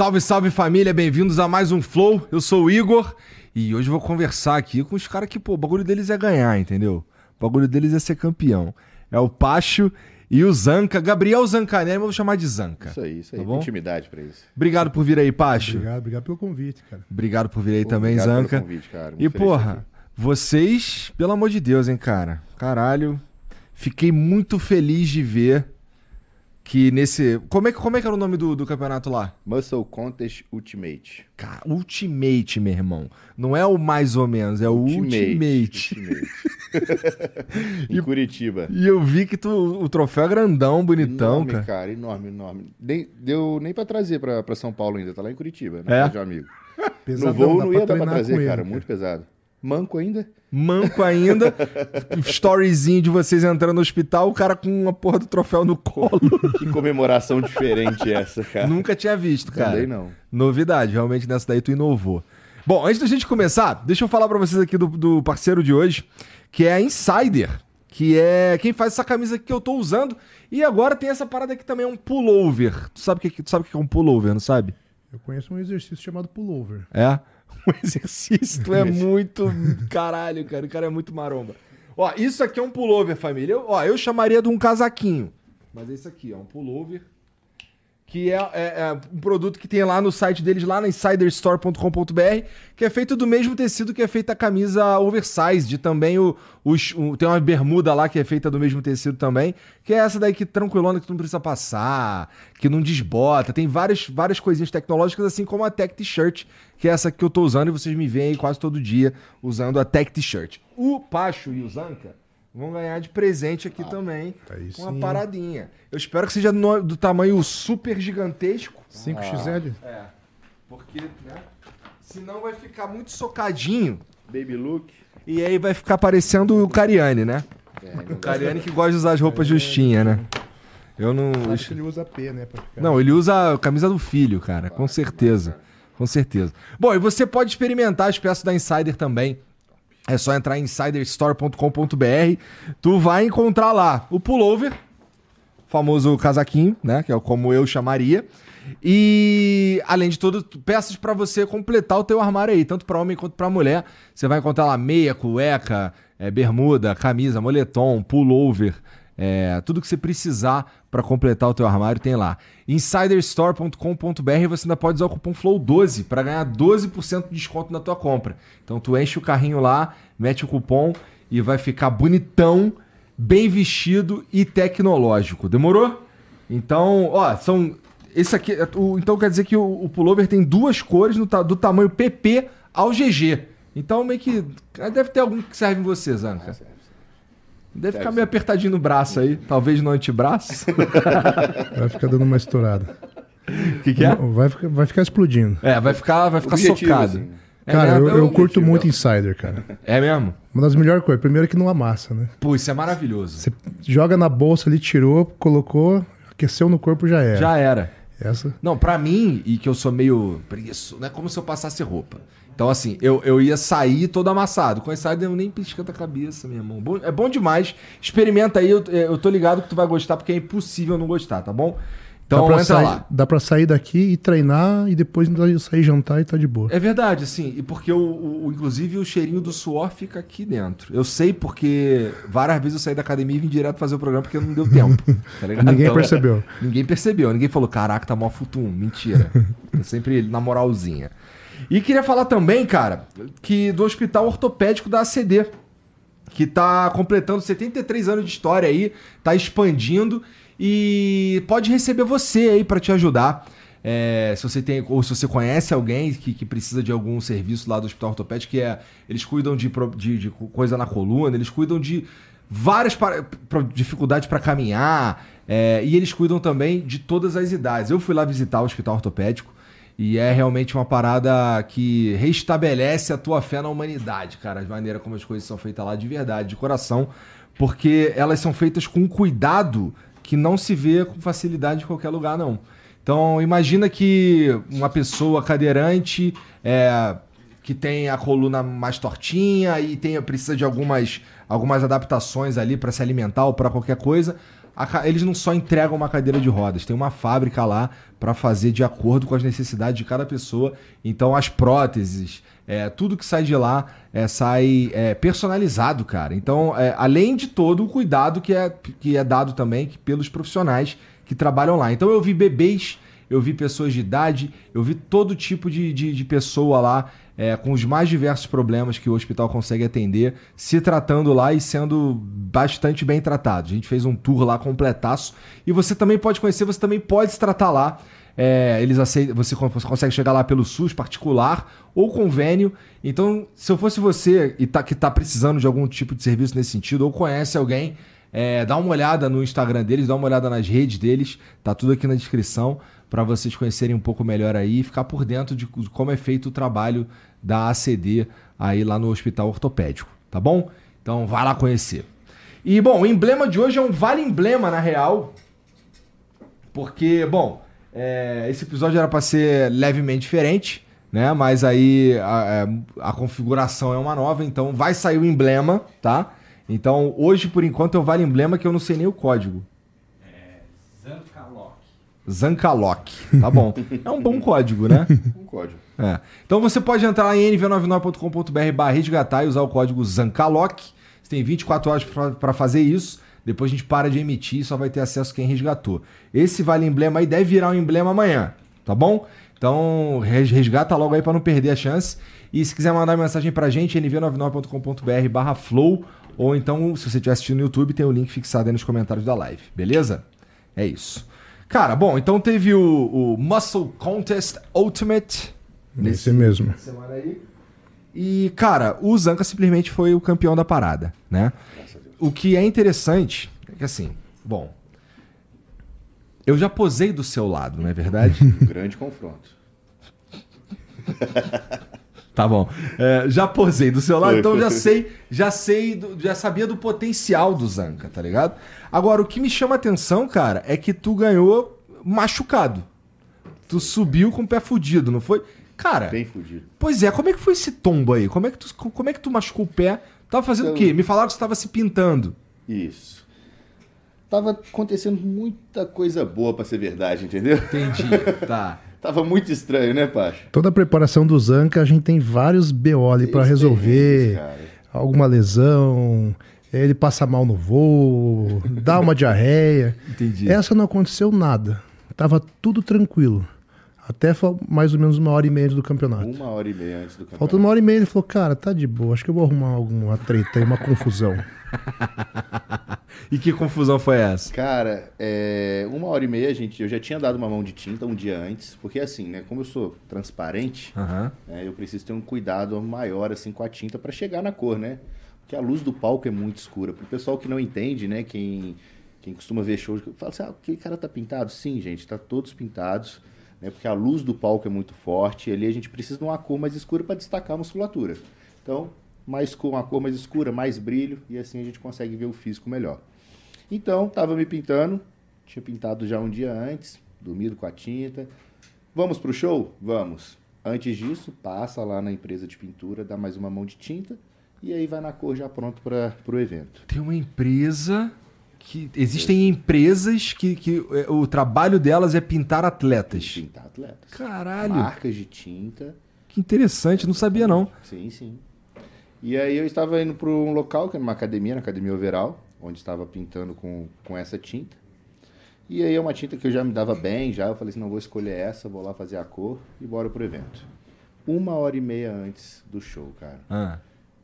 Salve, salve família, bem-vindos a mais um Flow. Eu sou o Igor e hoje eu vou conversar aqui com os caras que, pô, o bagulho deles é ganhar, entendeu? O bagulho deles é ser campeão. É o Pacho e o Zanca, Gabriel Zancanelli, mas eu vou chamar de Zanca. Isso aí, isso aí. Tá bom? Intimidade pra isso. Obrigado por vir aí, Pacho. Obrigado, obrigado pelo convite, cara. Obrigado por vir aí Pô, também, obrigado pelo Zanca. convite, cara. Muito E, porra, aqui. vocês, pelo amor de Deus, hein, cara? Caralho. Fiquei muito feliz de ver que nesse. Como é, que- como é que era o nome do, do campeonato lá? Muscle Contest Ultimate. Cara, Ultimate, meu irmão. Não é o mais ou menos, é o Ultimate. Ultimate. em Curitiba. E eu vi que tu, o troféu é grandão, bonitão, enorme, cara. cara. Enorme, enorme. Nem, deu nem pra trazer pra, pra São Paulo ainda. Tá lá em Curitiba, É? né? De um amigo. Pesadão, no voo não ia dar pra trazer, ele, cara. Muito pesado. Manco ainda? Manco ainda. Storyzinho de vocês entrando no hospital, o cara com uma porra do troféu no colo. Que comemoração diferente essa, cara. Nunca tinha visto, cara. Também não. Novidade, realmente nessa daí tu inovou. Bom, antes da gente começar, deixa eu falar pra vocês aqui do, do parceiro de hoje, que é a Insider, que é quem faz essa camisa aqui que eu tô usando. E agora tem essa parada aqui também, é um pullover. Tu sabe o que, tu sabe o que é um pullover, não sabe? Eu conheço um exercício chamado pullover. É? Um exercício, tu é muito. Caralho, cara. O cara é muito maromba. Ó, isso aqui é um pullover, família. Eu- ó, eu chamaria de um casaquinho. Mas é isso aqui, ó. Um pullover. Que é, é- é um produto que tem lá no site deles, lá na insiderstore.com.br, que é feito do mesmo tecido que é feita a camisa oversized. Também o, os- o- tem uma bermuda lá que é feita do mesmo tecido também, que é essa daí que tranquilona, que tu não precisa passar, que não desbota. Tem várias, várias coisinhas tecnológicas, assim como a Tech T-shirt, que é essa que eu tô usando e vocês me veem aí quase todo dia usando a Tech T-shirt. O Pacho e o Zanca vão ganhar de presente aqui também aí uma sim. paradinha. Eu espero que seja no- do tamanho super gigantesco. 5XL? É. Porque, né? Senão vai ficar muito socadinho. Baby look. E aí vai ficar parecendo o Cariani, né? É, O Cariani que gosta de usar as roupas justinhas, né? Eu não. Acho que ele usa P, né? Pra ficar... Não, ele usa a camisa do filho, cara, com certeza. Com certeza. Bom, e você pode experimentar as peças da Insider também. É só entrar em insiderstore.com.br. Tu vai encontrar lá o pullover, famoso casaquinho, né? Que é como eu chamaria. E além de tudo, peças pra você completar o teu armário aí, tanto pra homem quanto pra mulher. Você vai encontrar lá meia, cueca, é, bermuda, camisa, moletom, pullover, é, tudo que você precisar pra completar o teu armário tem lá. Insiderstore.com.br você ainda pode usar o cupom FLOW12 pra ganhar 12% de desconto na tua compra. Então tu enche o carrinho lá, mete o cupom e vai ficar bonitão, bem vestido e tecnológico. Demorou? Então, ó, são. Esse aqui. é o- Então quer dizer que o, o pullover tem duas cores no do tamanho PP ao GG. Então meio que. Deve ter algum que serve em você, Zanca. Deve ficar meio apertadinho no braço aí. Talvez no antebraço. Vai ficar dando uma estourada. O que, que é? Vai ficar, vai ficar explodindo. É, vai ficar, vai ficar Objetivo, socado. assim. É, Cara, né? eu, eu curto muito. Insider, cara. É mesmo? Uma das melhores coisas. Primeiro que não amassa, né? Pô, isso é maravilhoso. Você joga na bolsa ali, tirou, colocou, aqueceu no corpo, já era. Já era. Essa. Não, pra mim, e que eu sou meio preguiçoso, não é como se eu passasse roupa. Então, assim, eu, eu ia sair todo amassado. Com esse saída eu nem piscando a cabeça, meu irmão. É bom demais. Experimenta aí, eu, eu tô ligado que tu vai gostar, porque é impossível não gostar, tá bom? Então dá pra entra sair, lá. Dá pra sair daqui e treinar e depois sair jantar e tá de boa. É verdade, assim, e porque o, o- inclusive o cheirinho do suor fica aqui dentro. Eu sei porque várias vezes eu saí da academia e vim direto fazer o programa porque não deu tempo. Tá ligado? Ninguém Então, percebeu. Ninguém percebeu, ninguém falou, caraca, tá mó futum. Mentira. Sempre na moralzinha. E queria falar também, cara, que do Hospital Ortopédico da ACD, que tá completando 73 anos de história aí, tá expandindo e pode receber você aí pra te ajudar. É, se você tem ou se você conhece alguém que, que precisa de algum serviço lá do Hospital Ortopédico, que é eles cuidam de, de, de coisa na coluna, eles cuidam de várias para- pro- dificuldades para caminhar é, e eles cuidam também de todas as idades. Eu fui lá visitar o Hospital Ortopédico e é realmente uma parada que restabelece a tua fé na humanidade, cara. A maneira como as coisas são feitas lá de verdade, de coração, porque elas são feitas com cuidado que não se vê com facilidade em qualquer lugar, não. Então, imagina que uma pessoa cadeirante é, que tem a coluna mais tortinha e tem, precisa de algumas, algumas adaptações ali para se alimentar ou para qualquer coisa. Eles não só entregam uma cadeira de rodas, tem uma fábrica lá para fazer de acordo com as necessidades de cada pessoa. Então as próteses, é, tudo que sai de lá é, sai é, personalizado, cara. Então, é, além de todo o cuidado que é, que é dado também que- pelos profissionais que trabalham lá. Então eu vi bebês, eu vi pessoas de idade, eu vi todo tipo de, de, de pessoa lá é, com os mais diversos problemas que o hospital consegue atender, se tratando lá e sendo bastante bem tratado. A gente fez um tour lá completaço e você também pode conhecer, você também pode se tratar lá. É, eles aceitam, você con- você consegue chegar lá pelo SUS particular ou convênio. Então, se eu fosse você e tá, que está precisando de algum tipo de serviço nesse sentido, ou conhece alguém, é, dá uma olhada no Instagram deles, dá uma olhada nas redes deles, tá tudo aqui na descrição para vocês conhecerem um pouco melhor aí e ficar por dentro de de como é feito o trabalho da ACD aí lá no Hospital Ortopédico, tá bom? Então vai lá conhecer. E bom, o emblema de hoje é um vale emblema na real, porque bom, é, esse episódio era para ser levemente diferente, né? Mas aí a, é, a configuração é uma nova, então vai sair o emblema, tá? Então hoje por enquanto é o vale emblema que eu não sei nem o código. Zancalock. Zancalock, tá bom? É um bom código, né? Um código. É. Então você pode entrar em nv99.com.br barra resgatar e usar o código ZANCALOC. Você tem 24 horas para fazer isso. Depois a gente para de emitir e só vai ter acesso quem resgatou. Esse vale emblema aí deve virar um emblema amanhã, tá bom? Então res- resgata logo aí para não perder a chance. E se quiser mandar mensagem pra gente, nv99.com.br barra flow. Ou então, se você estiver assistindo no YouTube, tem o link fixado aí nos comentários da live, beleza? É isso. Cara, bom, então teve o, o Muscle Contest Ultimate Esse mesmo. semana aí. E, cara, o Zanca simplesmente foi o campeão da parada, né? O que é interessante é que, assim, bom. Eu já posei do seu lado, não é verdade? Um grande confronto. tá bom. É, já posei do seu lado, então já sei, já sei, já sabia do potencial do Zanca, tá ligado? Agora, o que me chama atenção, cara, é que tu ganhou machucado. Tu subiu com o pé fudido, não foi? Cara, Bem fugido. Pois é, como é que foi esse tombo aí? Como é que tu, como é que tu machucou o pé? Tava fazendo o Então- quê? Me falaram que você tava se pintando. Isso. Tava acontecendo muita coisa boa pra ser verdade, entendeu? Entendi, tá. Tava muito estranho, né, Pacho? Toda a preparação do Zanca, a gente tem vários BO ali pra resolver. Cara. Alguma lesão, ele passa mal no voo, dá uma diarreia. Entendi. Essa não aconteceu nada. Tava tudo tranquilo. Até mais ou menos uma hora e meia antes do campeonato. Uma hora e meia antes do campeonato. Faltando uma hora e meia, ele falou, cara, tá de boa, acho que eu vou arrumar alguma treta aí, uma confusão. E que confusão foi essa? Cara, é, uma hora e meia, gente, eu já tinha dado uma mão de tinta um dia antes, porque assim, né, como eu sou transparente, né, eu preciso ter um cuidado maior assim com a tinta para chegar na cor, né? Porque a luz do palco é muito escura. Pro pessoal que não entende, né, quem quem costuma ver shows, fala assim: "Ah, aquele cara tá pintado?" Sim, gente, tá todos pintados, né? Porque a luz do palco é muito forte, e ali a gente precisa de uma cor mais escura para destacar a musculatura. Então, mais com uma cor mais escura, mais brilho, e assim a gente consegue ver o físico melhor. Então, tava me pintando, tinha pintado já um dia antes, dormido com a tinta. Vamos pro show? Vamos. Antes disso, passa lá na empresa de pintura, dá mais uma mão de tinta e aí vai na cor já pronto para pro evento. Tem uma empresa que. Existem empresas que, que é, o trabalho delas é pintar atletas. Pintar atletas. Caralho, Marcas de tinta. que interessante, não sabia não. Sim, sim. E aí eu estava indo para um local, que é uma academia, na Academia Overall, onde estava pintando com, com essa tinta. E aí é uma tinta que eu já me dava bem, já. Eu falei assim, não vou escolher essa, vou lá fazer a cor e bora pro evento. Uma hora e meia antes do show, cara. Ah,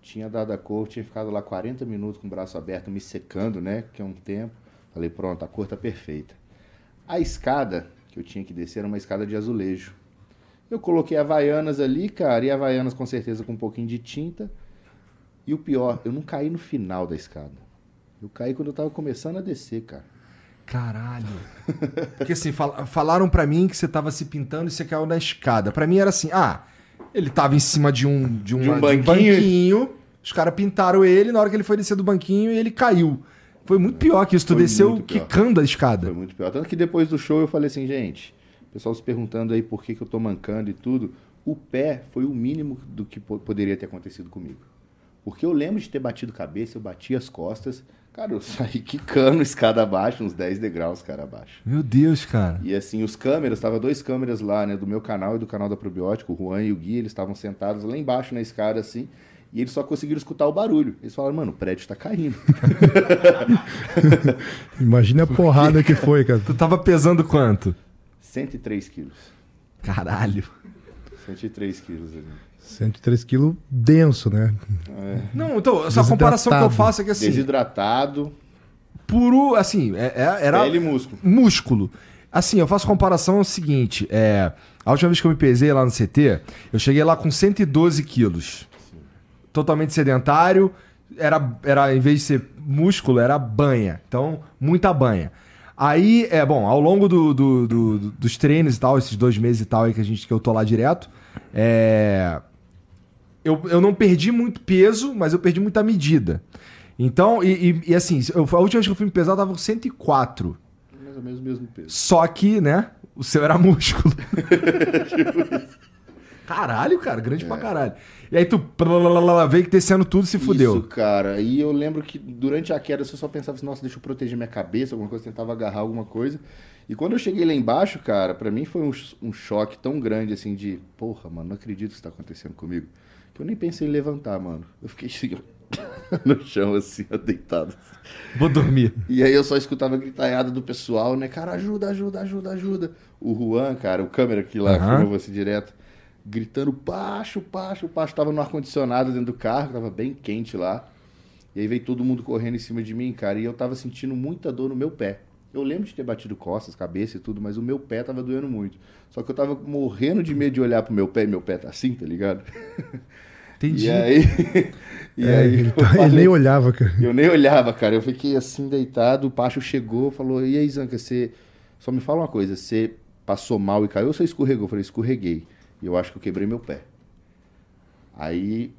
Tinha dado a cor, tinha ficado lá 40 minutos com o braço aberto, me secando, né? Que é um tempo. Falei, pronto, a cor tá perfeita. A escada que eu tinha que descer era uma escada de azulejo. Eu coloquei Havaianas ali, cara, e Havaianas com certeza com um pouquinho de tinta. E o pior, eu não caí no final da escada. Eu caí quando eu tava começando a descer, cara. caralho. Porque assim, fal- falaram pra mim que você tava se pintando e você caiu na escada. Pra mim era assim, ah, ele tava em cima de um, de uma- De um banquinho. banquinho, os caras pintaram ele, na hora que ele foi descer do banquinho, ele caiu. Foi muito pior que isso, tu Foi desceu quicando a escada. Foi muito pior. Tanto que depois do show eu falei assim, gente, o pessoal se perguntando aí por que, que eu tô mancando e tudo. O pé foi o mínimo do que po- poderia ter acontecido comigo. Porque eu lembro de ter batido cabeça, eu bati as costas. Cara, eu saí quicando escada abaixo, uns 10 degraus, cara, abaixo. Meu Deus, cara. E assim, os câmeras, tava dois câmeras lá, né, do meu canal e do canal da Probiótico, o Juan e o Gui, eles estavam sentados lá embaixo na escada, assim, e eles só conseguiram escutar o barulho. Eles falaram, mano, o prédio tá caindo. Imagina a porrada que foi, cara. Tu tava pesando quanto? 103 quilos. Caralho. 103 quilos ali. 103 quilos denso, né? Não, então, essa comparação que eu faço é que assim, Desidratado, puro, assim, é- é- era pele e músculo. músculo. Assim, eu faço comparação ao seguinte, é, a última vez que eu me pesei lá no CT, eu cheguei lá com 112 quilos. Totalmente sedentário, era, era, em vez de ser músculo, era banha. Então, muita banha. Aí, é bom, ao longo do, do- do- do- dos treinos e tal, esses dois meses e tal aí que, a gente, que eu tô lá direto, é, eu, eu não perdi muito peso, mas eu perdi muita medida. Então, e, e- e assim, eu- a última vez que eu fui me pesar, eu tava com 104. Mais ou menos o mesmo peso. Só que, né, o seu era músculo. caralho, cara, grande pra caralho. E aí tu veio que descendo tudo e se fudeu. Isso, cara. E eu lembro que durante a queda você só pensava assim, nossa, deixa eu proteger minha cabeça, alguma coisa, tentava agarrar alguma coisa. E quando eu cheguei lá embaixo, cara, pra mim foi um, um choque tão grande assim de, porra, mano, não acredito que isso tá acontecendo comigo. Que eu nem pensei em levantar, mano. Eu fiquei assim, no chão, assim, ó, deitado. Vou dormir. E aí eu só escutava a gritaiada do pessoal, né? Cara, ajuda, ajuda, ajuda, ajuda. O Juan, cara, o câmera que lá Aham. filmou você direto, gritando baixo, baixo, baixo. Tava no ar-condicionado dentro do carro, tava bem quente lá. E aí veio todo mundo correndo em cima de mim, cara, e eu tava sentindo muita dor no meu pé. Eu lembro de ter batido costas, cabeça e tudo, mas o meu pé tava doendo muito. Só que eu tava morrendo de medo de olhar pro meu pé e meu pé tá assim, tá ligado? Entendi. E aí. e É, aí ele, tá- ele falei- nem olhava, cara. eu nem olhava, cara. Eu fiquei assim deitado. O Pacho chegou, falou: E aí, Zanca, você. Só me fala uma coisa: você passou mal e caiu ou você escorregou? Eu falei: Escorreguei. E eu acho que eu quebrei meu pé. Aí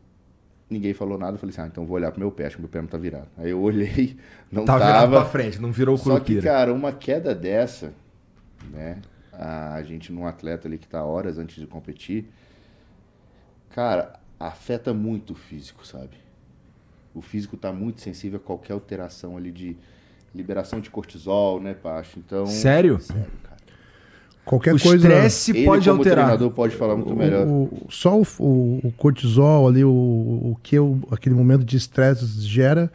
ninguém falou nada. Eu falei assim: Ah, então vou olhar pro meu pé. Acho que meu pé não tá virado. Aí eu olhei, não Tava virado tava. pra frente, não virou o Só que, cara, uma queda dessa, né? A gente num atleta ali que tá horas antes de competir, cara, afeta muito o físico, sabe? O físico tá muito sensível a qualquer alteração ali de liberação de cortisol, né, Pacho? Então. Sério? Sério, cara. Qualquer o coisa. estresse Ele, pode como alterar. treinador, pode falar muito melhor. O, o- só o, o- o cortisol ali, o, o que o- aquele momento de estresse gera,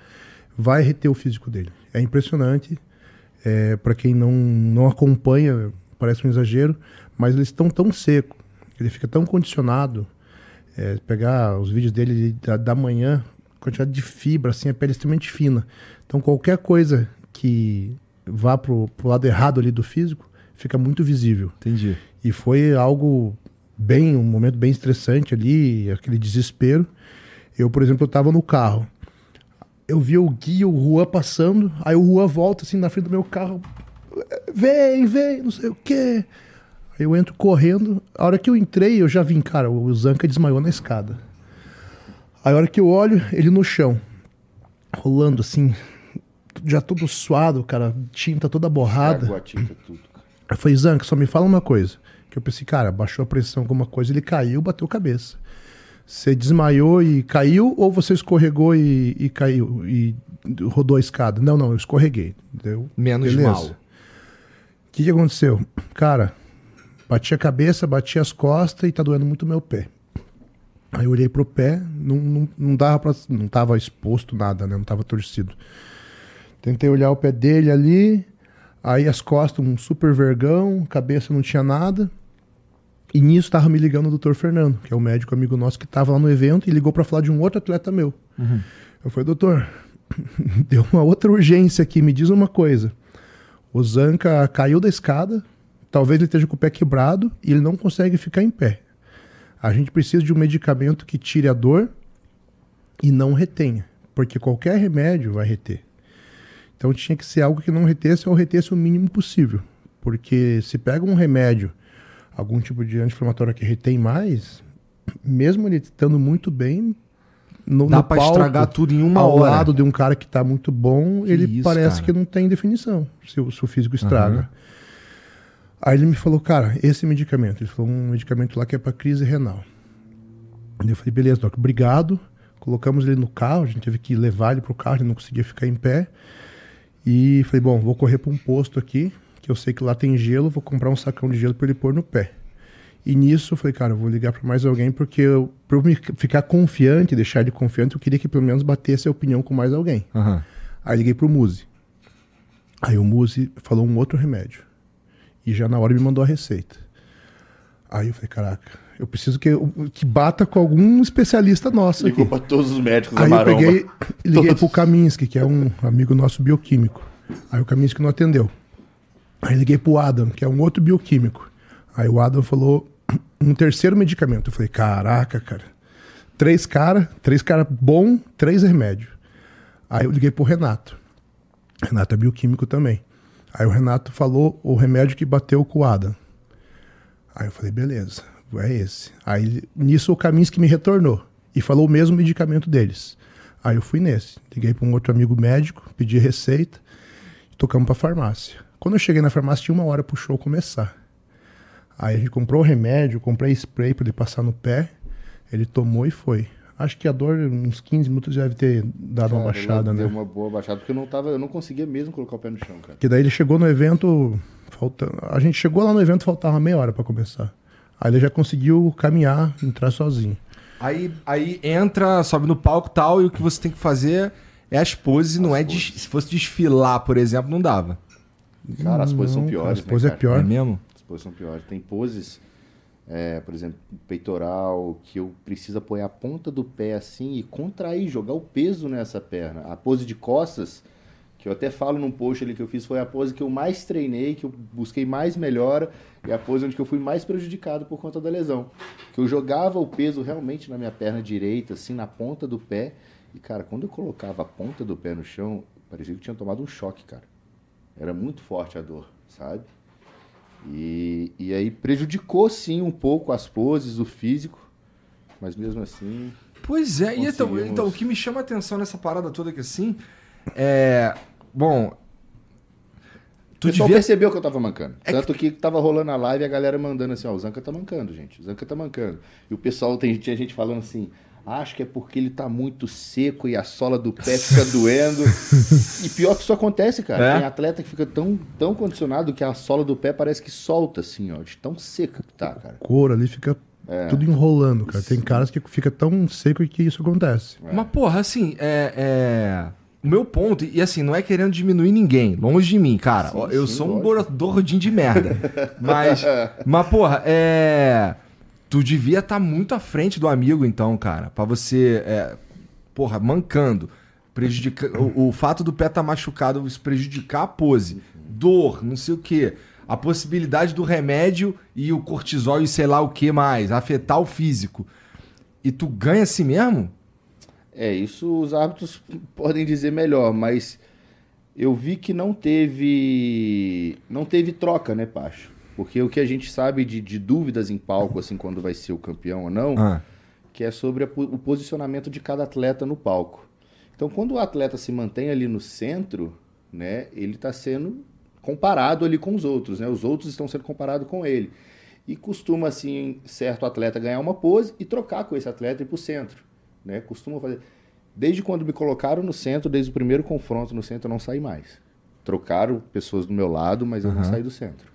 vai reter o físico dele. É impressionante. É, para quem não, não acompanha, parece um exagero, mas eles estão tão seco, ele fica tão condicionado. É, pegar os vídeos dele da, da manhã, quantidade de fibra, assim, a pele é extremamente fina. Então qualquer coisa que vá pro, pro lado errado ali do físico, fica muito visível. Entendi. E foi algo bem, um momento bem estressante ali, aquele desespero. Eu, por exemplo, eu tava no carro. Eu vi o Gui, o Juan passando, aí o Juan volta assim na frente do meu carro. Vem, vem, não sei o quê. Aí eu entro correndo. A hora que eu entrei, eu já vim, cara, o Zanca desmaiou na escada. Aí a hora que eu olho, ele no chão, rolando assim, já todo suado, cara, tinta toda borrada. Água, tinta, tudo. Eu falei, Zanca, só me fala uma coisa. Que eu pensei, cara, baixou a pressão alguma coisa, ele caiu, bateu a cabeça. Você desmaiou e caiu ou você escorregou e, e caiu e rodou a escada? Não, não, eu escorreguei. Deu. Menos Beleza. mal. O que, que aconteceu? Cara, bati a cabeça, bati as costas e tá doendo muito o meu pé. Aí eu olhei pro pé, não, não, não dava pra, não tava exposto nada, né? Não tava torcido. Tentei olhar o pé dele ali, aí as costas, um super vergão, cabeça não tinha nada. E nisso tava me ligando o doutor Fernando, que é o médico amigo nosso que tava lá no evento e ligou pra falar de um outro atleta meu. Eu falei, doutor, deu uma outra urgência aqui, me diz uma coisa. O Zanca caiu da escada, talvez ele esteja com o pé quebrado e ele não consegue ficar em pé. A gente precisa de um medicamento que tire a dor e não retenha, porque qualquer remédio vai reter. Então tinha que ser algo que não retesse ou retesse o mínimo possível. Porque se pega um remédio, algum tipo de anti-inflamatório que retém mais, mesmo ele estando muito bem, no, Dá palco, estragar tudo em uma ao hora. lado de um cara que tá muito bom, Que ele isso, parece cara. que não tem definição, se, o- se o físico estraga. Aí ele me falou, cara, esse medicamento, ele falou um medicamento lá que é para crise renal. Eu falei, beleza, Doc, obrigado. Colocamos ele no carro, a gente teve que levar ele pro carro, ele não conseguia ficar em pé. E falei, bom, vou correr para um posto aqui, que eu sei que lá tem gelo, vou comprar um sacão de gelo para ele pôr no pé. E nisso eu falei, cara, eu vou ligar para mais alguém, porque eu, pra eu me ficar confiante, deixar ele confiante, eu queria que pelo menos batesse a opinião com mais alguém. Aham. Aí liguei pro Muzi. Aí o Muzi falou um outro remédio. E já na hora me mandou a receita. Aí eu falei, caraca, eu preciso que, que bata com algum especialista nosso Ligou pra todos os médicos da Aí eu maromba. peguei e liguei Todos. pro Kaminsky, que é um amigo nosso bioquímico. Aí o Kaminsky não atendeu. Aí liguei pro Adam, que é um outro bioquímico. Aí o Adam falou um terceiro medicamento. Eu falei, caraca, cara. Três cara, três cara bom, três remédios. Aí eu liguei pro Renato. Renato é bioquímico também. Aí o Renato falou o remédio que bateu com o Adam. Aí eu falei, beleza, é esse. Aí nisso o Kaminsky me retornou e falou o mesmo medicamento deles. Aí eu fui nesse. Liguei para um outro amigo médico, pedi receita tocamos para farmácia. Quando eu cheguei na farmácia, tinha uma hora pro show começar. Aí a gente comprou o remédio, comprei spray para ele passar no pé. Ele tomou e foi. Acho que a dor, uns 15 minutos, já deve ter dado uma Cara, baixada, deu né? uma boa baixada, porque eu não tava, eu não conseguia mesmo colocar o pé no chão, cara. Que daí ele chegou no evento, faltando. A gente chegou lá no evento, faltava meia hora para começar. Aí ele já conseguiu caminhar, entrar sozinho. Aí, aí entra, sobe no palco e tal, e o que você tem que fazer é as poses, não é des- se fosse desfilar, por exemplo, não dava. Cara, as poses são Não, piores, As poses né, é cara? É pior. mesmo? As poses são piores. Tem poses, é, por exemplo, peitoral, que eu preciso apoiar a ponta do pé assim e contrair, jogar o peso nessa perna. A pose de costas, que eu até falo num post ali que eu fiz, foi a pose que eu mais treinei, que eu busquei mais melhora, e a pose onde eu fui mais prejudicado por conta da lesão. Que eu jogava o peso realmente na minha perna direita, assim, na ponta do pé, e cara, quando eu colocava a ponta do pé no chão, parecia que eu tinha tomado um choque, cara. Era muito forte a dor, sabe? E, e aí prejudicou sim um pouco as poses, o físico, mas mesmo assim. Pois é, e então, então, o que me chama a atenção nessa parada toda que assim é. Bom. O Tu pessoal devia. percebeu que eu tava mancando. É Tanto que tava rolando a live e a galera mandando assim, ó, o Zanca tá mancando, gente. O Zanca tá mancando. E o pessoal, tem, tinha gente falando assim, acho que é porque ele tá muito seco e a sola do pé fica doendo. E pior que isso acontece, cara. É? Tem atleta que fica tão, tão condicionado que a sola do pé parece que solta, assim, ó, de tão seca que tá, cara. Couro ali fica É. tudo enrolando, cara. Tem caras que fica tão seco que isso acontece. Mas, porra, assim, é. é... O meu ponto, e assim, não é querendo diminuir ninguém, longe de mim, cara. Sim, eu sim, sou um gordinho de merda. mas, mas, porra, é. Tu devia estar muito à frente do amigo, então, cara. Pra você, é, porra, mancando. Prejudica... O, o fato do pé estar machucado, isso prejudicar a pose. Dor, não sei o quê. A possibilidade do remédio e o cortisol e sei lá o que mais, afetar o físico. E tu ganha assim mesmo? É, isso os árbitros podem dizer melhor, mas eu vi que não teve não teve troca, né, Pacho? Porque o que a gente sabe de, de dúvidas em palco, assim, quando vai ser o campeão ou não, Ah. que é sobre a o posicionamento de cada atleta no palco. Então, quando o atleta se mantém ali no centro, né, ele está sendo comparado ali com os outros, né? Os outros estão sendo comparados com ele. E costuma, assim, certo atleta ganhar uma pose e trocar com esse atleta e ir pro centro, né? Costuma fazer. Desde quando me colocaram no centro, desde o primeiro confronto no centro, eu não saí mais. Trocaram pessoas do meu lado, mas eu não saí do centro.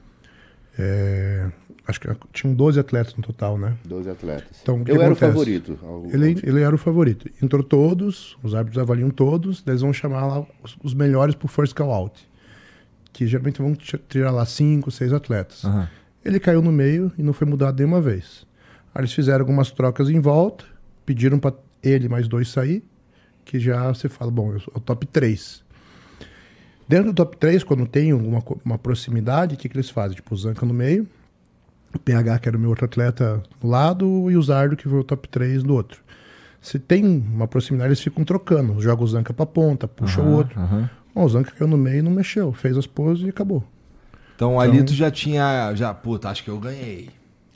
É, acho que tinham 12 atletas no total, né? 12 atletas. Então, eu era o favorito. ao- Ele, ele era o favorito. Entrou todos, os árbitros avaliam todos, daí eles vão chamar lá os, os melhores pro first call out. Que geralmente vão ti- tirar lá cinco, seis atletas. Aham. Ele caiu no meio e não foi mudado nenhuma vez. Aí eles fizeram algumas trocas em volta, pediram para ele mais dois sair, que já você fala, bom, eu sou o top 3. Dentro do top 3, quando tem uma, uma proximidade, o que, que eles fazem? Tipo, o Zanca no meio, o PH, que era o meu outro atleta, do lado, e o Zardo, que foi o top 3 do outro. Se tem uma proximidade, eles ficam trocando. Joga o Zanca pra ponta, puxa o outro. aham. Bom, o Zanca caiu no meio e não mexeu. Fez as poses e acabou. Então ali tu já tinha. Já, puta, acho que eu ganhei.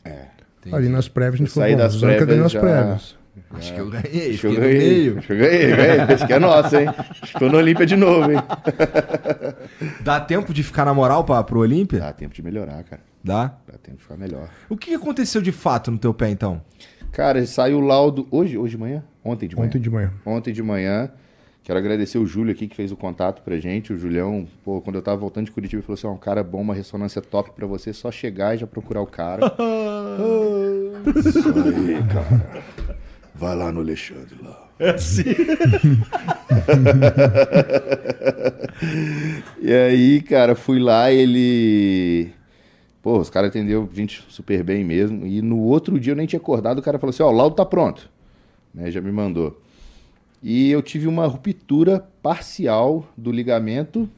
É. Entendi. Ali nas prévias a gente Eu falou, bom, o Zanca ganhou as já- prévias. Acho que eu ganhei. Acho que eu ganhei. meio. Acho que eu ganhei, ganhei. Esse que é nosso, hein? Acho que tô no Olímpia de novo, hein? Dá tempo de ficar na moral pra, pro Olímpia? Dá tempo de melhorar, cara. Dá. Dá tempo de ficar melhor. O que aconteceu de fato no teu pé, então? Cara, saiu o laudo hoje, hoje de manhã? Ontem de manhã. Ontem de manhã. Ontem de manhã. Quero agradecer o Júlio aqui que fez o contato pra gente. O Julião, pô, quando eu tava voltando de Curitiba, ele falou assim: ó, um cara bom, uma ressonância top pra você, só chegar e já procurar o cara. Isso aí, cara. Vai lá no Alexandre lá. É assim. E aí, cara, fui lá ele. Pô, os caras atendeu a gente super bem mesmo. E no outro dia eu nem tinha acordado, o cara falou assim: ó, o laudo tá pronto. Né, já me mandou. E eu tive uma ruptura parcial do ligamento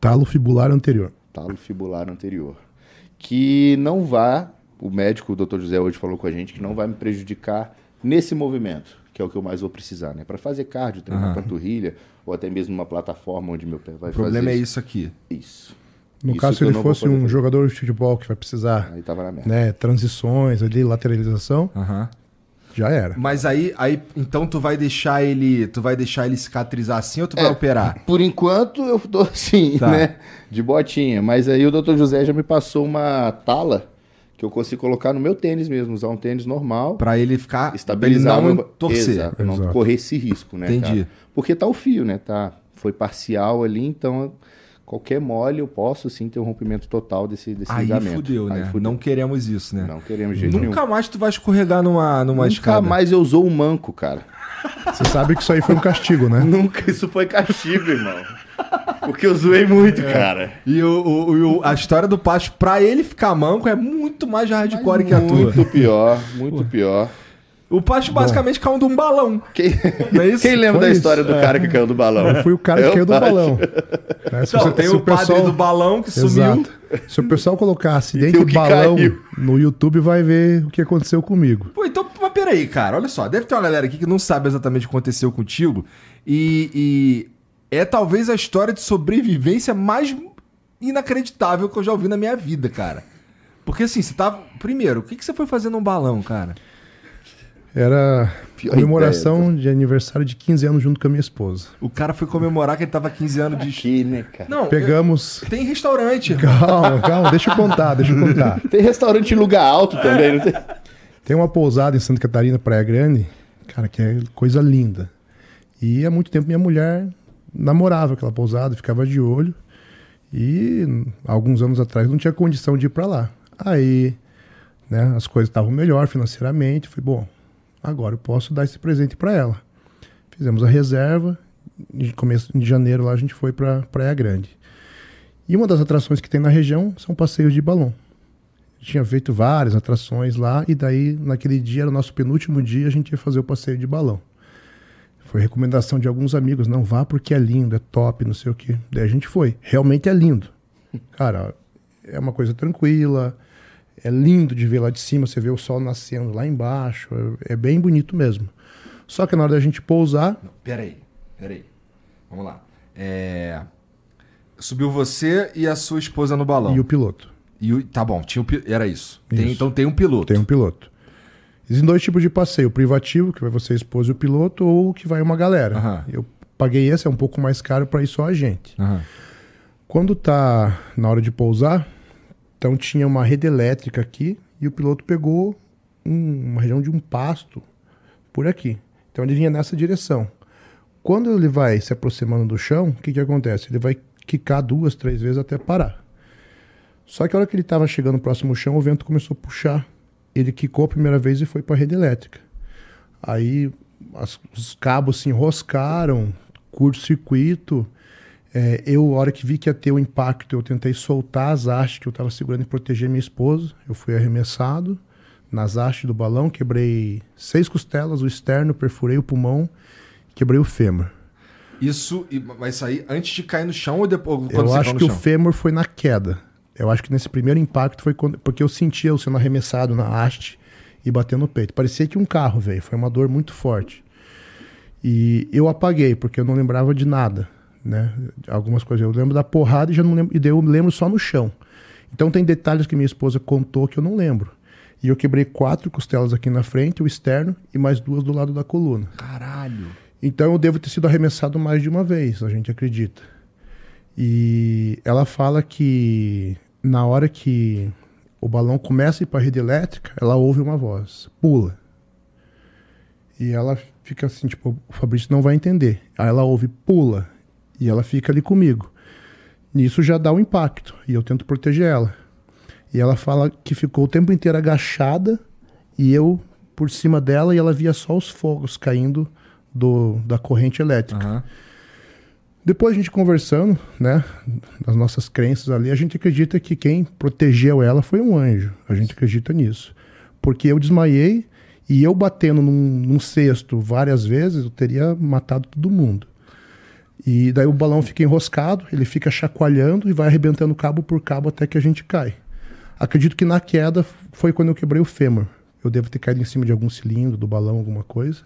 Talo fibular anterior. talo fibular anterior. Que não vai, o médico, o Dr. José hoje falou com a gente, que não vai me prejudicar nesse movimento, que é o que eu mais vou precisar, né? Para fazer cardio, treinar Aham. panturrilha, ou até mesmo uma plataforma onde meu pé vai O problema fazer é isso aqui. isso. No Isso caso, se ele fosse um fazer. jogador de futebol que vai precisar Aí tava na merda. né, transições ali, lateralização, Aham. já era. Mas aí, aí, então tu vai deixar ele, tu vai deixar ele cicatrizar assim ou tu vai É. operar? Por enquanto eu tô assim, Tá. né? De botinha. Mas aí o Dr. José já me passou uma tala que eu consigo colocar no meu tênis mesmo, usar um tênis normal, Pra ele ficar, estabilizar ele não meu... torcer. Exato, não Exato. correr esse risco, né, Entendi. cara? Porque tá o fio, né? Tá, foi parcial ali, então qualquer mole eu posso sim ter um rompimento total desse, desse Aí ligamento. fudeu, Aí né? fudeu. Não queremos isso, né? Não queremos jeito Nunca nenhum. mais tu vai escorregar numa, numa Nunca escada. mais eu usou um manco, cara. Você sabe que isso aí foi um castigo, né? Nunca, isso foi castigo, irmão. Porque eu zoei muito, É. cara. E o, o- o- a história do Pacho, pra ele ficar manco, é muito mais hardcore que a tua. Muito pior, muito pior. O Pacho basicamente caiu de um balão. Quem, Não é isso? quem lembra Foi da isso. história do cara que caiu do balão? Eu fui o cara que caiu do balão. Se Não, você- tem se o padre do balão que sumiu. Exato. Se o pessoal colocar acidente o de balão caiu. no YouTube, vai ver o que aconteceu comigo. Pô, então, mas peraí, cara, olha só. Deve ter uma galera aqui que não sabe exatamente o que aconteceu contigo. E, e é talvez a história de sobrevivência mais inacreditável que eu já ouvi na minha vida, cara. Porque assim, você tava. Primeiro, o que, que você foi fazer num balão, cara? Era Pior comemoração de aniversário de 15 anos junto com a minha esposa. O cara foi comemorar que ele tava 15 anos de. Aqui, né, cara? Não, Pegamos. tem restaurante. Calma, calma, deixa eu contar, deixa eu contar. Tem restaurante em lugar alto também, não tem? Tem uma pousada em Santa Catarina, Praia Grande, cara, que é coisa linda. E há muito tempo minha mulher namorava aquela pousada, ficava de olho. E alguns anos atrás não tinha condição de ir para lá. Aí, né, as coisas estavam melhor financeiramente. Falei, bom, agora eu posso dar esse presente para ela. Fizemos a reserva. Em começo de janeiro lá a gente foi para Praia Grande. E uma das atrações que tem na região são passeios de balão tinha feito várias atrações lá, e daí, naquele dia, era o nosso penúltimo dia, a gente ia fazer o passeio de balão. Foi recomendação de alguns amigos, não vá porque é lindo, é top, não sei o quê. Daí a gente foi. Realmente é lindo. Cara, é uma coisa tranquila, é lindo de ver lá de cima, você vê o sol nascendo lá embaixo, é, é bem bonito mesmo. Só que na hora da gente pousar, Peraí, peraí. Vamos lá. É... Subiu você e a sua esposa no balão. e o piloto. E o- Tá bom, tinha era isso. Tem- Isso. então tem um piloto. Tem um piloto. Existem dois tipos de passeio: o privativo, que vai você, a esposa e o piloto, ou o que vai uma galera. Aham. Eu paguei esse, é um pouco mais caro para ir só a gente. Aham. Quando tá na hora de pousar, então tinha uma rede elétrica aqui e o piloto pegou um- uma região de um pasto por aqui. Então ele vinha nessa direção. Quando ele vai se aproximando do chão, o que, que acontece? Ele vai quicar duas, três vezes até parar. Só que a hora que ele estava chegando próximo ao chão, o vento começou a puxar. Ele quicou a primeira vez e foi para a rede elétrica. Aí as- os cabos se enroscaram, curto-circuito. É, eu, a hora que vi que ia ter o impacto, eu tentei soltar as hastes que eu estava segurando e proteger minha esposa. Eu fui arremessado nas hastes do balão, quebrei seis costelas, o externo, perfurei o pulmão, quebrei o fêmur. Isso, isso aí antes de cair no chão ou depois eu acho que o chão? fêmur foi na queda. Eu acho que nesse primeiro impacto foi quando, porque eu sentia eu sendo arremessado na haste e batendo no peito. Parecia que um carro veio, foi uma dor muito forte. E eu apaguei, porque eu não lembrava de nada, né? Algumas coisas. Eu lembro da porrada e já não lembro, e eu lembro só no chão. Então tem detalhes que minha esposa contou que eu não lembro. E eu quebrei quatro costelas aqui na frente, o externo, e mais duas do lado da coluna. Caralho. Então eu devo ter sido arremessado mais de uma vez, a gente acredita. E ela fala que na hora que o balão começa a ir para a rede elétrica, ela ouve uma voz: pula. E ela fica assim, tipo, o Fabrício não vai entender. Aí ela ouve, pula. E ela fica ali comigo. Nisso já dá um impacto. E eu tento proteger ela. E ela fala que ficou o tempo inteiro agachada e eu por cima dela e ela via só os fogos caindo do, da corrente elétrica. Aham. Depois a gente conversando, né, das nossas crenças ali, a gente acredita que quem protegeu ela foi um anjo. A gente acredita nisso. Porque eu desmaiei e eu batendo num, num cesto várias vezes, eu teria matado todo mundo. E daí o balão fica enroscado, ele fica chacoalhando e vai arrebentando cabo por cabo até que a gente cai. Acredito que na queda foi quando eu quebrei o fêmur. Eu devo ter caído em cima de algum cilindro do balão, alguma coisa.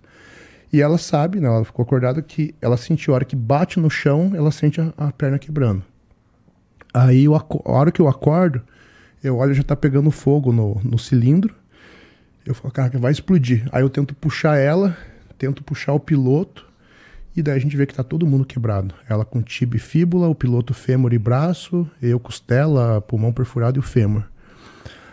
E ela sabe, né, ela ficou acordada que ela sentiu a hora que bate no chão, ela sente a, a perna quebrando. Aí eu, a hora que eu acordo, eu olho já tá pegando fogo no, no cilindro. Eu falo, cara, vai explodir. Aí eu tento puxar ela, tento puxar o piloto, e daí a gente vê que tá todo mundo quebrado. Ela com tibia e fíbula, o piloto fêmur e braço, eu costela, pulmão perfurado e o fêmur.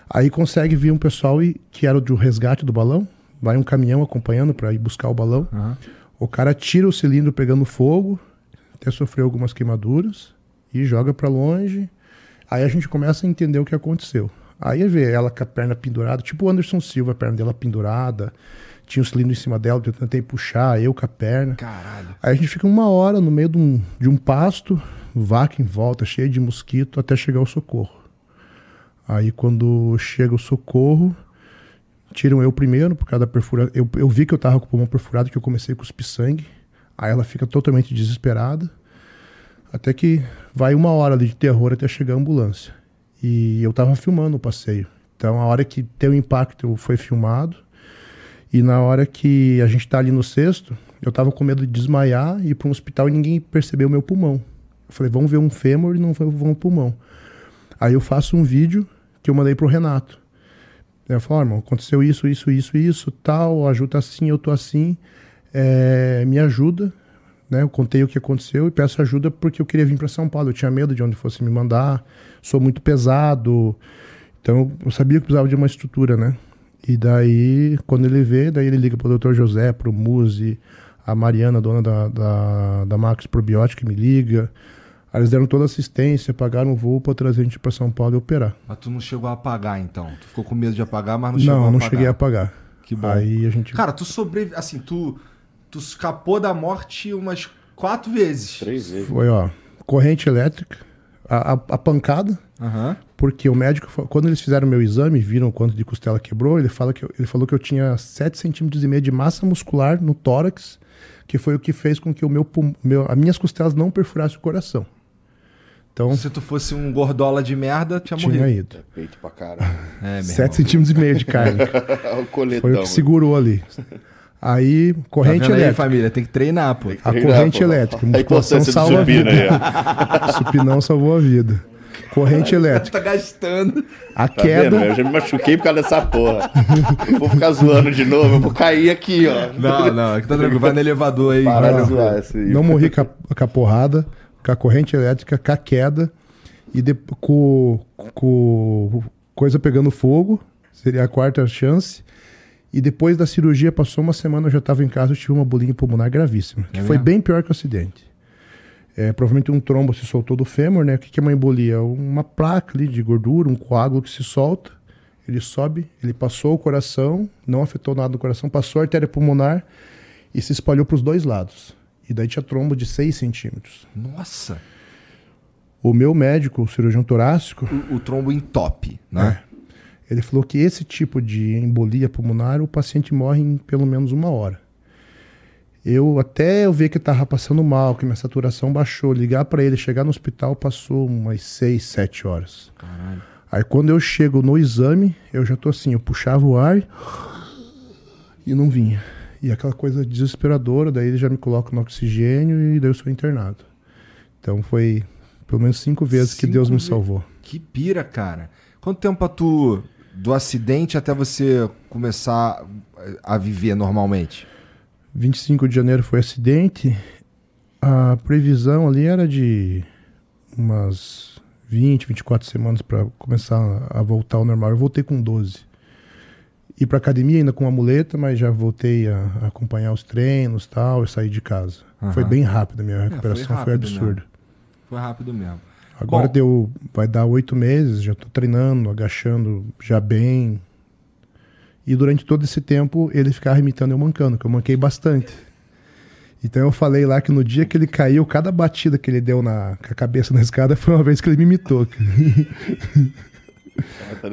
Aí consegue vir um pessoal e, que era do resgate do balão, vai um caminhão acompanhando para ir buscar o balão. Aham. O cara tira o cilindro pegando fogo, até sofreu algumas queimaduras e joga para longe. Aí a gente começa a entender o que aconteceu. Aí vê ela com a perna pendurada, tipo o Anderson Silva, a perna dela pendurada, tinha o cilindro em cima dela, eu tentei puxar, eu com a perna. Caralho. Aí a gente fica uma hora no meio de um, de um pasto, vaca em volta, cheio de mosquito, até chegar o socorro. Aí quando chega o socorro, tiram eu primeiro, por causa da perfuração. Eu, eu vi que eu tava com o pulmão perfurado, que eu comecei a cuspir sangue. Aí ela fica totalmente desesperada. Até que vai uma hora ali de terror até chegar a ambulância. E eu tava filmando o passeio. Então a hora que tem o impacto foi filmado. E na hora que a gente tá ali no cesto, eu tava com medo de desmaiar e ir para um hospital e ninguém percebeu o meu pulmão. Eu falei, vamos ver um fêmur e não vão o pulmão. Aí eu faço um vídeo que eu mandei pro Renato. Eu falo, "Ó, irmão, aconteceu isso, isso, isso, isso, tal, a Ju tá assim, eu tô assim, é, me ajuda, né? Eu contei o que aconteceu e peço ajuda porque eu queria vir para São Paulo, eu tinha medo de onde fosse me mandar, sou muito pesado, então eu sabia que precisava de uma estrutura, né? E daí, quando ele vê, daí ele liga pro Dr. José, pro Muzi, a Mariana, dona da, da, da Max Probiótica, me liga. Aí eles deram toda a assistência, pagaram o voo pra trazer a gente pra São Paulo e operar. Mas tu não chegou a apagar, então. Tu ficou com medo de apagar, mas não chegou a Não, apagar. não cheguei a pagar. Que bom. Aí a gente. Cara, tu sobrevive. Assim, tu. Tu escapou da morte umas quatro vezes. Três vezes. Foi, ó, corrente elétrica, a, a, a pancada, Aham. Porque o médico, quando eles fizeram meu exame, viram quanto de costela quebrou, ele, fala que eu- ele falou que eu tinha 7 centímetros e meio de massa muscular no tórax, que foi o que fez com que o meu, meu as minhas costelas não perfurassem o coração. Então, Se tu fosse um gordola de merda, tinha, tinha morrido. ido. Peito pra caralho. É, meu 7 irmão. centímetros e meio de carne. o coletão. Foi o que segurou ali. Aí, Tá corrente aí, elétrica. família? Tem que treinar, pô. A Treinar, corrente pô. elétrica. A Musculação salva a vida. aí. Supinão salvou a vida. Corrente elétrica. Tá gastando. A Tá vendo? queda. Eu já me machuquei por causa dessa porra. Eu vou ficar zoando de novo, eu vou cair aqui, ó. Não, não, aqui tá tranquilo. Vai no elevador aí. De lá. zoar esse. Não morri com a, com a porrada, com a corrente elétrica, com a queda e de- com, com coisa pegando fogo. Seria a quarta chance. E depois da cirurgia, passou uma semana, eu já estava em casa, eu tive uma bolinha pulmonar gravíssima. Que É foi mesmo? bem pior que o acidente. É, provavelmente um trombo se soltou do fêmur, né? O que é uma embolia? Uma placa ali de gordura, um coágulo que se solta. Ele sobe, ele passou o coração, não afetou nada do coração, passou a artéria pulmonar e se espalhou para os dois lados. E daí tinha trombo de 6 centímetros. Nossa. O meu médico, o cirurgião torácico, O, o trombo entope, né? ele falou que esse tipo de embolia pulmonar, o paciente morre em pelo menos uma hora. Eu até eu ver que estava passando mal, que minha saturação baixou, ligar para ele, chegar no hospital, passou umas 6, 7 horas. Caralho. Aí quando eu chego no exame, eu já tô assim, eu puxava o ar e não vinha. E aquela coisa desesperadora, daí ele já me coloca no oxigênio e daí eu sou internado. Então foi pelo menos cinco vezes que Cinco Deus me salvou. Que pira, cara. Quanto tempo pra tu. Do acidente até você começar a viver normalmente? 25 de janeiro foi acidente. A previsão ali era de umas 20, 24 semanas para começar a voltar ao normal. Eu voltei com 12. ir pra academia ainda com uma muleta, mas já voltei a, a acompanhar os treinos e tal, e sair de casa. Aham. Foi bem rápido a minha foi recuperação, foi, rápido absurdo. Foi rápido mesmo. Agora Bom. deu, vai dar oito meses, já tô treinando, agachando já bem. E durante todo esse tempo ele ficava imitando eu mancando, que eu manquei bastante. Então eu falei lá que no dia que ele caiu, cada batida que ele deu na, com a cabeça na escada foi uma vez que ele me imitou.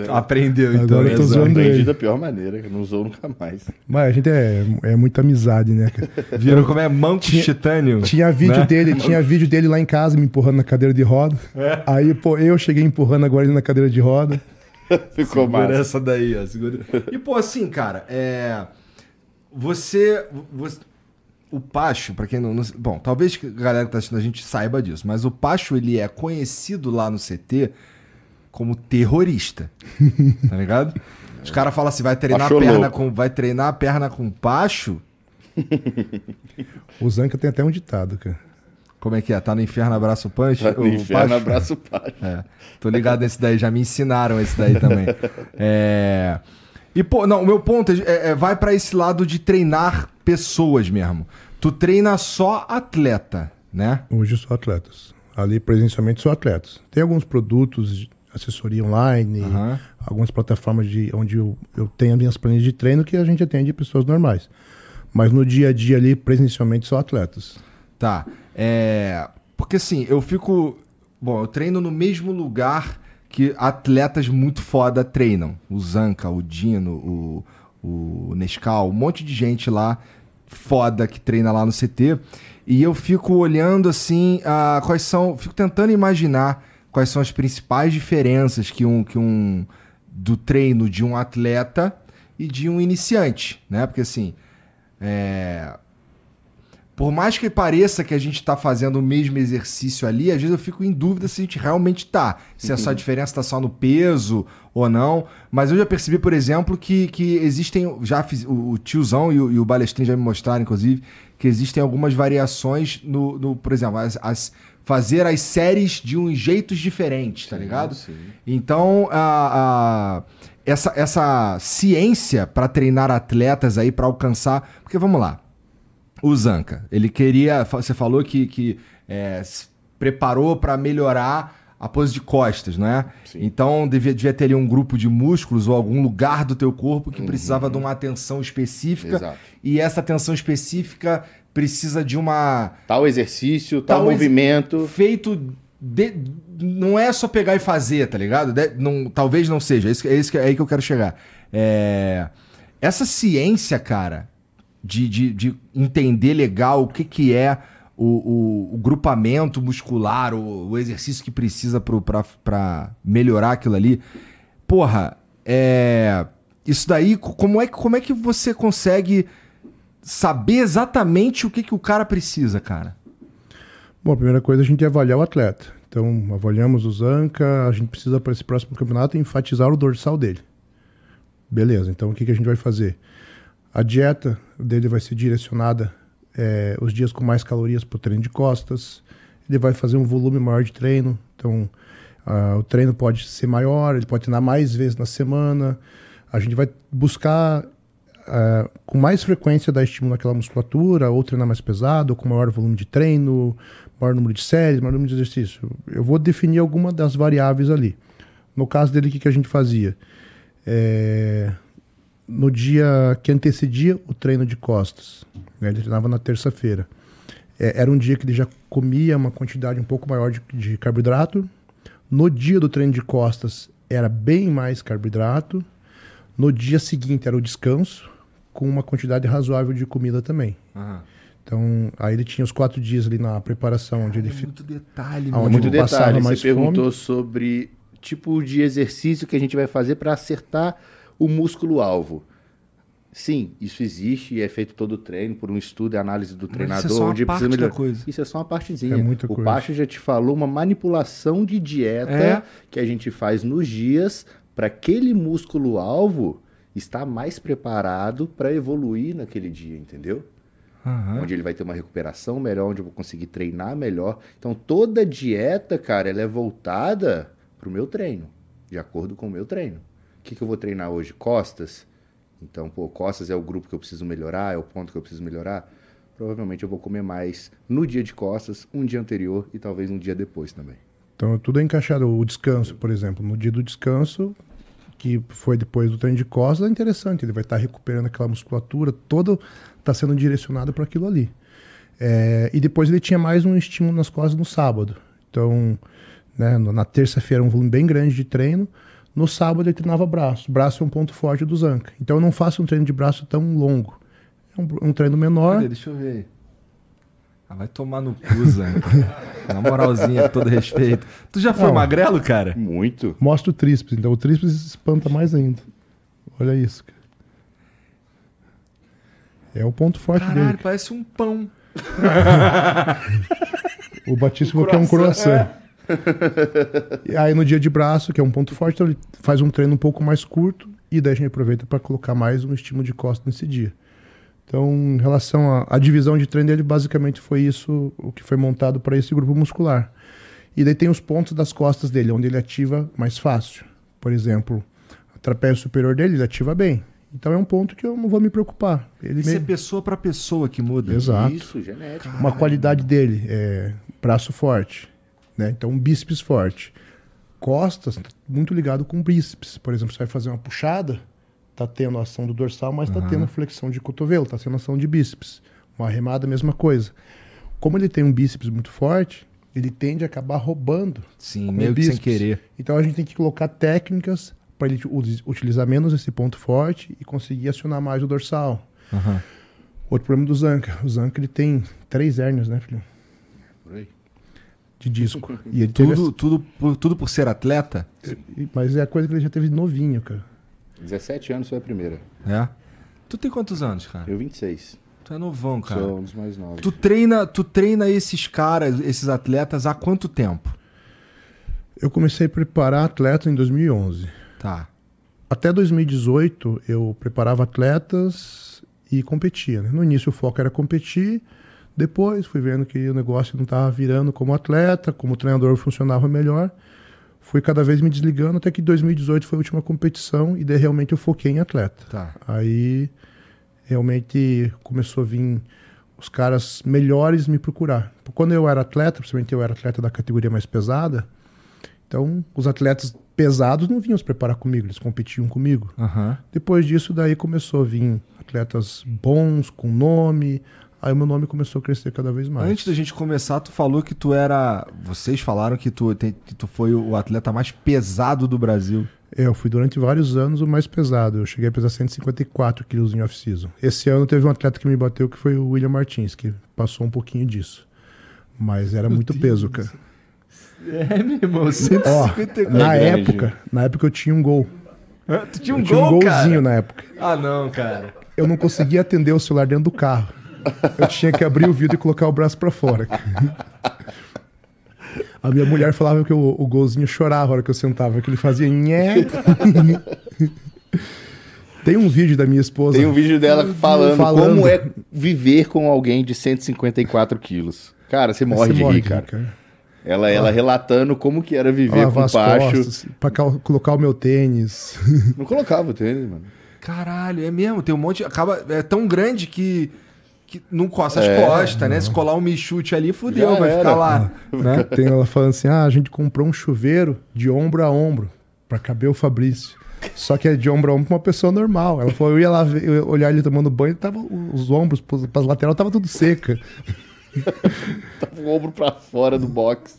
Aprendeu, então. Agora eu tô né, zoando. Aprendi ele. da pior maneira, que não usou nunca mais. Mas a gente é, é muita amizade, né? Virou como é manco Tinha- titânio. Tinha vídeo né? dele, tinha vídeo dele lá em casa me empurrando na cadeira de roda. É. Aí, pô, eu cheguei empurrando agora ele na cadeira de roda. Ficou Segura massa. essa daí, ó. Segura. E, pô, assim, cara, é. Você. você- o Pacho, pra quem não, não. Bom, talvez a galera que tá assistindo a gente saiba disso, mas o Pacho, ele é conhecido lá no CT como terrorista. tá ligado? Os caras falam assim: vai treinar a perna louco. com. Vai treinar a perna com Pacho. O Zanca tem até um ditado, cara. Como é que é? Tá no inferno, abraço o punch? No O inferno, Pacho? abraço o pai. É, tô ligado nesse daí, já me ensinaram esse daí também. É, E, pô, não, o meu ponto é, é- é- vai pra esse lado de treinar pessoas mesmo. Tu treina só atleta, né? Hoje só atletas. Ali presencialmente só atletas. Tem alguns produtos, de assessoria online, algumas plataformas de onde eu, eu tenho as minhas planilhas de treino que a gente atende pessoas normais. Mas no dia a dia ali, presencialmente só atletas. Tá. É. Porque assim, eu fico. Bom, eu treino no mesmo lugar que atletas muito foda treinam. O Zanca, o Dino, o, o Nescau, um monte de gente lá foda que treina lá no CT. E eu fico olhando assim, ah, quais são. Fico tentando imaginar quais são as principais diferenças que um, que um. do treino de um atleta e de um iniciante, né? Porque assim. É, por mais que pareça que a gente tá fazendo o mesmo exercício ali, às vezes eu fico em dúvida se a gente realmente tá. Se essa diferença tá só no peso ou não. Mas eu já percebi, por exemplo, que, que existem. Já fiz, o, o tiozão e o, e o Balestrin já me mostraram, inclusive, que existem algumas variações no. no por exemplo, as, as- fazer as séries de uns jeitos diferentes, tá ligado? sim. Então, a, a- essa, essa ciência para treinar atletas aí, para alcançar. Porque vamos lá. O Zanca, ele queria. Você falou que, que é, se preparou para melhorar a pose de costas, não é? Sim. Então devia, devia ter ali um grupo de músculos ou algum lugar do teu corpo que precisava de uma atenção específica. Exato. E essa atenção específica precisa de uma Tal exercício, tal, Tal ex- movimento. feito de- não é só pegar e fazer, tá ligado? De- não- talvez não seja. É, isso, que- é, isso que- é aí que eu quero chegar. É, essa ciência, cara, de, de, de entender legal o que, que é o, o- o grupamento muscular, o, o exercício que precisa pra melhorar aquilo ali. Porra, é. Isso daí, co- como é, que- como é que você consegue saber exatamente o que, que o cara precisa, cara? Bom, a primeira coisa é a gente avaliar o atleta. Então, avaliamos o Zanca, a gente precisa para esse próximo campeonato enfatizar o dorsal dele. Beleza, então o que, que a gente vai fazer? A dieta dele vai ser direcionada eh, os dias com mais calorias para o treino de costas. Ele vai fazer um volume maior de treino. Então, ah, o treino pode ser maior, ele pode treinar mais vezes na semana. A gente vai buscar ah, com mais frequência dar estímulo naquela musculatura, ou treinar mais pesado, ou com maior volume de treino, maior número de séries, maior número de exercício. Eu vou definir alguma das variáveis ali. No caso dele, o que, que a gente fazia? É, no dia que antecedia o treino de costas, né, ele treinava na terça-feira. É, era um dia que ele já comia uma quantidade um pouco maior de, de carboidrato. No dia do treino de costas, era bem mais carboidrato. No dia seguinte, era o descanso, com uma quantidade razoável de comida também. Então, aí ele tinha os quatro dias ali na preparação, onde ele É muito detalhe, Aonde mano. Muito detalhe. Você mais perguntou sobre tipo de exercício que a gente vai fazer para acertar o músculo-alvo. Sim, isso existe e é feito todo o treino por um estudo e análise do Mas treinador. isso é só uma parte precisa da coisa. Isso é só uma partezinha. É muita o coisa. Pacho já te falou uma manipulação de dieta É. que a gente faz nos dias para aquele músculo-alvo estar mais preparado para evoluir naquele dia, entendeu? Aham. onde ele vai ter uma recuperação melhor, onde eu vou conseguir treinar melhor. Então toda dieta, cara, ela é voltada pro meu treino, de acordo com o meu treino. Que, que eu vou treinar hoje? Costas? Então, pô, costas é o grupo que eu preciso melhorar, é o ponto que eu preciso melhorar. Provavelmente eu vou comer mais no dia de costas, um dia anterior e talvez um dia depois também. Então tudo é encaixado. O descanso, por exemplo, no dia do descanso, que foi depois do treino de costas, é interessante. Ele vai estar recuperando aquela musculatura, toda está sendo direcionado para aquilo ali. É, e depois ele tinha mais um estímulo nas costas no sábado. Então, né, na terça-feira um volume bem grande de treino. No sábado ele treinava braço. Braço é um ponto forte do Zanca. Então eu não faço um treino de braço tão longo. É um, um treino menor. Cadê? Deixa eu ver. Ah, vai tomar no cu, Zanca. Na moralzinha, com todo respeito. Tu já foi Não. magrelo, cara? Muito. Mostra o tríceps. Então o tríceps espanta mais ainda. Olha isso. cara. É o ponto forte Caralho, dele. parece um pão. O batíssimo que é um croissant. E aí no dia de braço, que é um ponto forte, então ele faz um treino um pouco mais curto e daí a gente aproveita para colocar mais um estímulo de costas nesse dia. Então, em relação à, divisão de treino dele, basicamente foi isso o que foi montado para esse grupo muscular. E daí tem os pontos das costas dele, onde ele ativa mais fácil. Por exemplo, a trapézio superior dele, ele ativa bem. Então é um ponto que eu não vou me preocupar. Ele Isso é pessoa pra pessoa que muda. Exato. Isso, genética. uma qualidade dele é braço forte, né? Então um bíceps forte. Costas tá muito ligado com bíceps. Por exemplo, você vai fazer uma puxada, tá tendo a ação do dorsal, mas tá tendo flexão de cotovelo, tá tendo ação de bíceps. Uma remada, mesma coisa. Como ele tem um bíceps muito forte, ele tende a acabar roubando. Sim, meio que sem querer. Então a gente tem que colocar técnicas para ele utilizar menos esse ponto forte e conseguir acionar mais o dorsal. Aham. Outro problema do Zanca. O Zanca ele tem três hérnias, né, filho? Por aí. De disco. E ele teve Tudo, tudo, por, tudo por ser atleta? essa- Mas é a coisa que ele já teve novinho, cara. 17 anos foi a primeira. É. Tu tem quantos anos, cara? Eu 26. Tu é novão, cara. Sou um dos mais novos. Tu treina, tu treina esses caras, esses atletas há quanto tempo? Eu comecei a preparar atleta em 2011. Tá. Até 2018 eu preparava atletas e competia. né? No início o foco era competir. Depois fui vendo que o negócio não estava virando como atleta, como treinador funcionava melhor. Fui cada vez me desligando até que 2018 foi a última competição e daí realmente eu foquei em atleta. Tá. Aí realmente começou a vir os caras melhores me procurar. Quando eu era atleta, principalmente eu era atleta da categoria mais pesada, então os atletas pesados não vinham se preparar comigo, eles competiam comigo. Aham. Depois disso, daí começou a vir atletas bons, com nome, aí o meu nome começou a crescer cada vez mais. Antes da gente começar, tu falou que tu era. Vocês falaram que tu, tem- que tu foi o atleta mais pesado do Brasil. É, eu fui durante vários anos o mais pesado. Eu cheguei a pesar 154 quilos em off-season. Esse ano teve um atleta que me bateu, que foi o William Martins, que passou um pouquinho disso. Mas era muito peso, cara. É, meu irmão, Ó, 154. na É época, na época eu tinha um gol. Tu tinha um eu tinha um gol, golzinho cara? na época. Ah, não, cara. Eu não conseguia atender o celular dentro do carro. Eu tinha que abrir o vidro e colocar o braço pra fora. A minha mulher falava que o, o golzinho chorava a hora que eu sentava, que ele fazia nhé. Tem um vídeo da minha esposa. Tem um vídeo dela falando, Falando. como é viver com alguém de 154 quilos. Cara, você morre Você de morre rir, de cara. Ela, ela relatando como que era viver Lavar com baixo. costas, pra colocar o meu tênis. Não colocava o tênis, mano. Caralho, é mesmo. Tem um monte. Acaba. É tão grande que. Que não coça as É, costas, né? Se colar um michute ali, fudeu, Já vai era. ficar lá. né? Tem ela falando assim: ah, a gente comprou um chuveiro de ombro a ombro pra caber o Fabrício. Só que é de ombro a ombro pra uma pessoa normal. Ela falou: eu ia lá ver- eu ia olhar ele tomando banho, tava, os ombros pras lateral tava tudo seca. Tava o ombro pra fora do box.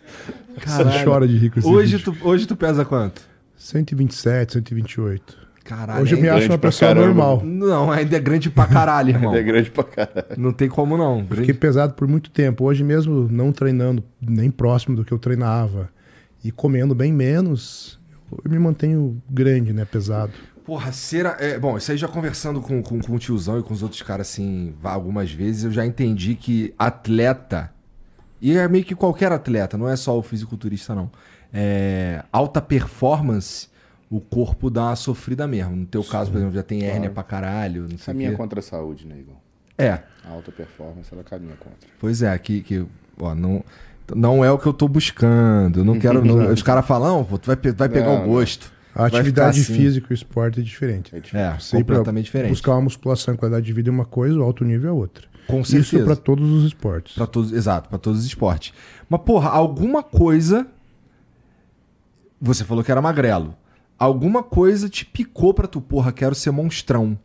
Você chora de esse Hoje vídeo. tu, hoje tu pesa quanto? 127, 128. Caralho. Hoje eu me ainda- acho uma pessoa caramba. normal. Não, ainda é grande pra caralho, irmão. É grande pra caralho. Não tem como não. Fiquei Grande... pesado por muito tempo. Hoje mesmo, não treinando nem próximo do que eu treinava e comendo bem menos, eu me mantenho grande, né? Pesado. Porra, cera. É, bom, isso aí já conversando com, com, com o tiozão e com os outros caras assim, vá, algumas vezes, eu já entendi que atleta. E é meio que qualquer atleta, não é só o fisiculturista, não. É, alta performance, o corpo dá uma sofrida mesmo. No teu caso, por exemplo, já tem hérnia pra caralho. Não sei o Caminha quê. contra a saúde, né, Igor? É, A alta performance, ela caminha contra. Pois é, que, que ó, não, não é o que eu tô buscando. Eu não quero. não- os caras falam, "Não, pô, tu vai, vai pegar o não. gosto. A atividade assim. física e o esporte é diferente. É, Sei pra completamente diferente. Buscar uma musculação e qualidade de vida é uma coisa, o alto nível é outra. Com Isso certeza. para todos os esportes. Pra todos, exato, pra todos os esportes. Mas, porra, alguma coisa. Você falou que era magrelo. Alguma coisa te picou pra tu, porra, quero ser monstrão.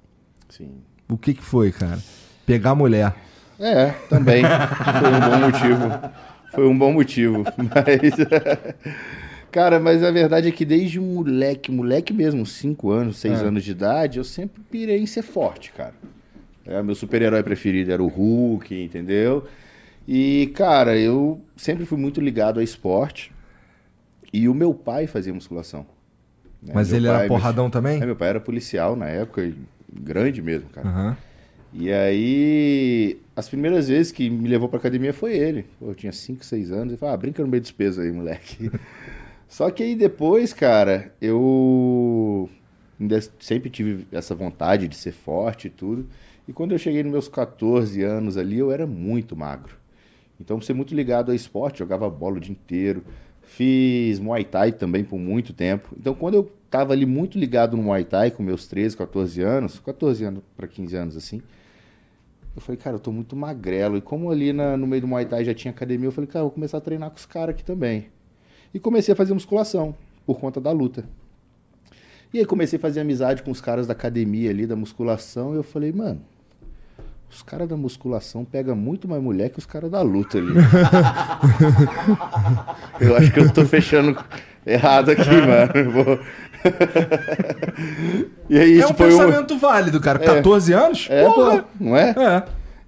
Sim. O que que foi, cara? Pegar mulher. É, também. Foi um bom motivo. Foi um bom motivo. Mas. Cara, mas a verdade é que desde moleque, moleque mesmo, 5 anos, 6 É. anos de idade, eu sempre pirei em ser forte, cara. É, meu super-herói preferido era o Hulk, entendeu? E, cara, eu sempre fui muito ligado a esporte. E o meu pai fazia musculação. Né? Mas Meu ele era pai porradão mexia- também? É, meu pai era policial na época, grande mesmo, cara. Aham. E aí, as primeiras vezes que me levou pra academia foi ele. Eu tinha 5, 6 anos. Ele falou, ah, brinca no meio dos pesos aí, moleque. Só que aí depois, cara, eu sempre tive essa vontade de ser forte e tudo. E quando eu cheguei nos meus 14 anos ali, eu era muito magro. Então, por ser muito ligado ao esporte, jogava bola o dia inteiro. Fiz Muay Thai também por muito tempo. Então, quando eu tava ali muito ligado no Muay Thai, com meus 13, 14 anos, 14 anos para 15 anos assim, eu falei, cara, eu tô muito magrelo. E como ali na- no meio do Muay Thai já tinha academia, eu falei, cara, eu vou começar a treinar com os caras aqui também. E comecei a fazer musculação, por conta da luta. E aí comecei a fazer amizade com os caras da academia ali, da musculação, e eu falei, mano, os caras da musculação pegam muito mais mulher que os caras da luta ali. eu acho que eu tô fechando errado aqui, mano. Eu vou- e aí É isso um foi um... pensamento válido, cara. 14 anos? É, Porra! pô, não é? É.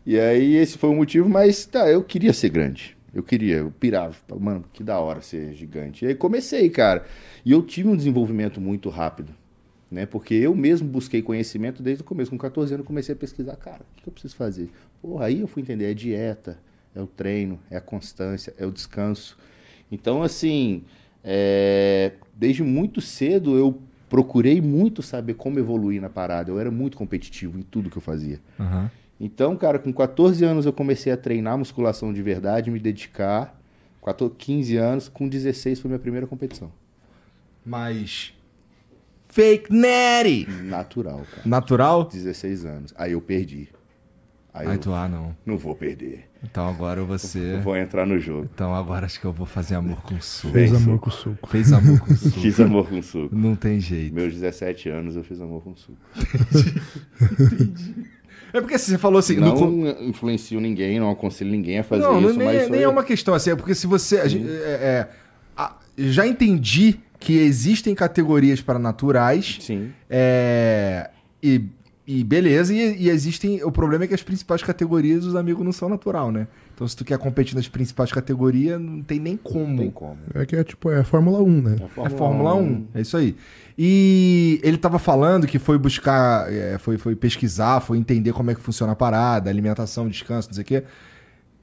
E aí esse foi o motivo, mas tá, eu queria ser grande. Eu queria, eu pirava. Mano, que da hora ser gigante. E aí comecei, cara. E eu tive um desenvolvimento muito rápido. Né? Porque eu mesmo busquei conhecimento desde o começo. Com 14 anos eu comecei a pesquisar, cara, o que eu preciso fazer? Porra, aí eu fui entender, é dieta, é o treino, é a constância, é o descanso. Então, assim, é, desde muito cedo eu procurei muito saber como evoluir na parada. Eu era muito competitivo em tudo que eu fazia. Aham. Então, cara, com 14 anos eu comecei a treinar musculação de verdade, me dedicar. 14, 15 anos, com 16 foi minha primeira competição. Mas. Fake Natty! Natural, cara. Natural? 16 anos. Aí eu perdi. Aí Ai, eu tu, ah, não. não vou perder. Então agora você. Eu vou entrar no jogo. Então agora acho que eu vou fazer amor com suco. Fez amor com suco. Fez amor com suco. Fiz amor com suco. Não tem jeito. Meus 17 anos eu fiz amor com suco. É porque assim, você falou assim. no Não co- influencio ninguém, não aconselho ninguém a fazer não, isso, nem, mas nem é uma questão assim. É porque se você. a gente- é- é, já entendi que existem categorias para naturais. Sim. É, e, e beleza, e, e existem. O problema é que as principais categorias os amigos não são natural, né? Então, se tu quer competir nas principais categorias, não tem nem como. Não tem como. É que é tipo, é a Fórmula 1, né? É Fórmula 1, é isso aí. E ele tava falando que foi buscar, é, foi, foi pesquisar, foi entender como é que funciona a parada, alimentação, descanso, não sei o quê.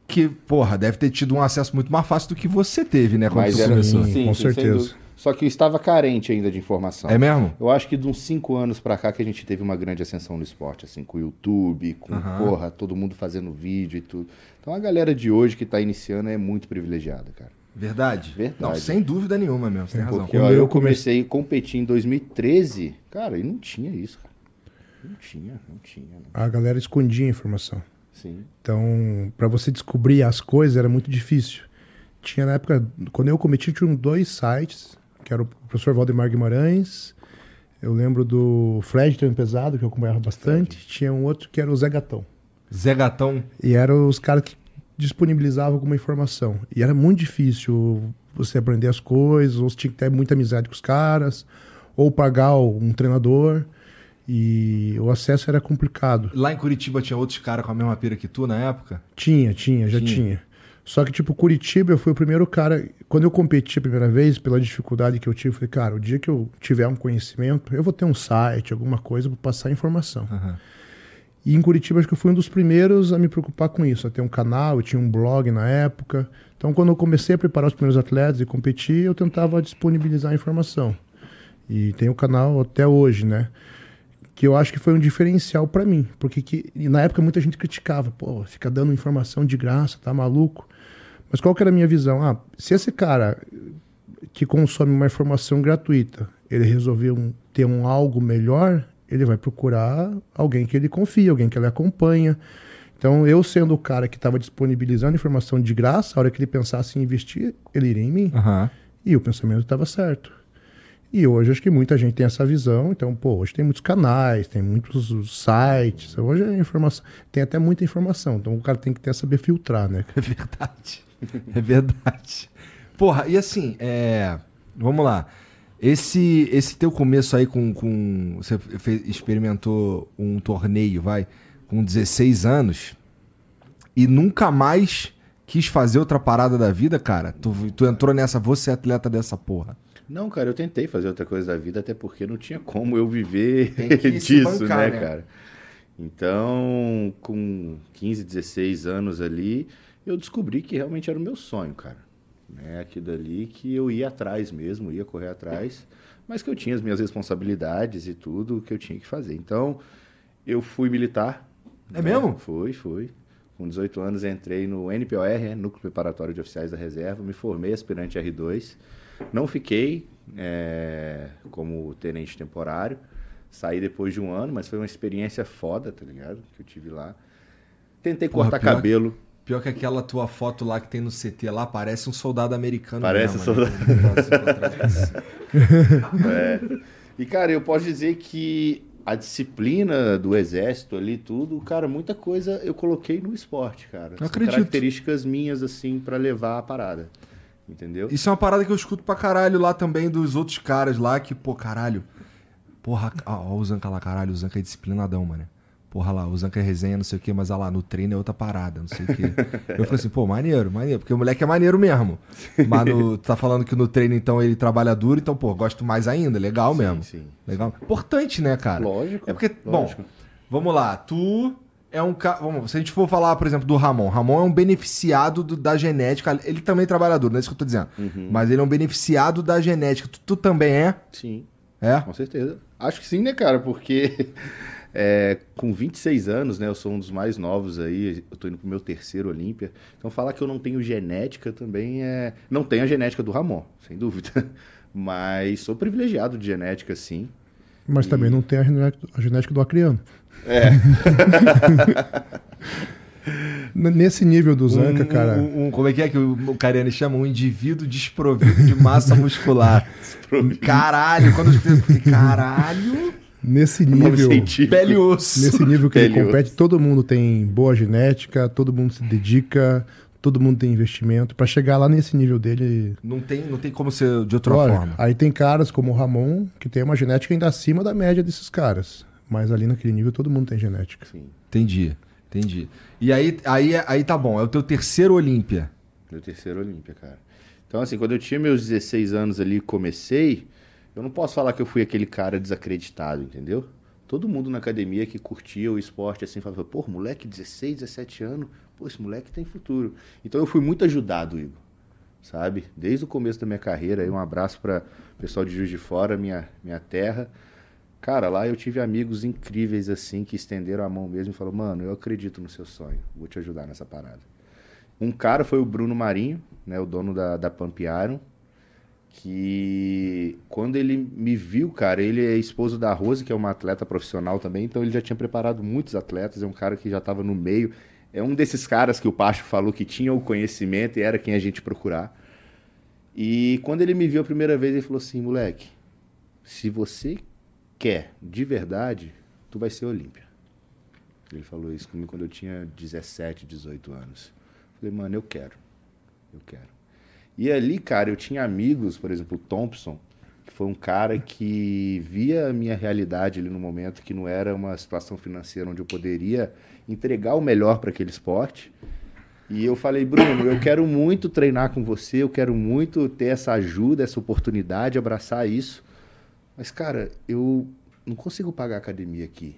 Que, porra, deve ter tido um acesso muito mais fácil do que você teve, né? Quando Mas era começou. Sim, com certeza. Só que eu estava carente ainda de informação. É mesmo? Eu acho que de uns cinco anos pra cá que a gente teve uma grande ascensão no esporte, assim, com o YouTube, com, Aham. porra, todo mundo fazendo vídeo e tudo. Então a galera de hoje que tá iniciando é muito privilegiada, cara. Verdade? Verdade. Não, sem dúvida nenhuma mesmo, você tem razão. Porque Quando ó, eu comecei a competir em 2013, cara, e não tinha isso, cara. Não tinha, não tinha. Não. A galera escondia a informação. Sim. Então, para você descobrir as coisas era muito difícil. Tinha na época, quando eu cometi, tinha dois sites, que era o professor Valdemar Guimarães, eu lembro do Fred Treino Pesado, que eu acompanhava bastante, tinha um outro que era o Zé Gatão. Zé Gatão. E eram os caras que disponibilizavam alguma informação. E era muito difícil você aprender as coisas, ou você tinha que ter muita amizade com os caras, ou pagar um treinador. E o acesso era complicado. Lá em Curitiba tinha outros caras com a mesma pira que tu na época? Tinha, tinha, já Tinha. tinha. Só que, tipo, Curitiba, eu fui o primeiro cara. Quando eu competi a primeira vez, pela dificuldade que eu tive, eu falei, cara, o dia que eu tiver um conhecimento, eu vou ter um site, alguma coisa, para passar informação. Aham. E em Curitiba, acho que eu fui um dos primeiros a me preocupar com isso, a ter um canal, eu tinha um blog na época. Então, quando eu comecei a preparar os primeiros atletas e competir, eu tentava disponibilizar a informação. E tem o canal até hoje, né? Que eu acho que foi um diferencial pra mim. Porque que, na época muita gente criticava, pô, fica dando informação de graça, tá maluco? Mas qual que era a minha visão? Ah, se esse cara que consome uma informação gratuita, ele resolveu um, ter um algo melhor, ele vai procurar alguém que ele confia, alguém que ele acompanha. Então, eu sendo o cara que estava disponibilizando informação de graça, a hora que ele pensasse em investir, ele iria em mim. Aham. E o pensamento estava certo. E hoje acho que muita gente tem essa visão. Então, pô, hoje tem muitos canais, tem muitos sites. Hoje é informação, tem até muita informação. Então o cara tem que ter saber filtrar, né? É verdade. É verdade. Porra, e assim, é... vamos lá. Esse, esse teu começo aí com. com você fez- experimentou um torneio, vai, com 16 anos e nunca mais quis fazer outra parada da vida, cara. Tu, tu entrou nessa, você é atleta dessa porra. Não, cara, eu tentei fazer outra coisa da vida, até porque não tinha como eu viver disso, bancar, né, né? cara? Então, com 15, 16 anos ali, eu descobri que realmente era o meu sonho, cara. Né? Aquilo dali que eu ia atrás mesmo, ia correr atrás, mas que eu tinha as minhas responsabilidades e tudo que eu tinha que fazer. Então, eu fui militar. É né? mesmo? Fui, fui. Com 18 anos entrei no NPOR, né? Núcleo Preparatório de Oficiais da Reserva, me formei aspirante R2. Não fiquei é, como tenente temporário. Saí depois de um ano, mas foi uma experiência foda, tá ligado? Que eu tive lá. Tentei Porra, cortar pior- cabelo. Pior que aquela tua foto lá que tem no CT lá, parece um soldado americano. Parece mesmo, um né? Trás, assim. E, cara, eu posso dizer que a disciplina do exército ali, tudo, cara, muita coisa eu coloquei no esporte, cara. São acredito. características minhas, assim, pra levar a parada. Entendeu? Isso é uma parada que eu escuto pra caralho lá também dos outros caras lá, que, pô, caralho. Porra, ó, ó o Zanca lá, caralho, o Zanca é disciplinadão, mano. Porra lá, o Zanca é resenha, não sei o que, mas olha lá, no treino é outra parada, não sei o que. Eu falei assim, pô, maneiro, maneiro, porque o moleque é maneiro mesmo. Mas no, tu tá falando que no treino, então, ele trabalha duro, então, pô, gosto mais ainda, legal mesmo. sim. Legal. Importante, né, cara? Lógico, É porque, lógico. bom, vamos lá, tu é um cara. Vamos, se a gente for falar, por exemplo, do Ramon, Ramon é um beneficiado do- da genética. Ele também trabalha duro, não é isso que eu tô dizendo. Uhum. Mas ele é um beneficiado da genética. Tu, tu também é? Sim. É? Com certeza. Acho que sim, né, cara? Porque é, com 26 anos, né? Eu sou um dos mais novos aí. Eu tô indo pro meu terceiro Olímpia. Então falar que eu não tenho genética também é. Não tenho a genética do Ramon, sem dúvida. Mas sou privilegiado de genética, sim. Mas também não tem a genética, a genética do acriano. É. Nesse nível do Zanca, um, cara. um- um- como é que é que o, Cariani chama? Um indivíduo desprovido de massa muscular. Caralho, quando eu falei, caralho, Nesse nível. pele e osso. Nesse nível que ele Pele e compete, todo mundo tem boa genética, todo mundo se dedica, todo mundo tem investimento. Pra chegar lá nesse nível dele. Não tem, não tem como ser de outra Olha, forma. aí tem caras como o Ramon, que tem uma genética ainda acima da média desses caras. Mas ali naquele nível todo mundo tem genética. Sim. Entendi, entendi. E aí, aí, aí tá bom, é o teu terceiro Olímpia. Meu terceiro Olímpia, cara. Então, assim, quando eu tinha meus 16 anos ali e comecei, eu não posso falar que eu fui aquele cara desacreditado, entendeu? Todo mundo na academia que curtia o esporte, assim, falava, pô, moleque, 16, 17 anos, pô, esse moleque tem futuro. Então eu fui muito ajudado, Igor, sabe? Desde o começo da minha carreira, aí um abraço para o pessoal de Juiz de Fora, minha, minha terra. Cara, lá eu tive amigos incríveis, assim, que estenderam a mão mesmo e falaram, mano, eu acredito no seu sonho, vou te ajudar nessa parada. Um cara foi o Bruno Marinho, né, o dono da, da Pump que quando ele me viu, cara, ele é esposo da Rose, que é uma atleta profissional também, então ele já tinha preparado muitos atletas, é um cara que já estava no meio, é um desses caras que o Pacho falou que tinha o conhecimento e era quem a gente procurar. E quando ele me viu a primeira vez, ele falou assim, moleque, se você quer de verdade, tu vai ser Olímpia. Ele falou isso comigo quando eu tinha 17, 18 anos. Falei, mano, eu quero. Eu quero. E ali, cara, eu tinha amigos, por exemplo, o Thompson, que foi um cara que via a minha realidade ali no momento, que não era uma situação financeira onde eu poderia entregar o melhor para aquele esporte. E eu falei, Bruno, eu quero muito treinar com você, eu quero muito ter essa ajuda, essa oportunidade, abraçar isso. Mas, cara, eu não consigo pagar a academia aqui.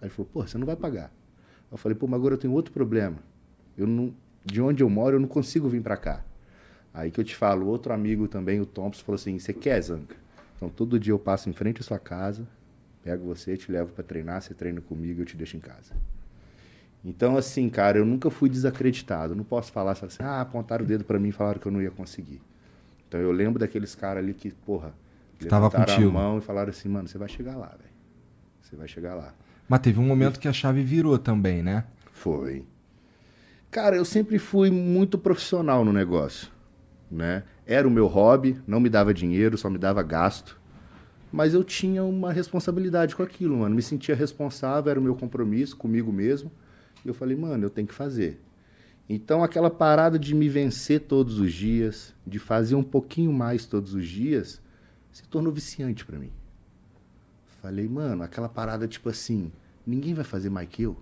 Aí ele falou, pô, você não vai pagar. Eu falei, pô, mas agora eu tenho outro problema. Eu não, de onde eu moro, eu não consigo vir para cá. Aí que eu te falo, outro amigo também, o Thompson, falou assim, você quer, Zanca? Então todo dia eu passo em frente à sua casa, pego você, te levo para treinar, você treina comigo, eu te deixo em casa. Então, assim, cara, eu nunca fui desacreditado. Não posso falar assim, ah, apontaram o dedo para mim e falaram que eu não ia conseguir. Então eu lembro daqueles caras ali que, porra, Que tava contigo. a mão e falaram assim, mano, você vai chegar lá, velho. Você vai chegar lá. Mas teve um momento que a chave virou também, né? Foi. Cara, eu sempre fui muito profissional no negócio, né? Era o meu hobby, não me dava dinheiro, só me dava gasto. Mas eu tinha uma responsabilidade com aquilo, mano. Me sentia responsável, era o meu compromisso comigo mesmo. E eu falei, mano, eu tenho que fazer. Então, aquela parada de me vencer todos os dias, de fazer um pouquinho mais todos os dias, se tornou viciante pra mim. Falei, mano, aquela parada tipo assim, ninguém vai fazer mais que eu.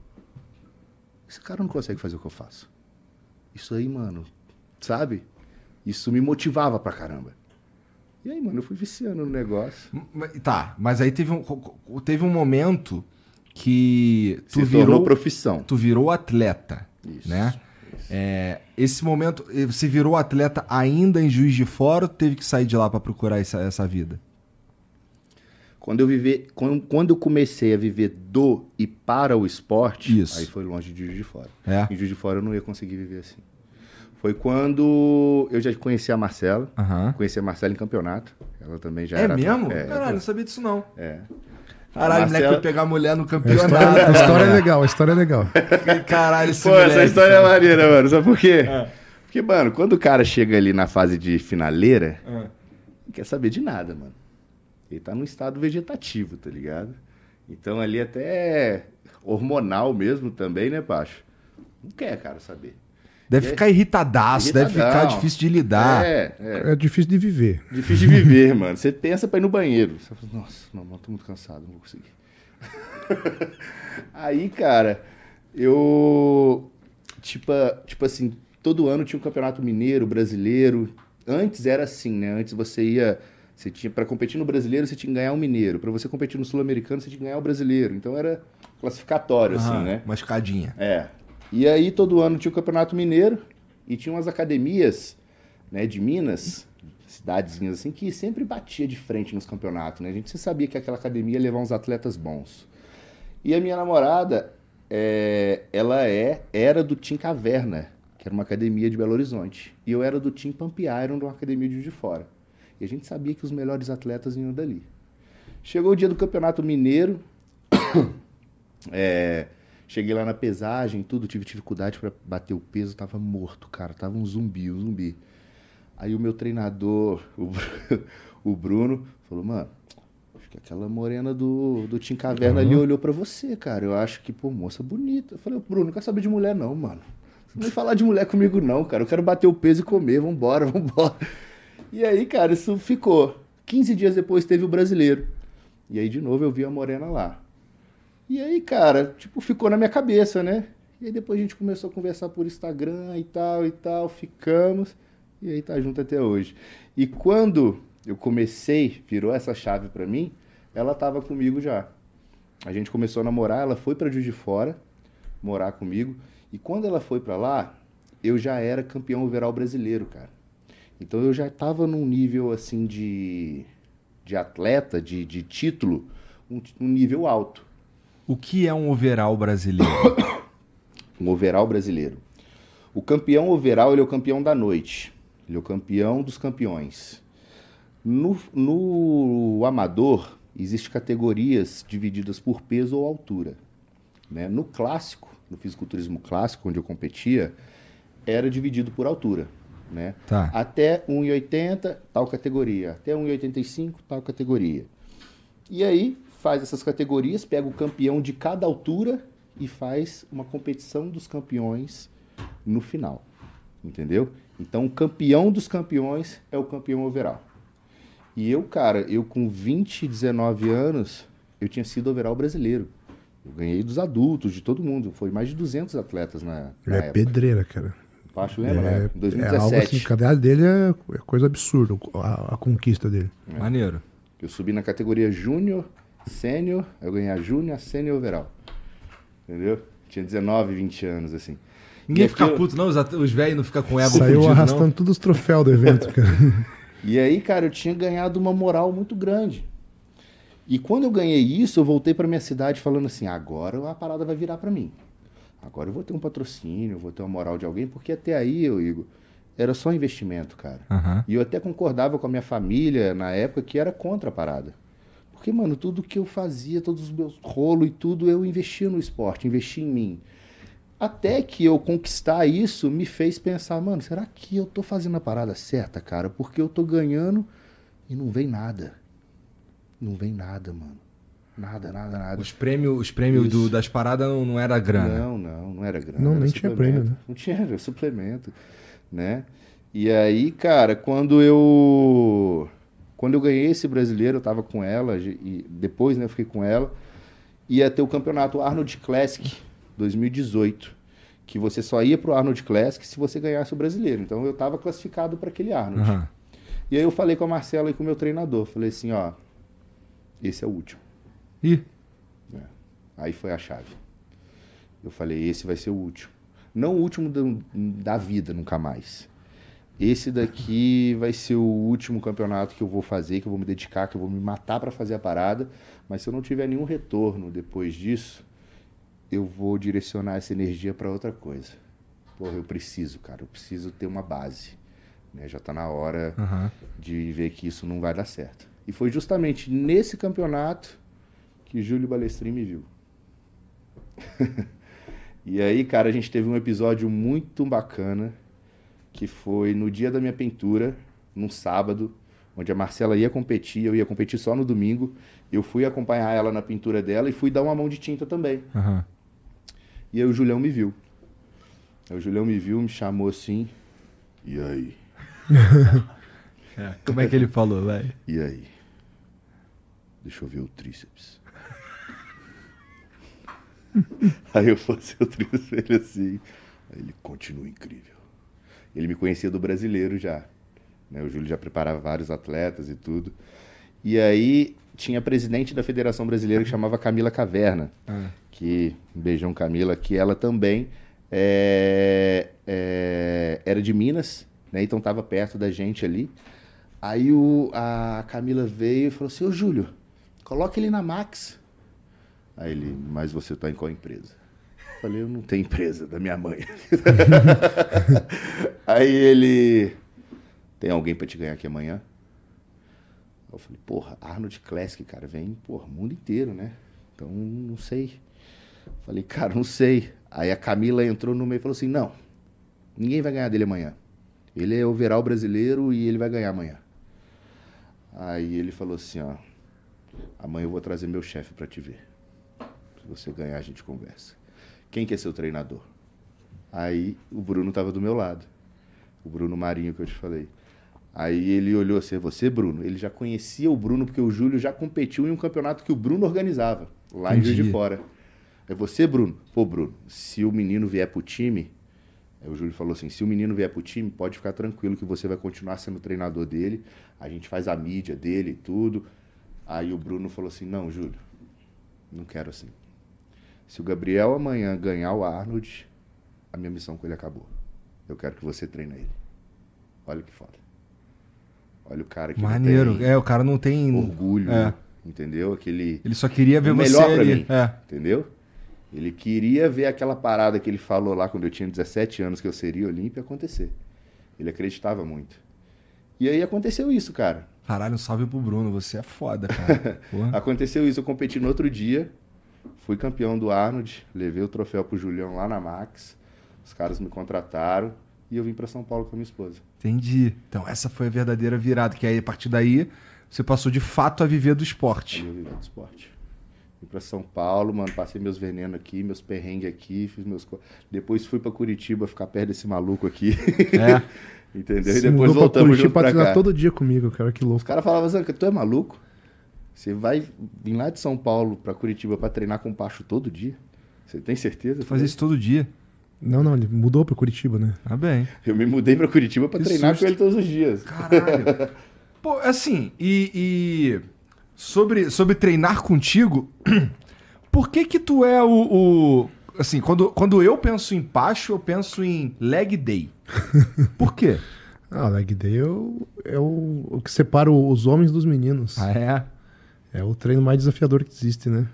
Esse cara não consegue fazer o que eu faço. Isso aí, mano, sabe? Isso me motivava pra caramba. E aí, mano, eu fui viciando no negócio. Tá, mas aí teve um, teve um momento que tu Se virou, profissão. tu virou atleta, Isso, né? É, esse momento, eh, você virou atleta ainda em Juiz de Fora ou teve que sair de lá pra procurar essa, essa vida? Quando eu viver, quando, quando eu comecei a viver do e para o esporte, Isso. aí foi longe de Juiz de Fora. É? Em Juiz de Fora eu não ia conseguir viver assim. Foi quando eu já conheci a Marcela, Aham. conheci a Marcela em campeonato. Ela também já É era. mesmo? É, Caralho, não sabia disso não. é. Caralho, A o moleque foi pegar mulher no A história, campeonato. a história é legal, a história é legal. Caralho, esse Pô, essa moleque, história é cara. maneira, mano. Sabe por quê? É. Porque, mano, quando o cara chega ali na fase de finaleira, Ah. não quer saber de nada, mano. Ele tá num estado vegetativo, tá ligado? Então ali até hormonal mesmo também, né, Pacho? Não quer, cara, saber. Deve ficar irritadaço, deve ficar Irritadão. difícil de lidar. É, é. É difícil de viver. Difícil de viver, mano. Você pensa pra ir no banheiro. Você fala, nossa, não, tô muito cansado, não vou conseguir. Aí, cara, eu. Tipo, tipo assim, todo ano tinha um campeonato mineiro, brasileiro. Antes era assim, né? Antes você ia. Você tinha, para competir no brasileiro, você tinha que ganhar um mineiro. Pra você competir no sul-americano, você tinha que ganhar o brasileiro. Então era classificatório, assim, Aham, né? Uma escadinha. É. E aí todo ano tinha o Campeonato Mineiro e tinha umas academias, né, de Minas, cidadezinhas assim, que sempre batia de frente nos campeonatos, né? A gente sabia que aquela academia ia levar uns atletas bons. E a minha namorada, é, ela é, era do Team Caverna, que era uma academia de Belo Horizonte. E eu era do Team Pump de uma academia de de Fora. E a gente sabia que os melhores atletas vinham dali. Chegou o dia do Campeonato Mineiro, é, cheguei lá na pesagem, tudo, tive dificuldade para bater o peso, tava morto, cara, tava um zumbi, um zumbi. Aí o meu treinador, o, Bru- o Bruno, falou, mano, acho que aquela morena do, do Tim Caverna ali olhou pra você, cara. Eu acho que, pô, moça bonita. Eu falei, Bruno, não quero saber de mulher não, mano. Você não vai falar de mulher comigo não, cara. Eu quero bater o peso e comer, vambora, vambora. E aí, cara, isso ficou. 15 dias depois teve o brasileiro. E aí, de novo, eu vi a morena lá. E aí, cara, tipo, ficou na minha cabeça, né? E aí depois a gente começou a conversar por Instagram e tal e tal, ficamos. E aí tá junto até hoje. E quando eu comecei, virou essa chave pra mim, ela tava comigo já. A gente começou a namorar, ela foi pra Juiz de Fora morar comigo. E quando ela foi pra lá, eu já era campeão overall brasileiro, cara. Então eu já tava num nível assim de, de atleta, de, de título, um, um nível alto. O que é um overall brasileiro? um overall brasileiro. O campeão overall ele é o campeão da noite. Ele é o campeão dos campeões. No, no amador, existem categorias divididas por peso ou altura. Né? No clássico, no fisiculturismo clássico, onde eu competia, era dividido por altura. Né? Tá. Até 1,80, tal categoria. Até 1,85, tal categoria. E aí, faz essas categorias, pega o campeão de cada altura e faz uma competição dos campeões no final. Entendeu? Então, o campeão dos campeões é o campeão overall. E eu, cara, eu com 20, 19 anos, eu tinha sido overall brasileiro. Eu ganhei dos adultos, de todo mundo. Foi mais de 200 atletas na, na É época. pedreira, cara. Pacho lembra, né? É, Em é algo 2017. assim, a cadeia dele é é coisa absurda, a, a conquista dele. Maneiro. Eu subi na categoria júnior, sênior, eu ganhei a júnior, a sênior e overall. Entendeu? Tinha 19, 20 anos, assim. Ninguém E fica aquilo- puto, não? Os, velhos não ficam com ego Saiu fudido, arrastando não? todos os troféus do evento, cara. E aí, cara, eu tinha ganhado uma moral muito grande. E quando eu ganhei isso, eu voltei pra minha cidade falando assim: agora a parada vai virar pra mim. Agora eu vou ter um patrocínio, eu vou ter uma moral de alguém, porque até aí, eu, Igor, era só investimento, cara. Aham. E eu até concordava com a minha família na época que era contra a parada. Porque, mano, tudo que eu fazia, todos os meus rolos e tudo, eu investia no esporte, investia em mim. Até que eu conquistar isso me fez pensar, mano, será que eu tô fazendo a parada certa, cara? Porque eu tô ganhando e não vem nada. Não vem nada, mano. Nada, nada, nada. Os prêmios, os prêmios do- das paradas não, não era grana. Não, não, não era grana. Não, era nem tinha prêmio, né? Não tinha, era suplemento, né? E aí, cara, quando eu quando eu ganhei esse brasileiro, eu tava com ela e depois, né, eu fiquei com ela, ia ter o campeonato Arnold Classic 2018, que você só ia pro Arnold Classic se você ganhasse o brasileiro. Então eu tava classificado para aquele Arnold. Aham. E aí eu falei com a Marcela e com o meu treinador, falei assim, ó, esse é o último. Ih, Aí foi a chave. Eu falei, esse vai ser o último. Não o último do- da vida, nunca mais. Esse daqui vai ser o último campeonato que eu vou fazer, que eu vou me dedicar, que eu vou me matar para fazer a parada. Mas se eu não tiver nenhum retorno depois disso, eu vou direcionar essa energia para outra coisa. Porra, eu preciso, cara, eu preciso ter uma base. né? Já tá na hora aham. de ver que isso não vai dar certo. E foi justamente nesse campeonato que Júlio Balestrin me viu. e aí, cara, a gente teve um episódio muito bacana, que foi no dia da minha pintura, num sábado, onde a Marcela ia competir, eu ia competir só no domingo. Eu fui acompanhar ela na pintura dela e fui dar uma mão de tinta também. aham. E aí o Julião me viu. Aí o Julião me viu, me chamou assim. E aí? É, Como é que ele falou, velho? E aí? Deixa eu ver o tríceps. aí eu passei o tríceps ele assim. Aí ele continua incrível. Ele me conhecia do brasileiro já. né? O Júlio já preparava vários atletas e tudo. E aí tinha a presidente da Federação Brasileira que chamava Camila Caverna. Ah. Que, um beijão Camila, que ela também é, é, era de Minas, né? Então tava perto da gente ali. Aí o, a Camila veio e falou assim, ô Júlio, coloca ele na Max. Aí ele, mas você tá em qual empresa? Falei, eu não tenho empresa, da minha mãe. Aí ele, tem alguém pra te ganhar aqui amanhã? Eu falei, porra, Arnold Classic, cara, vem, porra, mundo inteiro, né? Então, não sei. Falei, cara, não sei. Aí a Camila entrou no meio e falou assim, não, ninguém vai ganhar dele amanhã. Ele é overall brasileiro e ele vai ganhar amanhã. Aí ele falou assim, ó, amanhã eu vou trazer meu chefe pra te ver. Se você ganhar, a gente conversa. Quem que é seu treinador? Aí o Bruno tava do meu lado. O Bruno Marinho que eu te falei. Aí ele olhou assim, "É você, Bruno? Ele já conhecia o Bruno porque o Júlio já competiu em um campeonato que o Bruno organizava, lá em Juiz de Entendi. Fora. É você, Bruno? Pô, Bruno, se o menino vier pro time, aí o Júlio falou assim, se o menino vier pro time, pode ficar tranquilo que você vai continuar sendo treinador dele, a gente faz a mídia dele e tudo. Aí o Bruno falou assim, não, Júlio, não quero assim. Se o Gabriel amanhã ganhar o Arnold, a minha missão com ele acabou. Eu quero que você treine ele. Olha que foda. Olha o cara que Maneiro. É, o cara não tem. orgulho, É. entendeu? Aquele Ele só queria ver o você melhor pra ali. mim, É. entendeu? Ele queria ver aquela parada que ele falou lá quando eu tinha 17 anos que eu seria olímpio acontecer. Ele acreditava muito. E aí aconteceu isso, cara. Caralho, um salve pro Bruno. Você é foda, cara. Aconteceu isso, eu competi no outro dia, fui campeão do Arnold, levei o troféu pro Julião lá na Max. Os caras me contrataram e eu vim pra São Paulo com a minha esposa. Entendi. Então essa foi a verdadeira virada. Que aí, a partir daí, você passou de fato a viver do Aí esporte. eu vivi do esporte. Vim pra São Paulo, mano, passei meus venenos aqui, meus perrengues aqui, fiz meus. Depois fui pra Curitiba ficar perto desse maluco aqui. É. Entendeu? Se e depois pra voltamos Curitiba pra pra cá. todo dia comigo, cara, que Os louco. caras falavam, Zanca, tu é maluco? Você vai vir lá de São Paulo pra Curitiba pra treinar com o Pacho todo dia? Você tem certeza? Fazia isso todo dia. Não, não, ele mudou pra Curitiba, né? Tá bem. Eu me mudei pra Curitiba pra Que treinar susto. com ele todos os dias. Caralho. Pô, assim, e, e sobre, sobre treinar contigo, por que que tu é o... o- assim, quando, quando eu penso em Pacho, eu penso em leg day. Por quê? Ah, leg day é o, é o, o que separa os homens dos meninos. Ah, é? É o treino mais desafiador que existe, né?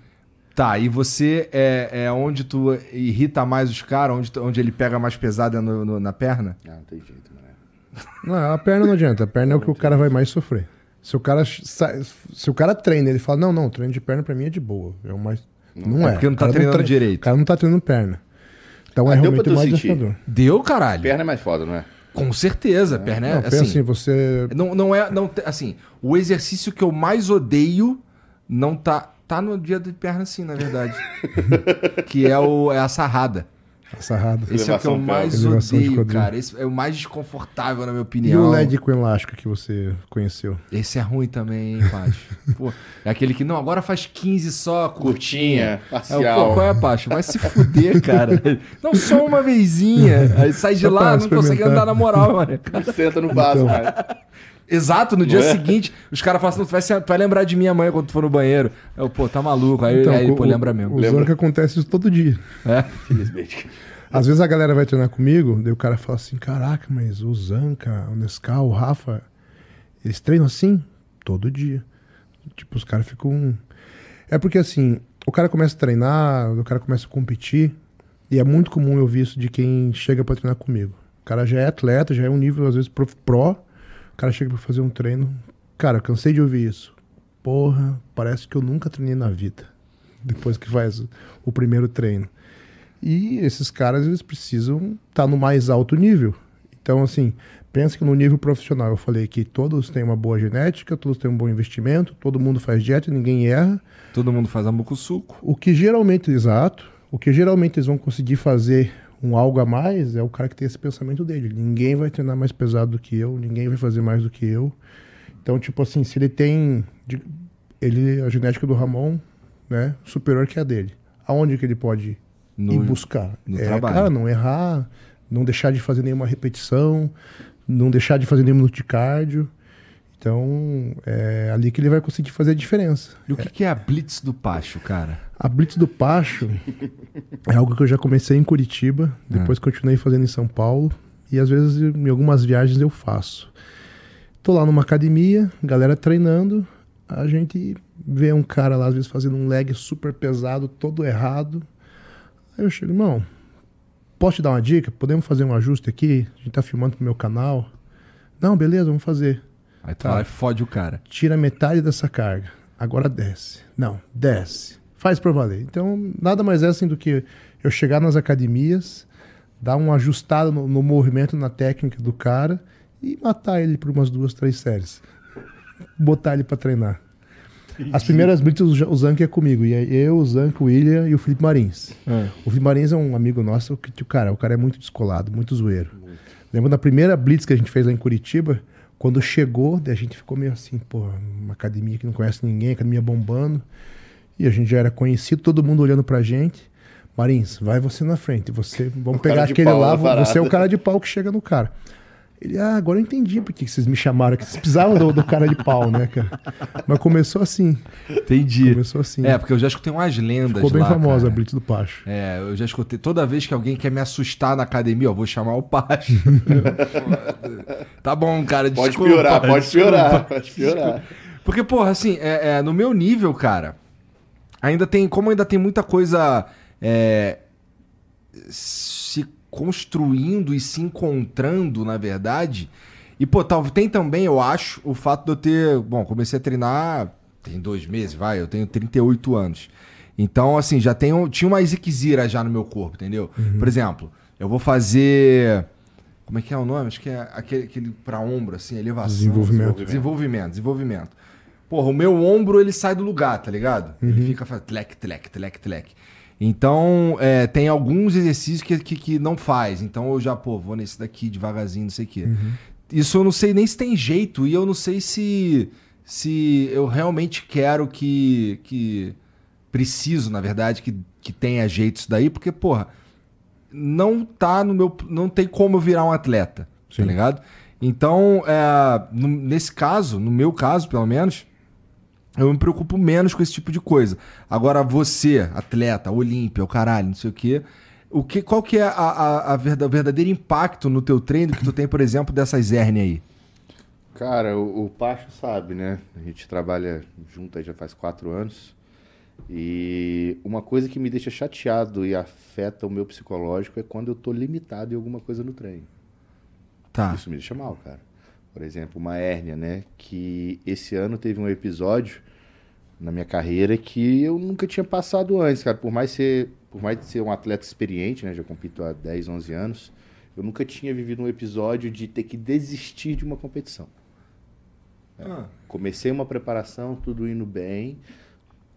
Tá, e você é, é onde tu irrita mais os caras, onde, tu- onde ele pega mais pesado é no- no- na perna? Ah, não tem jeito, né? Não, a perna não adianta. A perna é o que o cara vai mais sofrer. Se o cara, se o cara treina, ele fala, não, não, treino de perna pra mim é de boa. É o mais... Não é. porque não tá treinando tre- direito. O cara não tá treinando perna. Então Ah, é realmente pra tu mais sentir? desafiador. Deu, caralho. Perna é mais foda, não é? Com certeza. Perna é Não, pensa assim. assim, você... Não, não é. Não, assim, o exercício que eu mais odeio não tá. Tá no dia de perna, sim, na verdade. que é, o, é a sarrada. Sarrada. Esse é o que eu mais pélvica. Elevação de odeio, quadril. cara. Esse é o mais desconfortável, na minha E opinião. o LED com elástico que você conheceu? Esse é ruim também, hein, Pacho? Pô, é aquele que, não, agora faz 15 só, curtinha. Curtinha, É, parcial. pô, qual é, Pacho? Vai se fuder, cara. Não, só uma vezinha. Aí sai de Só lá, pra não consegue experimentar. andar na moral, mano. Senta no vaso, Então. cara. Exato, no dia é? seguinte, os caras falam assim, "Não, tu vai, se- tu vai lembrar de mim amanhã quando tu for no banheiro. Eu, pô, tá maluco. Aí, aí o- pô, lembra mesmo. O Lembra. Zanca acontece isso todo dia. É. Felizmente. Às vezes a galera vai treinar comigo, daí o cara fala assim: caraca, mas o Zanca, o Nescau, o Rafa, eles treinam assim? Todo dia. Tipo, os caras ficam. É porque assim, o cara começa a treinar, o cara começa a competir, e é muito comum eu ouvir isso de quem chega pra treinar comigo. O cara já é atleta, já é um nível, às vezes, pro, pro, o cara chega pra fazer um treino. Cara, cansei de ouvir isso. Porra, parece que eu nunca treinei na vida. Depois que faz o- primeiro treino. E esses caras, eles precisam estar no mais alto nível. Então, assim, pensa que no nível profissional, eu falei que todos têm uma boa genética, todos têm um bom investimento, todo mundo faz dieta, ninguém erra. Todo mundo faz amuco-suco. O que geralmente, exato, o que geralmente eles vão conseguir fazer um algo a mais é o cara que tem esse pensamento dele. Ninguém vai treinar mais pesado do que eu, ninguém vai fazer mais do que eu. Então, tipo assim, se ele tem ele a genética do Ramon, né, superior que a dele. Aonde que ele pode No- ir buscar? no é, trabalho. cara, não errar, não deixar de fazer nenhuma repetição, não deixar de fazer nenhum minuto de cardio. Então, é ali que ele vai conseguir fazer a diferença. E o que, que é a Blitz do Pacho, cara? A Blitz do Pacho é algo que eu já comecei em Curitiba, depois continuei fazendo em São Paulo e às vezes em algumas viagens eu faço. Tô lá numa academia, galera treinando, a gente vê um cara lá às vezes fazendo um leg super pesado, todo errado. Aí eu chego, não, posso te dar uma dica? Podemos fazer um ajuste aqui? A gente tá filmando pro meu canal. Não, beleza, vamos fazer Aí Tá. vai lá e fode o cara. tira metade dessa carga. Agora desce. Não, desce. Faz pra valer. Então, nada mais é assim do que eu chegar nas academias, dar uma ajustada no, no movimento, na técnica do cara e matar ele por umas duas, três séries. Botar ele pra treinar. As primeiras blitz, o o Zank é comigo. E é eu, o Zank, o William e o Felipe Marins. O Felipe Marins é um amigo nosso que, tipo, cara, o cara é muito descolado, muito zoeiro. Lembra da primeira blitz que a gente fez lá em Curitiba? Quando chegou, a gente ficou meio assim, pô, uma academia que não conhece ninguém, academia bombando. E a gente já era conhecido, todo mundo olhando pra gente. Marins, vai você na frente. Você, vamos cara pegar aquele lá, você é o cara de pau que chega no cara. Ele, ah, agora eu entendi por que vocês me chamaram, que vocês precisavam do, do cara de pau, né, cara? Mas começou assim, Entendi. começou assim. É, porque eu já escutei umas lendas Ficou bem lá, famosa cara. a Blitz do Pacho. É, eu já escutei. Toda vez que alguém quer me assustar na academia, ó, vou chamar o Pacho. tá bom, cara, Pode desculpa, piorar, pode desculpa. piorar, pode piorar. Porque, porra, assim, é, é, no meu nível, cara, ainda tem. Como ainda tem muita coisa é, se construindo e se encontrando, na verdade. E, pô, tal, tem também, eu acho, o fato de eu ter. Bom, comecei a treinar tem dois meses, vai, eu tenho 38 anos. Então, assim, já tenho. Tinha uma Ezequizira já no meu corpo, entendeu? Por exemplo, eu vou fazer. Como é que é o nome? Acho que é aquele, aquele pra ombro, assim, elevação. Desenvolvimento. Desenvolvimento, desenvolvimento. Porra, o meu ombro ele sai do lugar, tá ligado? Ele fica fazendo tlec, tlec, tlec, tlec. Então, é, tem alguns exercícios que, que, que não faz. Então eu já, pô, vou nesse daqui devagarzinho, não sei o quê. Isso eu não sei nem se tem jeito e eu não sei se, se eu realmente quero que, que preciso, na verdade, que, que tenha jeito isso daí, porque, porra, não tá no meu. Não tem como eu virar um atleta, Sim. tá ligado? Então, é, no- nesse caso, no meu caso, pelo menos, eu me preocupo menos com esse tipo de coisa. Agora, você, atleta, Olímpia, o caralho, não sei o quê. O que, qual que é a, a, a verda- o verdadeiro impacto no teu treino que tu tem, por exemplo, dessas hérnias aí? Cara, o, o Pacho sabe, né? A gente trabalha junto aí já faz quatro anos. E uma coisa que me deixa chateado e afeta o meu psicológico é quando eu tô limitado em alguma coisa no treino. Tá. Isso me deixa mal, cara. Por exemplo, uma hérnia, né? Que esse ano teve um episódio na minha carreira que eu nunca tinha passado antes, cara. Por mais ser, por mais ser um atleta experiente, né? Já compito há 10, 11 anos. Eu nunca tinha vivido um episódio de ter que desistir de uma competição. Ah. Comecei uma preparação, tudo indo bem.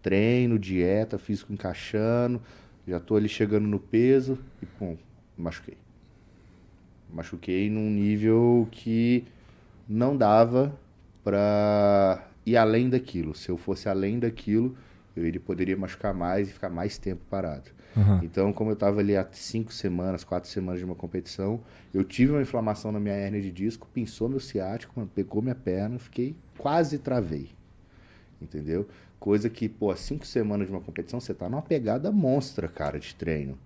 Treino, dieta, físico encaixando. Já tô ali chegando no peso e, pum, machuquei. Machuquei num nível que não dava pra ir além daquilo. Se eu fosse além daquilo, eu iria, poderia machucar mais e ficar mais tempo parado. Aham. Então, como eu estava ali há cinco semanas, quatro semanas de uma competição, eu tive uma inflamação na minha hérnia de disco, pinçou meu ciático, pegou minha perna, fiquei quase travei. Entendeu? Coisa que, pô, há cinco semanas de uma competição, você tá numa pegada monstra, cara, de treino.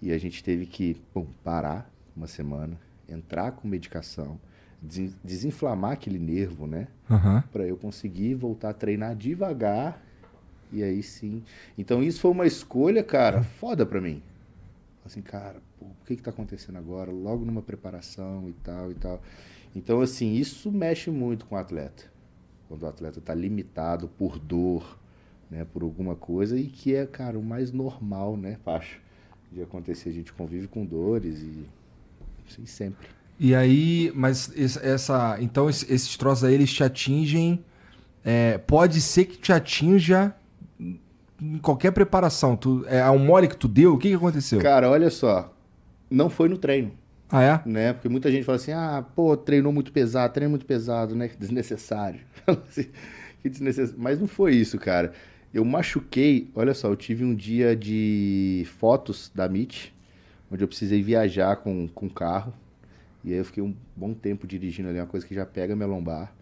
E a gente teve que, pum, parar uma semana, entrar com medicação, des- desinflamar aquele nervo, né? Aham. para eu conseguir voltar a treinar devagar e aí sim. Então isso foi uma escolha, cara, foda pra mim. Assim, cara, pô, o que que tá acontecendo agora? Logo numa preparação e tal e tal. Então assim, isso mexe muito com o atleta. Quando o atleta tá limitado por dor, né, por alguma coisa e que é, cara, o mais normal, né, Pacho, de acontecer. A gente convive com dores e assim sempre. E aí, mas essa. Então, esse- esses troços aí, eles te atingem. é, pode ser que te atinja em qualquer preparação. Tu, é um mole que tu deu? O que, que aconteceu? Cara, olha só, não foi no treino. Ah, é? né? Porque muita gente fala assim, ah, pô, treinou muito pesado, treino muito pesado, né? Desnecessário. Assim, que desnecessário. Mas não foi isso, cara. Eu machuquei, olha só, eu tive um dia de fotos da MIT, onde eu precisei viajar com com carro. E aí eu fiquei um bom tempo dirigindo ali, uma coisa que já pega minha lombar.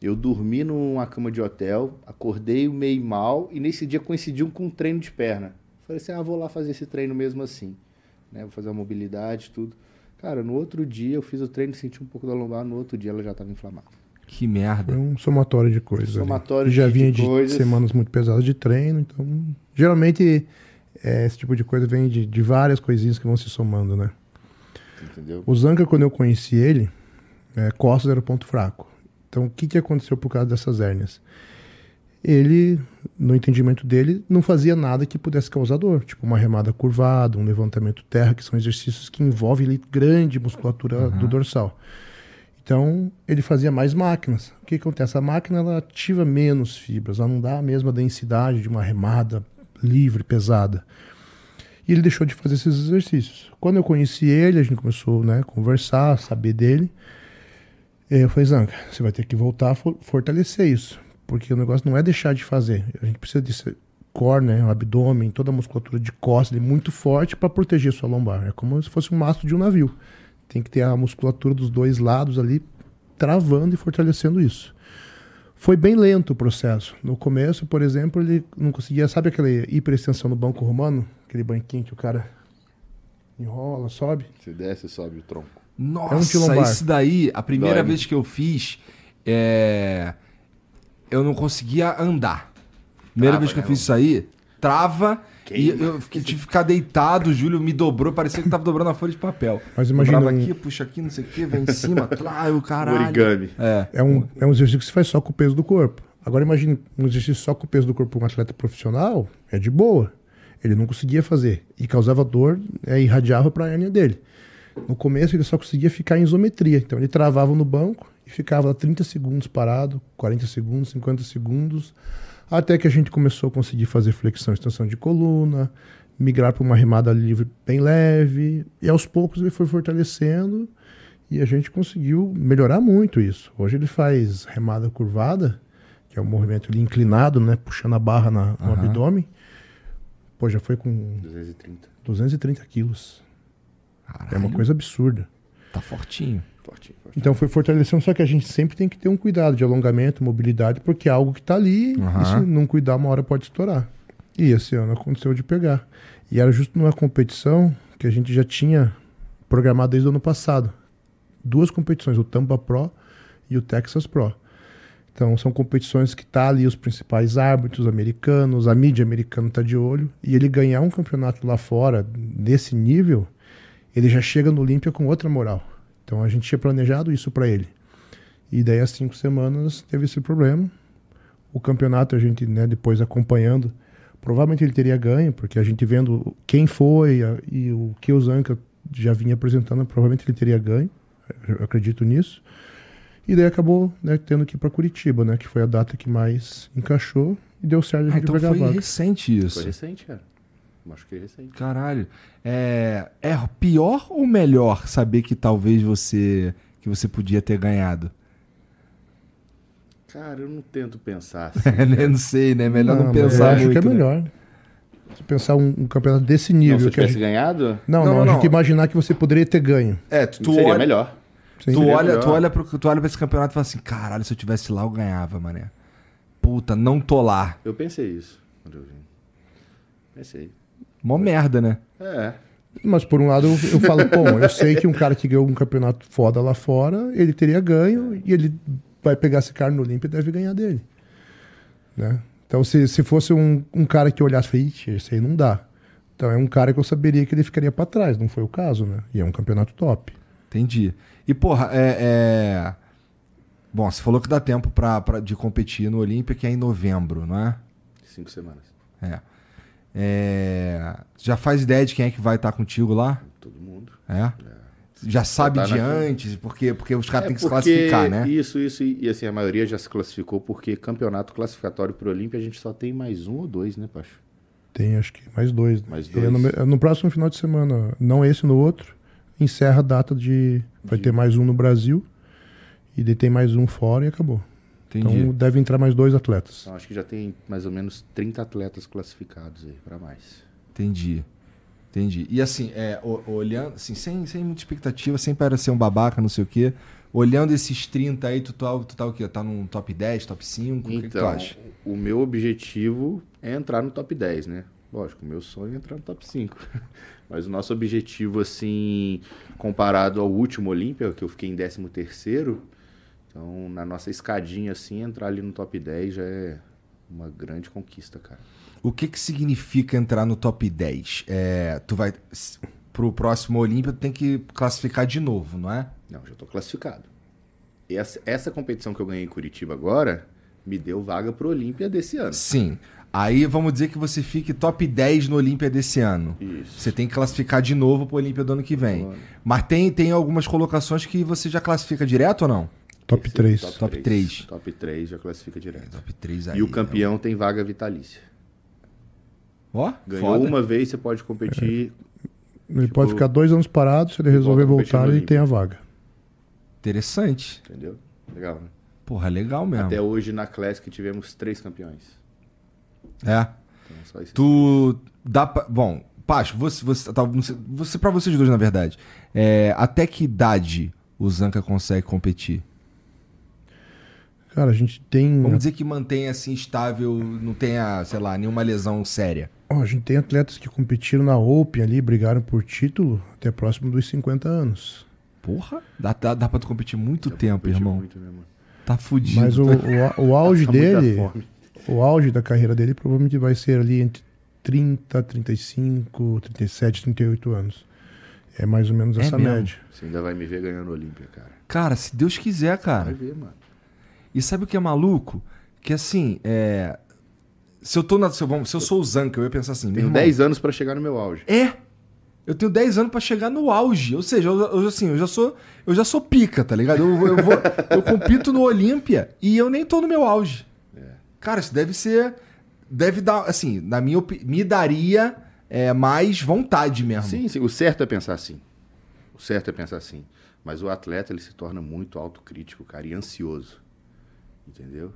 Eu dormi numa cama de hotel, acordei meio mal, e nesse dia coincidiu com um treino de perna. Falei assim, ah, vou lá fazer esse treino mesmo assim. Né? Vou fazer a mobilidade, tudo. Cara, no outro dia eu fiz o treino, senti um pouco da lombar, no outro dia ela já estava inflamada. Que merda. Foi um somatório de coisas. ali. Somatório já de- vinha de de, semanas muito pesadas de treino, então geralmente é, esse tipo de coisa vem de, de várias coisinhas que vão se somando, né? Entendeu? O Zanca, quando eu conheci ele, é, costas era o ponto fraco. Então, o que, que aconteceu por causa dessas hérnias? Ele, no entendimento dele, não fazia nada que pudesse causar dor, tipo uma remada curvada, um levantamento terra, que são exercícios que envolvem grande musculatura do dorsal. Então, ele fazia mais máquinas. O que acontece? A máquina ela ativa menos fibras, ela não dá a mesma densidade de uma remada livre, pesada. E ele deixou de fazer esses exercícios. Quando eu conheci ele, a gente começou né, a conversar, saber dele. Eu falei, Zanca, você vai ter que voltar a for- fortalecer isso. Porque o negócio não é deixar de fazer. A gente precisa desse core, né, o abdômen, toda a musculatura de costas ali muito forte para proteger sua lombar. É como se fosse um mastro de um navio. Tem que ter a musculatura dos dois lados ali travando e fortalecendo isso. Foi bem lento o processo. No começo, por exemplo, ele não conseguia. Sabe aquela hiperextensão no banco romano? Aquele banquinho que o cara enrola, sobe? Você desce, sobe o tronco. Nossa, É um isso daí, a primeira Dói, vez que eu fiz, é... eu não conseguia andar. Primeira Trava, vez que eu né, fiz isso aí, trava e eu fiquei- tive que ficar deitado, o Júlio me dobrou, parecia que tava dobrando a folha de papel. Mas imagina Dobrava um- aqui, puxa aqui, não sei o que, vem em cima, trá, o caralho. Origami. É. É um, é um exercício que se faz só com o peso do corpo. Agora imagine um exercício só com o peso do corpo para um atleta profissional, é de boa. Ele não conseguia fazer. E causava dor, é, irradiava para a hérnia dele. No começo ele só conseguia ficar em isometria. Então ele travava no banco e ficava lá 30 segundos parado, 40 segundos, 50 segundos, até que a gente começou a conseguir fazer flexão e extensão de coluna, migrar para uma remada livre bem leve, e aos poucos ele foi fortalecendo e a gente conseguiu melhorar muito isso. Hoje ele faz remada curvada, que é um movimento ali inclinado, né, puxando a barra na- no Aham. abdômen. Pô, já foi com 230. 230 quilos. Caralho, É uma coisa absurda. Tá fortinho. Fortinho, fortinho. Então foi fortalecendo, só que a gente sempre tem que ter um cuidado de alongamento, mobilidade, porque é algo que tá ali e se não cuidar, uma hora pode estourar. E esse ano aconteceu de pegar. E era justo numa competição que a gente já tinha programado desde o ano passado. Duas competições, o Tampa Pro e o Texas Pro. Então são competições que tá ali os principais árbitros americanos, a mídia americana tá de olho, e ele ganhar um campeonato lá fora desse nível, ele já chega no Olímpia com outra moral. Então a gente tinha planejado isso para ele. E daí, às cinco semanas, teve esse problema. O campeonato, a gente, né, depois acompanhando, provavelmente ele teria ganho, porque a gente vendo quem foi a, e o que o Zanca já vinha apresentando, provavelmente ele teria ganho. Eu acredito nisso. E daí acabou né, tendo que ir para Curitiba, né? Que foi a data que mais encaixou e deu certo a Ah, gente então pegar a foi vaga. recente isso. Foi recente, cara. Machuquei recente. Caralho. É, é pior ou melhor saber que talvez você que você podia ter ganhado? Cara, eu não tento pensar assim. Eu não sei, né? Melhor não, mas pensar eu acho muito. que é né? melhor. Se pensar um, um campeonato desse Não, nível se que a tivesse gente... ganhado, Não, Não, não, a não. gente imaginar que você poderia ter ganho. É, tu, tu seria olha, melhor. Sim. tu Seria olha, melhor. tu olha pro, tu olha pra esse campeonato e fala assim, caralho, se eu tivesse lá eu ganhava, mané. Puta, não tô lá. Eu pensei isso quando eu vim. Pensei. Mó merda, né? É. Mas por um lado eu, eu falo, bom, eu sei que um cara que ganhou um campeonato foda lá fora, ele teria ganho e ele vai pegar esse cara no Olímpia e deve ganhar dele. Né? Então se, se fosse um, um cara que olhasse e falasse, "Ixi, esse aí não dá. Então é um cara que eu saberia que ele ficaria pra trás, não foi o caso, né? E é um campeonato top. Entendi. E, porra, é. é- Bom, você falou que dá tempo pra, pra- de competir no Olímpia, que é em novembro, não é? Cinco semanas. É. É, Já faz ideia de quem é que vai estar contigo lá? Todo mundo. É? Já sabe tá de na- antes, porque, porque os caras É têm que se classificar, né? Isso, isso. E, e, assim, a maioria já se classificou porque campeonato classificatório pro Olímpia a gente só tem mais um ou dois, né, Pacho? Tem acho que mais dois. né? Mais dois. é no, é no próximo final de semana, não esse no outro, encerra a data de. Vai De- ter mais um no Brasil. E daí tem mais um fora e acabou. Entendi. Então deve entrar mais dois atletas. Então acho que já tem mais ou menos 30 atletas classificados aí, pra mais. Entendi. Entendi. E assim, é, olhando, assim, sem, sem muita expectativa, sem parecer um babaca, não sei o quê. Olhando esses 30 aí, tu tá, tu tá o quê? Tá num top 10, top 5? o que, que tu Então, acha? o meu objetivo é entrar no top 10, né? Lógico, o meu sonho é entrar no top 5. Mas o nosso objetivo, assim, comparado ao último Olímpia, que eu fiquei em 13 terceiro, então, na nossa escadinha, assim, entrar ali no top 10 já é uma grande conquista, cara. O que que significa entrar no top 10? É, tu vai. Pro próximo Olímpia, tu tem que classificar de novo, não é? Não, já tô classificado. Essa, essa competição que eu ganhei em Curitiba agora me deu vaga pro Olímpia desse ano. Sim. Aí vamos dizer que você fique top 10 no Olímpia desse ano. Isso. Você tem que classificar de novo pro Olímpia do ano que vem. Ano. Mas tem, tem algumas colocações que você já classifica direto ou não? Top Esse 3. Top três. Top 3 já classifica direto. Top 3 aí. E o campeão tem vaga vitalícia. Ó, Ganhou foda. uma vez, você pode competir. Ele Tipo, pode ficar dois anos parado, se ele resolver voltar, ele tem a vaga. Interessante. Entendeu? Legal, né? Porra, legal mesmo. Até hoje na Classic tivemos três campeões. É. Então, só isso. Tu dá pra... Bom, Pacho, você, você, tá, você pra vocês dois, na verdade. É, até que idade o Zanca consegue competir? Cara, a gente tem. Vamos dizer que mantém assim estável, não tenha, sei lá, nenhuma lesão séria. Ó, a gente tem atletas que competiram na Open ali, brigaram por título até próximo dos 50 anos. Porra, dá, dá, dá pra tu competir muito tempo, Competi irmão. Muito, irmão. Tá fudido. Mas o, o, o auge dele, o auge da carreira dele provavelmente vai ser ali entre 30, 35, 37, 38 anos. É mais ou menos É essa mesmo? média. Você ainda vai me ver ganhando Olímpia, cara. Cara, se Deus quiser, Vai cara. ver, mano. E sabe o que é maluco? Que assim, é. Se eu tô na. Se eu, se eu sou o Zanca, eu ia pensar assim, Tenho irmão, 10 anos pra chegar no meu auge. É! Eu tenho 10 anos pra chegar no auge. Ou seja, eu, eu, assim, eu já sou, eu já sou pica, tá ligado? Eu, eu vou, eu compito no Olímpia e eu nem tô no meu auge. Cara, isso deve ser, deve dar, assim, na minha opinião, me daria é, mais vontade mesmo. Sim, sim. O certo é pensar assim. O certo é pensar assim. Mas o atleta, ele se torna muito autocrítico, cara, e ansioso. Entendeu?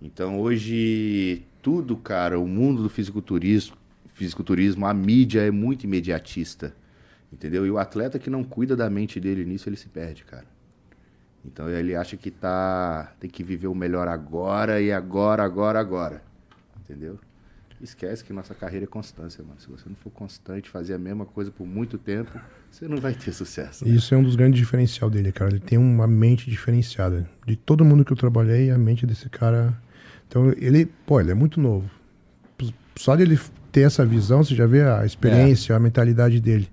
Então, hoje, tudo, cara, o mundo do fisiculturismo, fisiculturismo, a mídia é muito imediatista. Entendeu? E o atleta que não cuida da mente dele nisso, ele se perde, cara. Então, ele acha que tá, tem que viver o melhor agora e agora, agora, agora. Entendeu? Esquece que nossa carreira é constância, mano. Se você não for constante, fazer a mesma coisa por muito tempo, você não vai ter sucesso. né? Isso é um dos grandes diferencial dele, cara. Ele tem uma mente diferenciada. De todo mundo que eu trabalhei, a mente desse cara. Então, ele, pô, ele é muito novo. Só ele ter essa visão, você já vê a experiência, a mentalidade dele.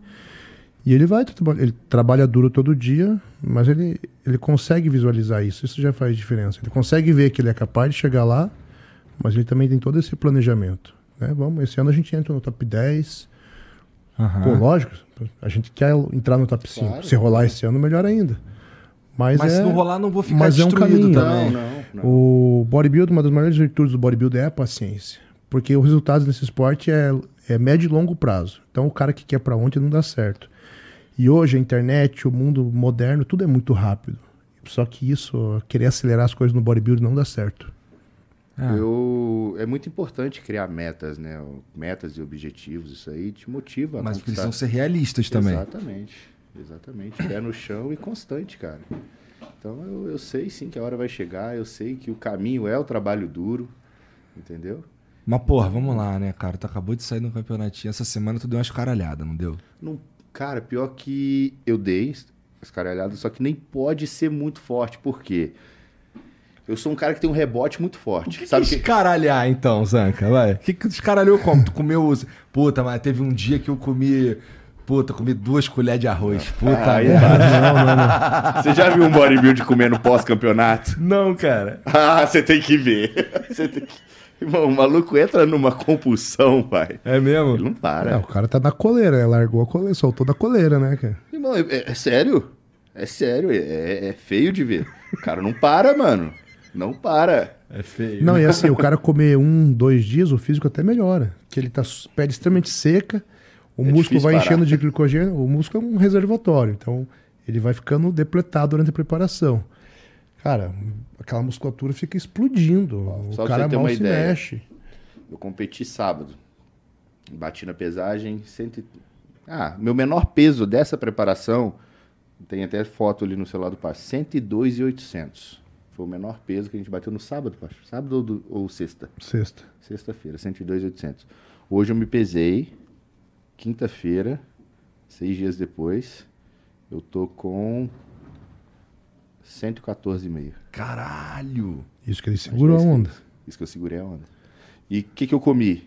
E ele vai, ele trabalha duro todo dia, mas ele, ele consegue visualizar isso. Isso já faz diferença. Ele consegue ver que ele é capaz de chegar lá, mas ele também tem todo esse planejamento. Né? Vamos, esse ano a gente entra no top 10. Aham. Pô, lógico, a gente quer entrar no top 5. Claro, Se rolar esse ano, melhor ainda. Mas, Mas é, se não rolar, não vou ficar mas é um destruído caminho. também. Não, não, não. O bodybuilding, uma das maiores virtudes do bodybuilding é a paciência. Porque os resultados nesse esporte é, é médio e longo prazo. Então o cara que quer pra ontem não dá certo. E hoje a internet, o mundo moderno, tudo é muito rápido. Só que isso, querer acelerar as coisas no bodybuilding não dá certo. Ah. Eu, é muito importante criar metas, né? Metas e objetivos, isso aí te motiva Mas precisam ser realistas também. Exatamente, exatamente. Pé no chão e constante, cara. Então eu, eu sei sim que a hora vai chegar, eu sei que o caminho é o trabalho duro, entendeu? Mas, porra, vamos lá, né, cara? Tu acabou de sair no campeonatinho. Essa semana tu deu umas caralhadas, não deu? Não, cara, pior que eu dei as caralhadas, só que nem pode ser muito forte, por quê? Eu sou um cara que tem um rebote muito forte. sabe que que... escaralhar, então, Zanca? Vai. O que, que escaralhou como? Tu comeu. Puta, mas teve um dia que eu comi. Puta, comi duas colheres de arroz. Puta Aí merda. não, não, não. Você já viu um bodybuilder comendo pós-campeonato? Não, cara. Ah, você tem que ver. Você tem que... Irmão, o maluco entra numa compulsão, pai. É mesmo? Ele não É, para. o cara tá na coleira, né? largou a coleira, soltou da coleira, né, cara? Irmão, é, é- é sério. É sério. É, é feio de ver. O cara não para, mano. Não para. É feio. Não, e assim, o cara comer um, dois dias, o físico até melhora. Que ele tá pele extremamente seca, o É músculo vai parar. enchendo de glicogênio, o músculo é um reservatório, então ele vai ficando depletado durante a preparação. Cara, aquela musculatura fica explodindo. Só o pra cara você ter mal uma se ideia. mexe. Eu competi sábado. Bati na pesagem. Cento... Ah, meu menor peso dessa preparação, tem até foto ali no celular do Pacho, 102,800. Foi o menor peso que a gente bateu no sábado, Pacho. Sábado ou, do- ou sexta? Sexta. Sexta-feira, 102,800. Hoje eu me pesei, quinta-feira, seis dias depois, eu tô com 114,5. Caralho. Isso que ele segurou a Acho é onda. Isso, isso que eu segurei a onda. E o que, que eu comi?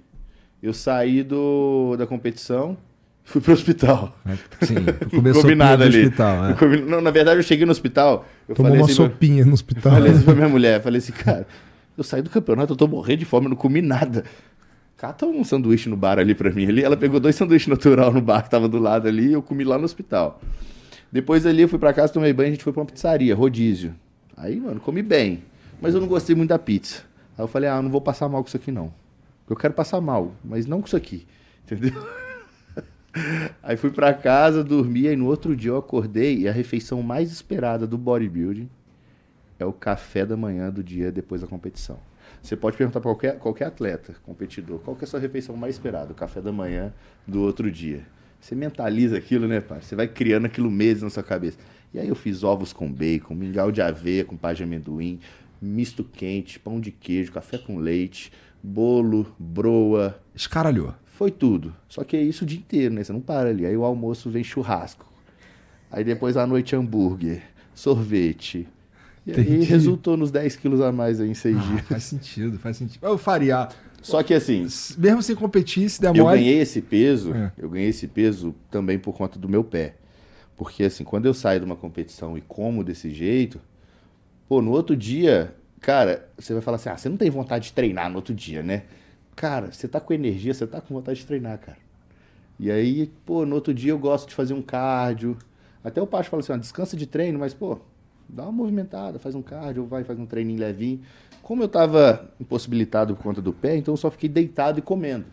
Eu saí do, da competição, fui pro hospital. Sim, Não começou comi nada no ali. hospital. É. não, na verdade, eu cheguei no hospital, eu Tomou falei uma assim, sopinha no hospital. falei assim pra minha mulher, falei assim, cara, eu saí do campeonato, eu tô morrendo de fome, eu não comi nada. Cata um sanduíche no bar ali pra mim. Ali, ela pegou dois sanduíches natural no bar que tava do lado ali e eu comi lá no hospital. Depois ali eu fui pra casa, tomei banho, a gente foi pra uma pizzaria, rodízio. Aí, mano, comi bem. Mas eu não gostei muito da pizza. Aí eu falei, ah, eu não vou passar mal com isso aqui não. Eu quero passar mal, mas não com isso aqui. Entendeu? Aí fui pra casa, dormi, e no outro dia eu acordei e a refeição mais esperada do bodybuilding é o café da manhã do dia depois da competição. Você pode perguntar para qualquer, qualquer atleta, competidor, qual que é a sua refeição mais esperada? O café da manhã do outro dia. Você mentaliza aquilo, né, pai? Você vai criando aquilo meses na sua cabeça. E aí eu fiz ovos com bacon, mingau de aveia com pá de amendoim, misto quente, pão de queijo, café com leite, bolo, broa, Escaralhou. Foi tudo. Só que é isso o dia inteiro, né? Você não para ali. Aí o almoço vem churrasco. Aí depois à noite hambúrguer, sorvete. E aí resultou nos 10 quilos a mais aí em seis Ah, dias. faz sentido, faz sentido. Eu faria. Só que assim, Mesmo sem competir, se der eu mole. ganhei esse peso, É. eu ganhei esse peso também por conta do meu pé. Porque assim, quando eu saio de uma competição e como desse jeito, pô, no outro dia, cara, você vai falar assim: "Ah, você não tem vontade de treinar no outro dia, né?" Cara, você tá com energia, você tá com vontade de treinar, cara. E aí, pô, no outro dia eu gosto de fazer um cardio. Até o Pacho fala assim: ó, descansa de treino, mas, pô, dá uma movimentada, faz um cardio, vai, faz um treininho levinho. Como eu tava impossibilitado por conta do pé, então eu só fiquei deitado e comendo.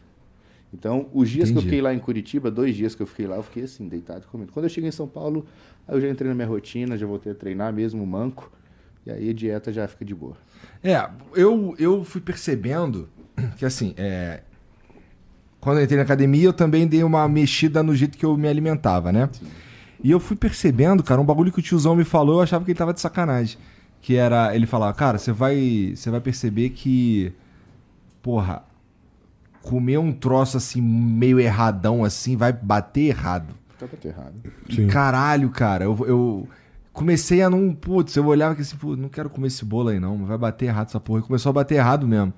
Então, os dias que eu Entendi. fiquei lá em Curitiba, dois dias que eu fiquei lá, eu fiquei assim, deitado e comendo. Quando eu cheguei em São Paulo, aí eu já entrei na minha rotina, já voltei a treinar mesmo, manco. E aí a dieta já fica de boa. É, eu, eu fui percebendo que assim, é, quando eu entrei na academia, eu também dei uma mexida no jeito que eu me alimentava, né? E eu fui percebendo, cara, um bagulho que o tiozão me falou, eu achava que ele tava de sacanagem. Que era, ele falava, cara, você vai, você vai perceber que, porra, comer um troço assim, meio erradão assim, vai bater errado. Tá pra ter errado. Sim. Caralho, cara, eu, eu comecei a não. Putz, eu olhava que assim, pô, não quero comer esse bolo aí não, vai bater errado essa porra. E começou a bater errado mesmo.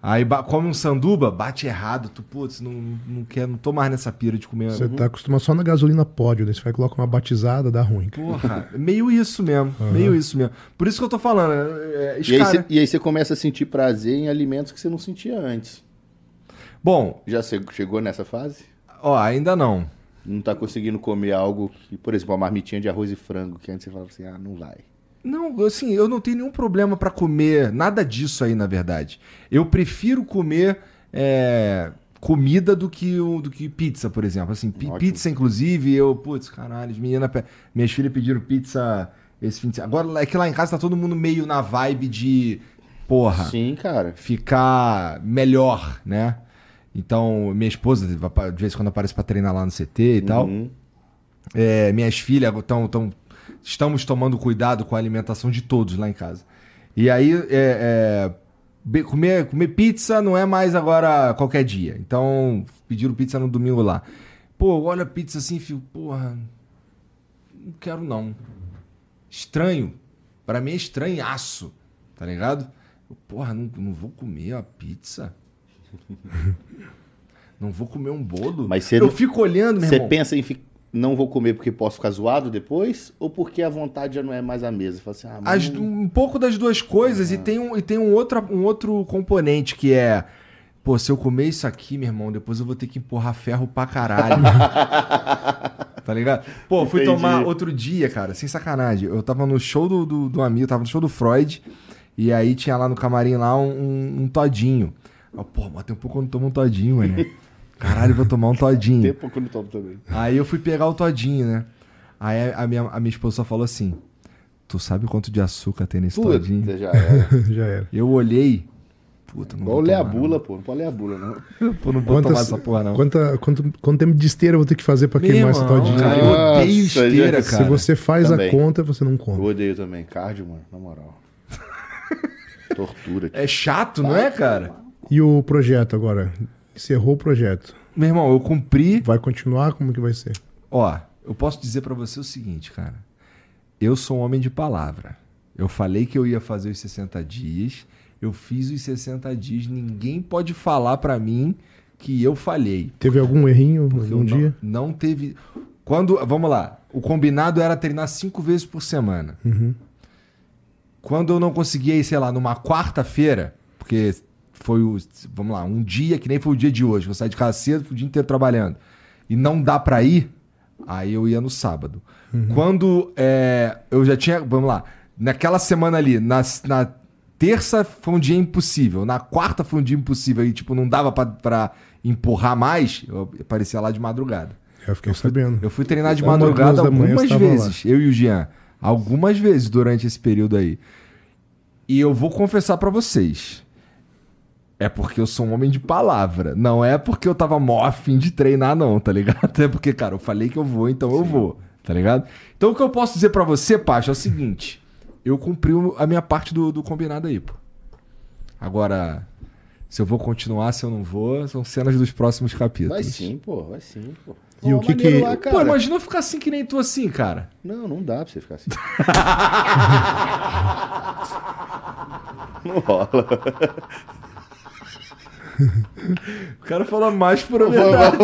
Aí come um sanduba, bate errado, tu, putz, não, não, quer, não tô mais nessa pira de comer. Você tá acostumado só na gasolina pódio, daí você vai colocar uma batizada, dá ruim. Porra, meio isso mesmo, meio isso mesmo. Por isso que eu tô falando, é, é, E aí, escara- você, e aí você começa a sentir prazer em alimentos que você não sentia antes. Bom, Já che- chegou nessa fase? ó, ainda não. Não tá conseguindo comer algo que, por exemplo, uma marmitinha de arroz e frango, que antes você falava assim, ah, não vai. Não, assim, eu não tenho nenhum problema pra comer nada disso aí, na verdade. Eu prefiro comer é, comida do que, o- do que pizza, por exemplo. Assim, Ótimo. pizza, inclusive, eu, putz, caralho, pe- minhas filhas pediram pizza esse fim de semana. Agora, é que lá em casa tá todo mundo meio na vibe de, porra, Sim, cara. ficar melhor, né? Então, minha esposa, de vez em quando aparece pra treinar lá no CT e tal. Uhum. É, minhas filhas estão. Estamos tomando cuidado com a alimentação de todos lá em casa. E aí, é, é, comer, comer pizza não é mais agora qualquer dia. Então, pediram pizza no domingo lá. Pô, olha a pizza assim, filho, porra. Não quero não. Estranho. Pra mim é estranhaço. Tá ligado? Eu, porra, não, não vou comer a pizza. Não vou comer um bolo. Mas eu não- fico olhando, meu Você pensa em fi- não vou comer porque posso ficar zoado depois? Ou porque a vontade já não é mais a? Fala assim, ah, mas As- um pouco das duas coisas e tem, um, e tem um, outro, um outro componente que é. Pô, se eu comer isso aqui, meu irmão, depois eu vou ter que empurrar ferro pra caralho. tá ligado? Pô, fui Entendi. tomar outro dia, cara, sem sacanagem. Eu tava no show do, do, do amigo, tava no show do Freud. E aí tinha lá no camarim lá um, um, um todinho. Eu, pô, mas tem um pouco não tomo um todinho, mano. Caralho, eu vou tomar um todinho. tempo que eu não tomo também. Aí eu fui pegar o todinho, né? Aí a minha, a minha esposa só falou assim: Tu sabe quanto de açúcar tem nesse todinho? Puta, já era. Já era. Eu olhei. Puta, não Igual vou ler a bula, pô. Não pode ler a bula, não. não. Pô, não vou tomar essa porra, não. Quanta, quanto, quanto tempo de esteira eu vou ter que fazer pra Meu queimar essa irmão, todinha? cara, eu Nossa, odeio esteira, já- cara. Se você faz Também. a conta, você não Eu come. odeio também. Cardio, mano, na moral. Tortura. É chato, não é, cara? E o projeto agora? Encerrou o projeto. Meu irmão, eu cumpri. Vai continuar? Como que vai ser? Ó, eu posso dizer pra você o seguinte, cara. Eu sou um homem de palavra. Eu falei que eu ia fazer os 60 dias. Eu fiz os 60 dias. Ninguém pode falar pra mim que eu falhei. Teve algum errinho Porque algum dia? Não, não teve. Quando. Vamos lá. O combinado era treinar cinco vezes por semana. Uhum. Quando eu não conseguia ir, sei lá, numa quarta-feira, porque foi o. Vamos lá, um dia que nem foi o dia de hoje. Eu saí de casa cedo, fui o dia inteiro trabalhando. E não dá pra ir, aí eu ia no sábado. Quando é, eu já tinha. Vamos lá. Naquela semana ali, na, na terça foi um dia impossível. Na quarta foi um dia impossível. E, tipo, não dava pra, pra empurrar mais. Eu aparecia lá de madrugada. Eu fiquei sabendo. Eu fui treinar de madrugada algumas vezes, eu e o Jean. Algumas vezes durante esse período aí. E eu vou confessar pra vocês. É porque eu sou um homem de palavra. Não é porque eu tava mó afim de treinar, não, tá ligado? É porque, cara, eu falei que eu vou, então eu vou, tá ligado? Então o que eu posso dizer pra você, Pacha, é o seguinte. Eu cumpri o- a minha parte do, do combinado aí, pô. Agora, se eu vou continuar, se eu não vou, são cenas dos próximos capítulos. Vai sim, pô. Vai sim, pô. E o Ó, que que- Lá, Pô, imagina eu ficar assim que nem tu assim, cara. Não, não dá pra você ficar assim. não rola. O cara fala mais por a verdade.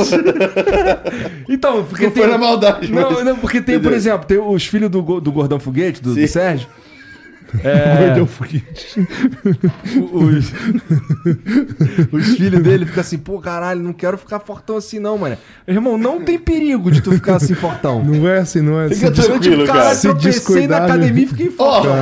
então, porque Não tem. foi na maldade, Não, mas- não, porque tem, por Entendeu? exemplo, tem os filhos do, do Gordão Foguete, do, do. Sérgio. Perdeu o foguete. Os, os filhos dele ficam assim, pô, caralho, não quero ficar fortão assim, não, mano. Irmão, não tem perigo de tu ficar assim fortão. Não é assim, não é assim. Fica Tipo, tranquilo, caralho, cara. Se tropecei na descuidar, academia e né? fiquei fortão.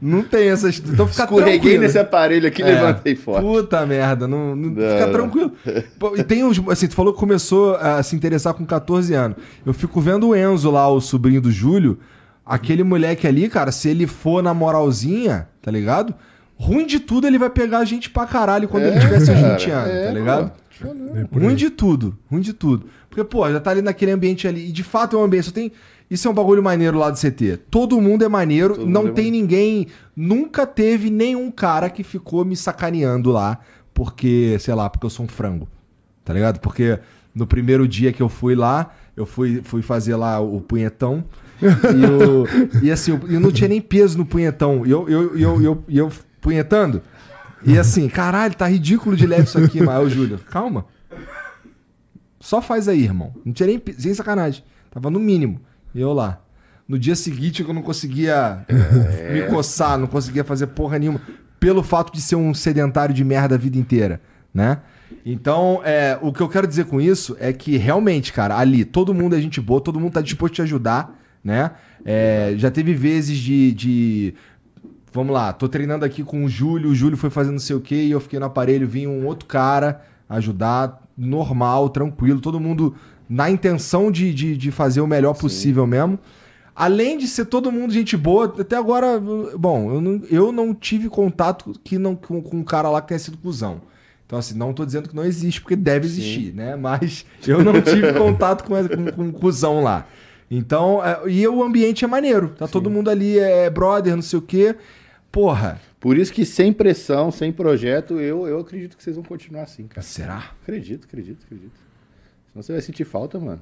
Não tem essas. Então fica Escorreguei tranquilo. nesse aparelho aqui, É. levantei forte. Puta merda, não, não- Não, fica tranquilo. Pô, E tem uns, assim, tu falou que começou a se interessar com 14 anos. Eu fico vendo o Enzo lá, o sobrinho do Júlio, aquele moleque ali, cara, se ele for na moralzinha, tá ligado? Ruim de tudo, ele vai pegar a gente pra caralho quando ele tiver seus 20 cara, anos, é, tá ligado? pô. É Ruim de tudo, ruim de tudo. Porque, pô, já tá ali naquele ambiente ali. E de fato é um ambiente. Só tem. Isso é um bagulho maneiro lá do CT. Todo mundo é maneiro. Todo não é tem ninguém. Nunca teve nenhum cara que ficou me sacaneando lá. Porque, sei lá, porque eu sou um frango. Tá ligado? Porque no primeiro dia que eu fui lá, eu fui, fui fazer lá o punhetão. E, eu, e assim, eu, não tinha nem peso no punhetão. E eu, eu, eu, eu, eu punhetando. E assim, caralho, tá ridículo de leve isso aqui, mas o Júlio, calma. Só faz aí, irmão. Não tinha nem sem sacanagem. Tava no mínimo. E eu lá. No dia seguinte eu não conseguia me coçar, não conseguia fazer porra nenhuma. Pelo fato de ser um sedentário de merda a vida inteira, né? Então, é, o que eu quero dizer com isso é que realmente, cara, ali todo mundo é gente boa, todo mundo tá disposto a te ajudar, né? É, já teve vezes de, de. Vamos lá, tô treinando aqui com o Júlio, o Júlio foi fazendo não sei o que, e eu fiquei no aparelho, vinha um outro cara ajudar, normal, tranquilo, todo mundo na intenção de, de, de fazer o melhor possível mesmo. Além de ser todo mundo gente boa, até agora, bom, eu não, eu não tive contato que não, com, com um cara lá que tenha sido cuzão. Então, assim, não tô dizendo que não existe, porque deve existir, né? Mas eu não tive contato com, com, com um cuzão lá. Então, é, e o ambiente é maneiro. Tá todo mundo ali, é brother, não sei o quê. Porra, Por isso que sem pressão, sem projeto, eu, eu acredito que vocês vão continuar assim, cara. será? Acredito, acredito, acredito. Senão você vai sentir falta, mano.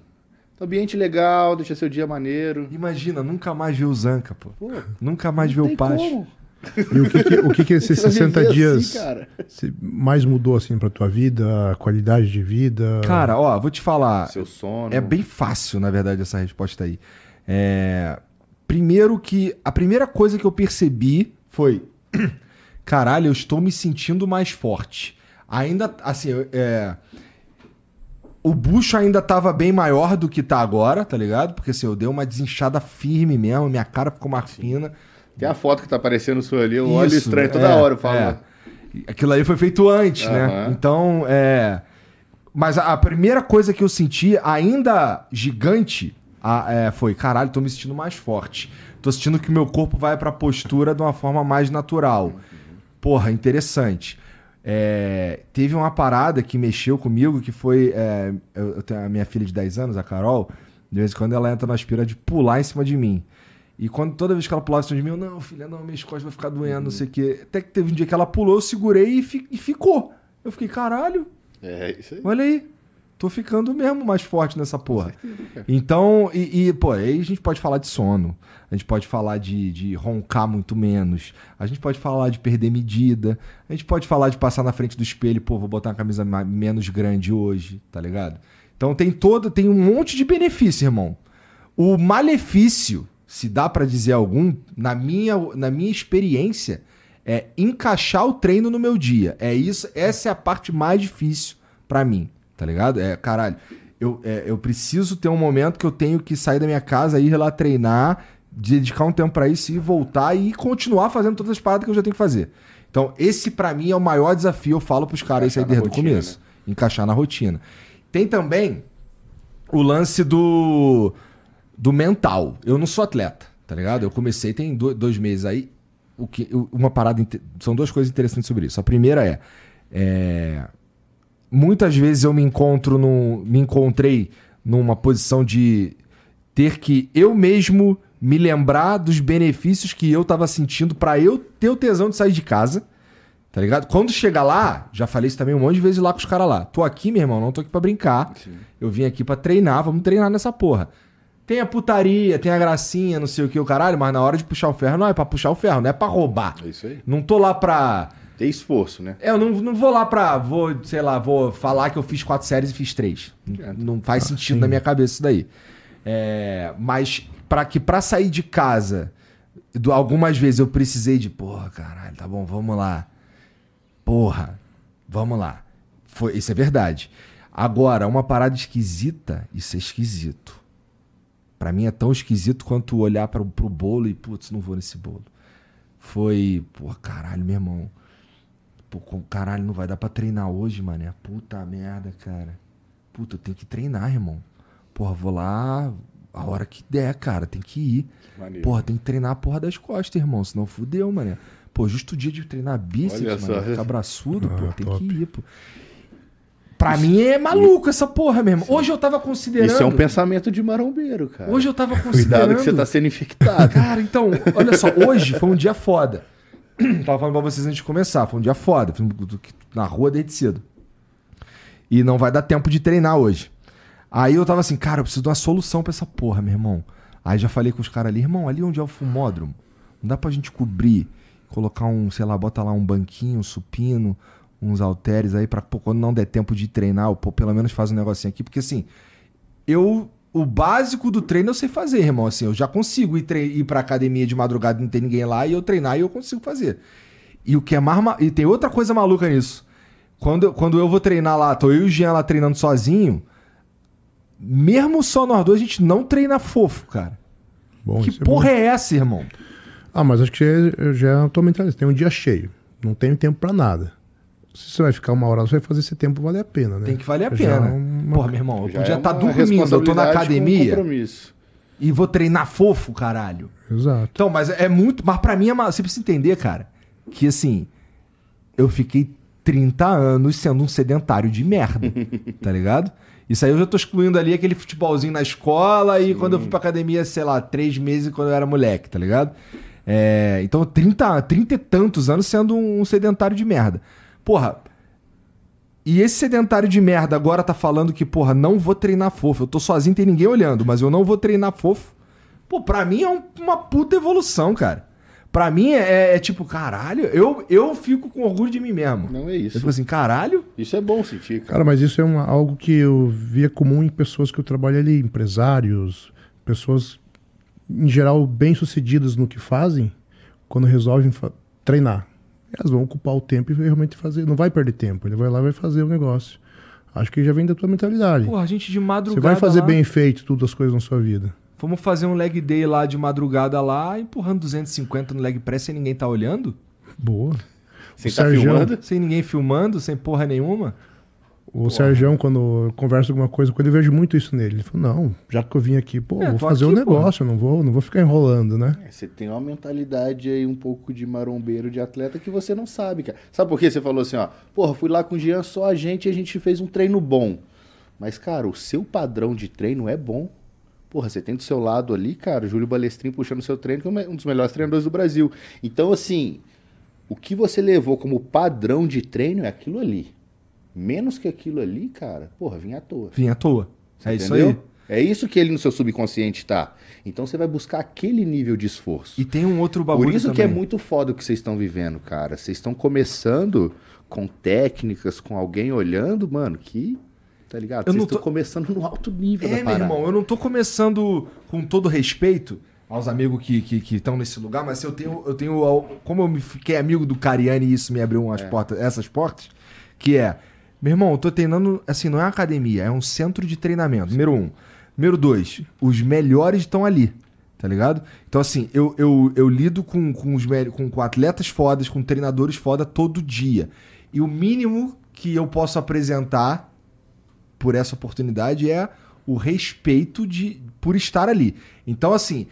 Ambiente legal, deixa seu dia maneiro. Imagina, nunca mais ver o Zanca, pô. Pô, Nunca mais ver o Pacho. como. E o que, que- o que, que esses Você vai 60 viver dias assim, cara. se- mais mudou assim pra tua vida, a qualidade de vida? Cara, ó, vou te falar. Seu sono. É bem fácil, na verdade, essa resposta aí. É, Primeiro que. A primeira coisa que eu percebi foi. Caralho, eu estou me sentindo mais forte. Ainda, assim, é. O bucho ainda tava bem maior do que tá agora, tá ligado? Porque assim, eu dei uma desinchada firme mesmo, minha cara ficou mais fina. Tem a foto que tá aparecendo sua ali, eu olho Isso, estranho toda é, hora, eu falo. é. Aquilo aí foi feito antes, né? Aham. Então, é. Mas a, primeira coisa que eu senti, ainda gigante, a- é, foi: caralho, tô me sentindo mais forte. Tô sentindo que o meu corpo vai pra postura de uma forma mais natural. Porra, interessante. É, teve uma parada que mexeu comigo, que foi. é, eu, eu tenho a minha filha de 10 anos, a Carol, de vez em quando ela entra na aspira de pular em cima de mim. E quando toda vez que ela pulava em cima de mim, eu, não, filha, não, minhas costas vão ficar doendo, não sei o quê. Até que teve um dia que ela pulou, eu segurei e, fi- e ficou. Eu fiquei, caralho, É, isso aí. olha aí. Tô ficando mesmo mais forte nessa porra. Então, e, e, pô, aí a gente pode falar de sono. A gente pode falar de, de roncar muito menos. A gente pode falar de perder medida. A gente pode falar de passar na frente do espelho, pô, vou botar uma camisa menos grande hoje, tá ligado? Então tem todo, tem um monte de benefício, irmão. O malefício, se dá pra dizer algum, na minha, na minha experiência, é encaixar o treino no meu dia. É isso, essa é a parte mais difícil pra mim, tá ligado? É, caralho, eu, é, eu preciso ter um momento que eu tenho que sair da minha casa, ir lá treinar, dedicar um tempo pra isso e voltar e continuar fazendo todas as paradas que eu já tenho que fazer. Então, esse pra mim é o maior desafio, eu falo pros caras isso aí desde o rotina, né? começo. Encaixar na rotina. Tem também o lance do, do mental. Eu não sou atleta, tá ligado? Eu comecei tem do- dois meses aí. O que, uma parada. São duas coisas interessantes sobre isso. A primeira é. é, muitas vezes eu me encontro num, me encontrei numa posição de ter que eu mesmo me lembrar dos benefícios que eu tava sentindo pra eu ter o tesão de sair de casa. Tá ligado? Quando chega lá, já falei isso também um monte de vezes lá com os caras lá. Tô aqui, meu irmão, não tô aqui pra brincar. Eu vim aqui pra treinar, vamos treinar nessa porra. Tem a putaria, tem a gracinha, não sei o que, o caralho, mas na hora de puxar o ferro, não é pra puxar o ferro, não é pra roubar. É isso aí. Não tô lá pra. Tem esforço, né? É, Eu não, não vou lá pra. Vou, sei lá, vou falar que eu fiz quatro séries e fiz três. Não, não faz sentido na minha cabeça isso daí. É, mas para que pra sair de casa, do- algumas vezes eu precisei de, porra, caralho, tá bom, vamos lá. Porra, vamos lá. Foi, isso é verdade. Agora, uma parada esquisita, isso é esquisito. Pra mim é tão esquisito quanto olhar para pro bolo e, putz, não vou nesse bolo. Foi, pô, caralho, meu irmão. Pô, com- caralho, não vai dar pra treinar hoje, mané. Puta merda, cara. Puta, eu tenho que treinar, irmão. Porra, vou lá a hora que der, cara. Tem que ir. Maneiro. Porra, tem que treinar a porra das costas, irmão. Senão fudeu, mané. Pô, justo o dia de treinar bíceps, só. mané. Ficar braçudo, pô. Ah, Tem top. que ir, pô. Pra mim é maluco essa porra mesmo. Hoje eu tava considerando. Isso é um pensamento de marombeiro, cara. Hoje eu tava considerando. Cuidado que você tá sendo infectado. Cara, então, olha só, hoje foi um dia foda. Tava falando pra vocês antes de começar, foi um dia foda. Na rua desde cedo. E não vai dar tempo de treinar hoje. Aí eu tava assim, cara, eu preciso de uma solução pra essa porra, meu irmão. Aí já falei com os caras ali, irmão, ali onde é o fumódromo, não dá pra gente cobrir, colocar um, sei lá, bota lá um banquinho, um supino, uns halteres aí pra, pô, quando não der tempo de treinar, ou, pô, pelo menos faz um negocinho aqui, porque assim, eu o básico do treino eu sei fazer, irmão, assim, eu já consigo ir, ir pra academia de madrugada e não tem ninguém lá e eu treinar e eu consigo fazer. E o que é mais ma- e tem outra coisa maluca nisso. Quando, eu- quando eu vou treinar lá, tô eu e o Jean lá treinando sozinho, mesmo só nós dois, a gente não treina fofo, cara. Bom, que é porra bom. é essa, irmão? Ah, mas acho que já, já é a tua mentalidade. Tem um dia cheio. Não tem tempo pra nada. Se você vai ficar uma hora, você vai fazer esse tempo valer a pena, né? Tem que valer a Já pena. é uma- Porra, meu irmão, eu Já podia é estar uma dormindo, eu tô na academia compromisso. e vou treinar fofo, caralho. Exato. Então, mas é muito. Mas pra mim é uma. Você precisa entender, cara, que assim. Eu fiquei 30 anos sendo um sedentário de merda. tá ligado? Isso aí eu já tô excluindo ali aquele futebolzinho na escola e quando eu fui pra academia, sei lá, três meses quando eu era moleque, tá ligado? É, então, 30, 30 e tantos anos sendo um sedentário de merda. Porra. E esse sedentário de merda agora tá falando que, porra, não vou treinar fofo. Eu tô sozinho, tem ninguém olhando, mas eu não vou treinar fofo. Pô, pra mim é um- uma puta evolução, cara. Pra mim é, é tipo, caralho, eu, eu fico com orgulho de mim mesmo. Não é Eu isso. fico assim, caralho. Isso é bom sentir, cara. Cara, mas isso é uma- algo que eu via comum em pessoas que eu trabalho ali, empresários, pessoas em geral bem-sucedidas no que fazem, quando resolvem treinar. Elas vão ocupar o tempo e realmente fazer. Não vai perder tempo, ele vai lá e vai fazer o negócio. Acho que já vem da tua mentalidade. Porra, a gente de madrugada. Você vai fazer lá, bem feito tudo as coisas na sua vida. Vamos fazer um leg day lá de madrugada lá, empurrando 250 no leg press sem ninguém tá olhando? Boa. Você O tá filmando? Sem ninguém filmando, sem porra nenhuma? O Sérgio, quando eu converso alguma coisa com ele, eu vejo muito isso nele. Ele falou, não, já que eu vim aqui, pô, É, vou fazer o aqui, negócio, eu não vou, não vou ficar enrolando, né? É, Você tem uma mentalidade aí um pouco de marombeiro de atleta que você não sabe, cara. Sabe por quê? Você falou assim, ó, porra, fui lá com o Jean, só a gente e a gente fez um treino bom. Mas, cara, o seu padrão de treino é bom. Porra, você tem do seu lado ali, cara, o Júlio Balestrin puxando o seu treino, que é um dos melhores treinadores do Brasil. Então, assim, o que você levou como padrão de treino é aquilo ali. Menos que aquilo ali, cara, porra, vinha à toa. Vim à toa. É isso Entendeu? aí. É isso que ele no seu subconsciente tá. Então você vai buscar aquele nível de esforço. E tem um outro bagulho Por isso também. que é muito foda o que vocês estão vivendo, cara. Vocês estão começando com técnicas, com alguém olhando, mano, que. Tá ligado? Eu Vocês estão tô- começando no alto nível É, da meu irmão, eu não tô começando com todo respeito aos amigos que estão que, estão nesse lugar, mas eu tenho, eu tenho. Como eu me fiquei amigo do Cariani e isso me abriu umas portas, essas portas, que é. Meu irmão, eu tô treinando, assim, não é uma academia, é um centro de treinamento. Número um. Número dois, os melhores estão ali. Tá ligado? Então, assim, eu, eu, eu lido com, com, os, com, com atletas fodas, com treinadores foda todo dia. E o mínimo que eu posso apresentar por essa oportunidade é o respeito de por estar ali. Então, assim,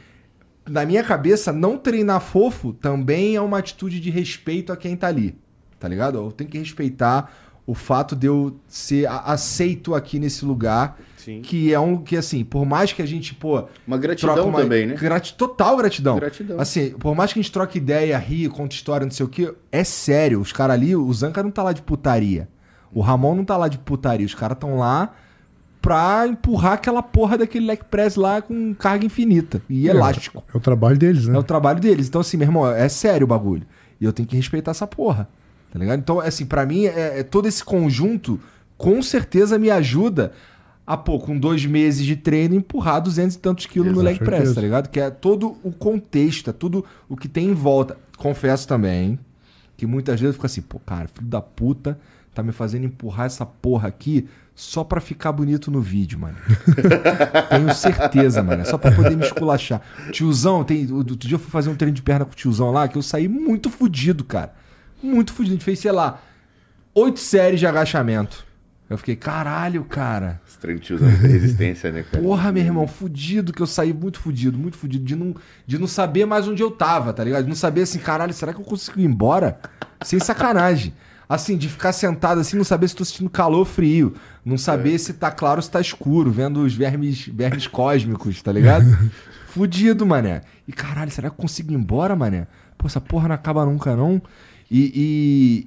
na minha cabeça, não treinar fofo também é uma atitude de respeito a quem tá ali. Tá ligado? Eu tenho que respeitar o fato de eu ser aceito aqui nesse lugar. Sim. Que é um que, assim, por mais que a gente, pô. Uma gratidão troca uma- também, né? grati- total gratidão. Gratidão. Assim, por mais que a gente troque ideia, rie, conte história, não sei o que, é sério. Os caras ali, o Zanca não tá lá de putaria. O Ramon não tá lá de putaria. Os caras estão lá pra empurrar aquela porra daquele leg press lá com carga infinita e elástico. É o trabalho deles, né? É o trabalho deles. Então, assim, meu irmão, é sério o bagulho. E eu tenho que respeitar essa porra. Tá ligado? Então, assim, pra mim, é, é todo esse conjunto com certeza me ajuda a, pô, com dois meses de treino, empurrar 200 e tantos quilos no Exato, leg press, certeza. tá ligado? Que é todo o contexto, é tudo o que tem em volta. Confesso também que muitas vezes eu fico assim, pô, cara, filho da puta, tá me fazendo empurrar essa porra aqui só pra ficar bonito no vídeo, mano. Tenho certeza, mano. É só pra poder me esculachar. Tiozão, tem, outro dia eu fui fazer um treino de perna com o tiozão lá, que eu saí muito fudido, cara. Muito fudido. A gente fez, sei lá, oito séries de agachamento. Eu fiquei, caralho, cara. Os de resistência, né, cara? Porra, meu irmão, fudido que eu saí muito fudido, muito fudido. De não, de não saber mais onde eu tava, tá ligado? De não saber assim, caralho, será que eu consigo ir embora? Sem sacanagem. Assim, de ficar sentado assim, não saber se tô sentindo calor ou frio. Não saber se tá claro ou se tá escuro, vendo os vermes, vermes cósmicos, tá ligado? Fudido, mané. E caralho, será que eu consigo ir embora, mané? Pô, essa porra não acaba nunca, não. E,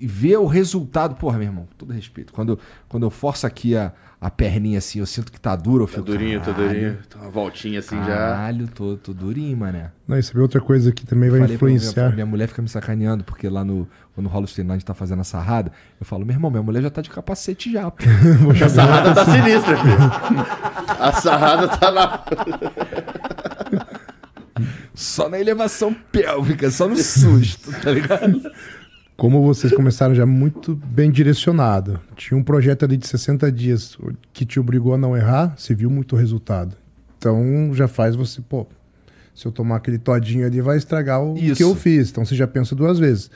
e ver o resultado. Porra, meu irmão, com todo respeito. Quando, quando eu forço aqui a, a perninha assim, eu sinto que tá duro, eu Tá fico. durinho, tá "Caralho, durinho. Tá uma voltinha assim já. Caralho, tô, tô durinho, mané. Não, e sabe outra coisa que também vai Falei pra minha, influenciar. minha mulher fica me sacaneando, porque lá no. Quando rola os treinos, a gente tá fazendo a sarrada. Eu falo, meu irmão, minha mulher já tá de capacete já, pô. A sarrada tá sinistra, filho. A sarrada tá na. Só na elevação pélvica, só no susto, tá ligado? Como vocês começaram já muito bem direcionado, tinha um projeto ali de 60 dias que te obrigou a não errar, você viu muito resultado. Então já faz você, pô, se eu tomar aquele todinho ali vai estragar o Isso. que eu fiz. Então você já pensa duas vezes.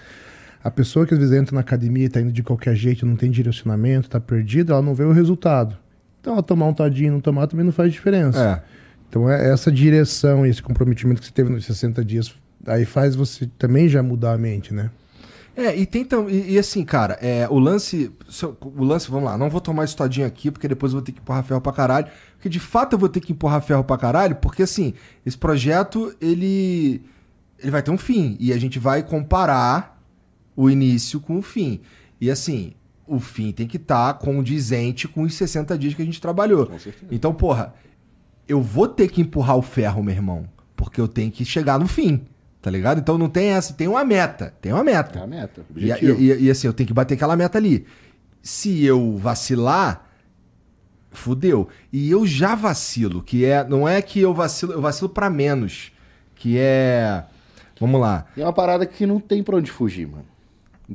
A pessoa que às vezes entra na academia tá indo de qualquer jeito, não tem direcionamento, tá perdida, ela não vê o resultado. Então ela tomar um todinho e não tomar também não faz diferença. É. Então é essa direção, esse comprometimento que você teve nos 60 dias, aí faz você também já mudar a mente, né? É, e tem tam- e, e assim, cara, é, o lance. O lance, vamos lá, não vou tomar esse todinho aqui, porque depois eu vou ter que empurrar ferro pra caralho. Porque de fato eu vou ter que empurrar ferro pra caralho, porque assim, esse projeto, ele. Ele vai ter um fim. E a gente vai comparar o início com o fim. E assim, o fim tem que estar condizente com os 60 dias que a gente trabalhou. Com certeza. Então, porra, eu vou ter que empurrar o ferro, meu irmão. Porque eu tenho que chegar no fim. Tá ligado? Então não tem essa, tem uma meta. Tem uma meta. É a meta. E, e- e- assim, eu tenho que bater aquela meta ali. Se eu vacilar, fudeu. E eu já vacilo, que é. Não é que eu vacilo, eu vacilo pra menos. Que é. Vamos lá. É uma parada que não tem pra onde fugir, mano.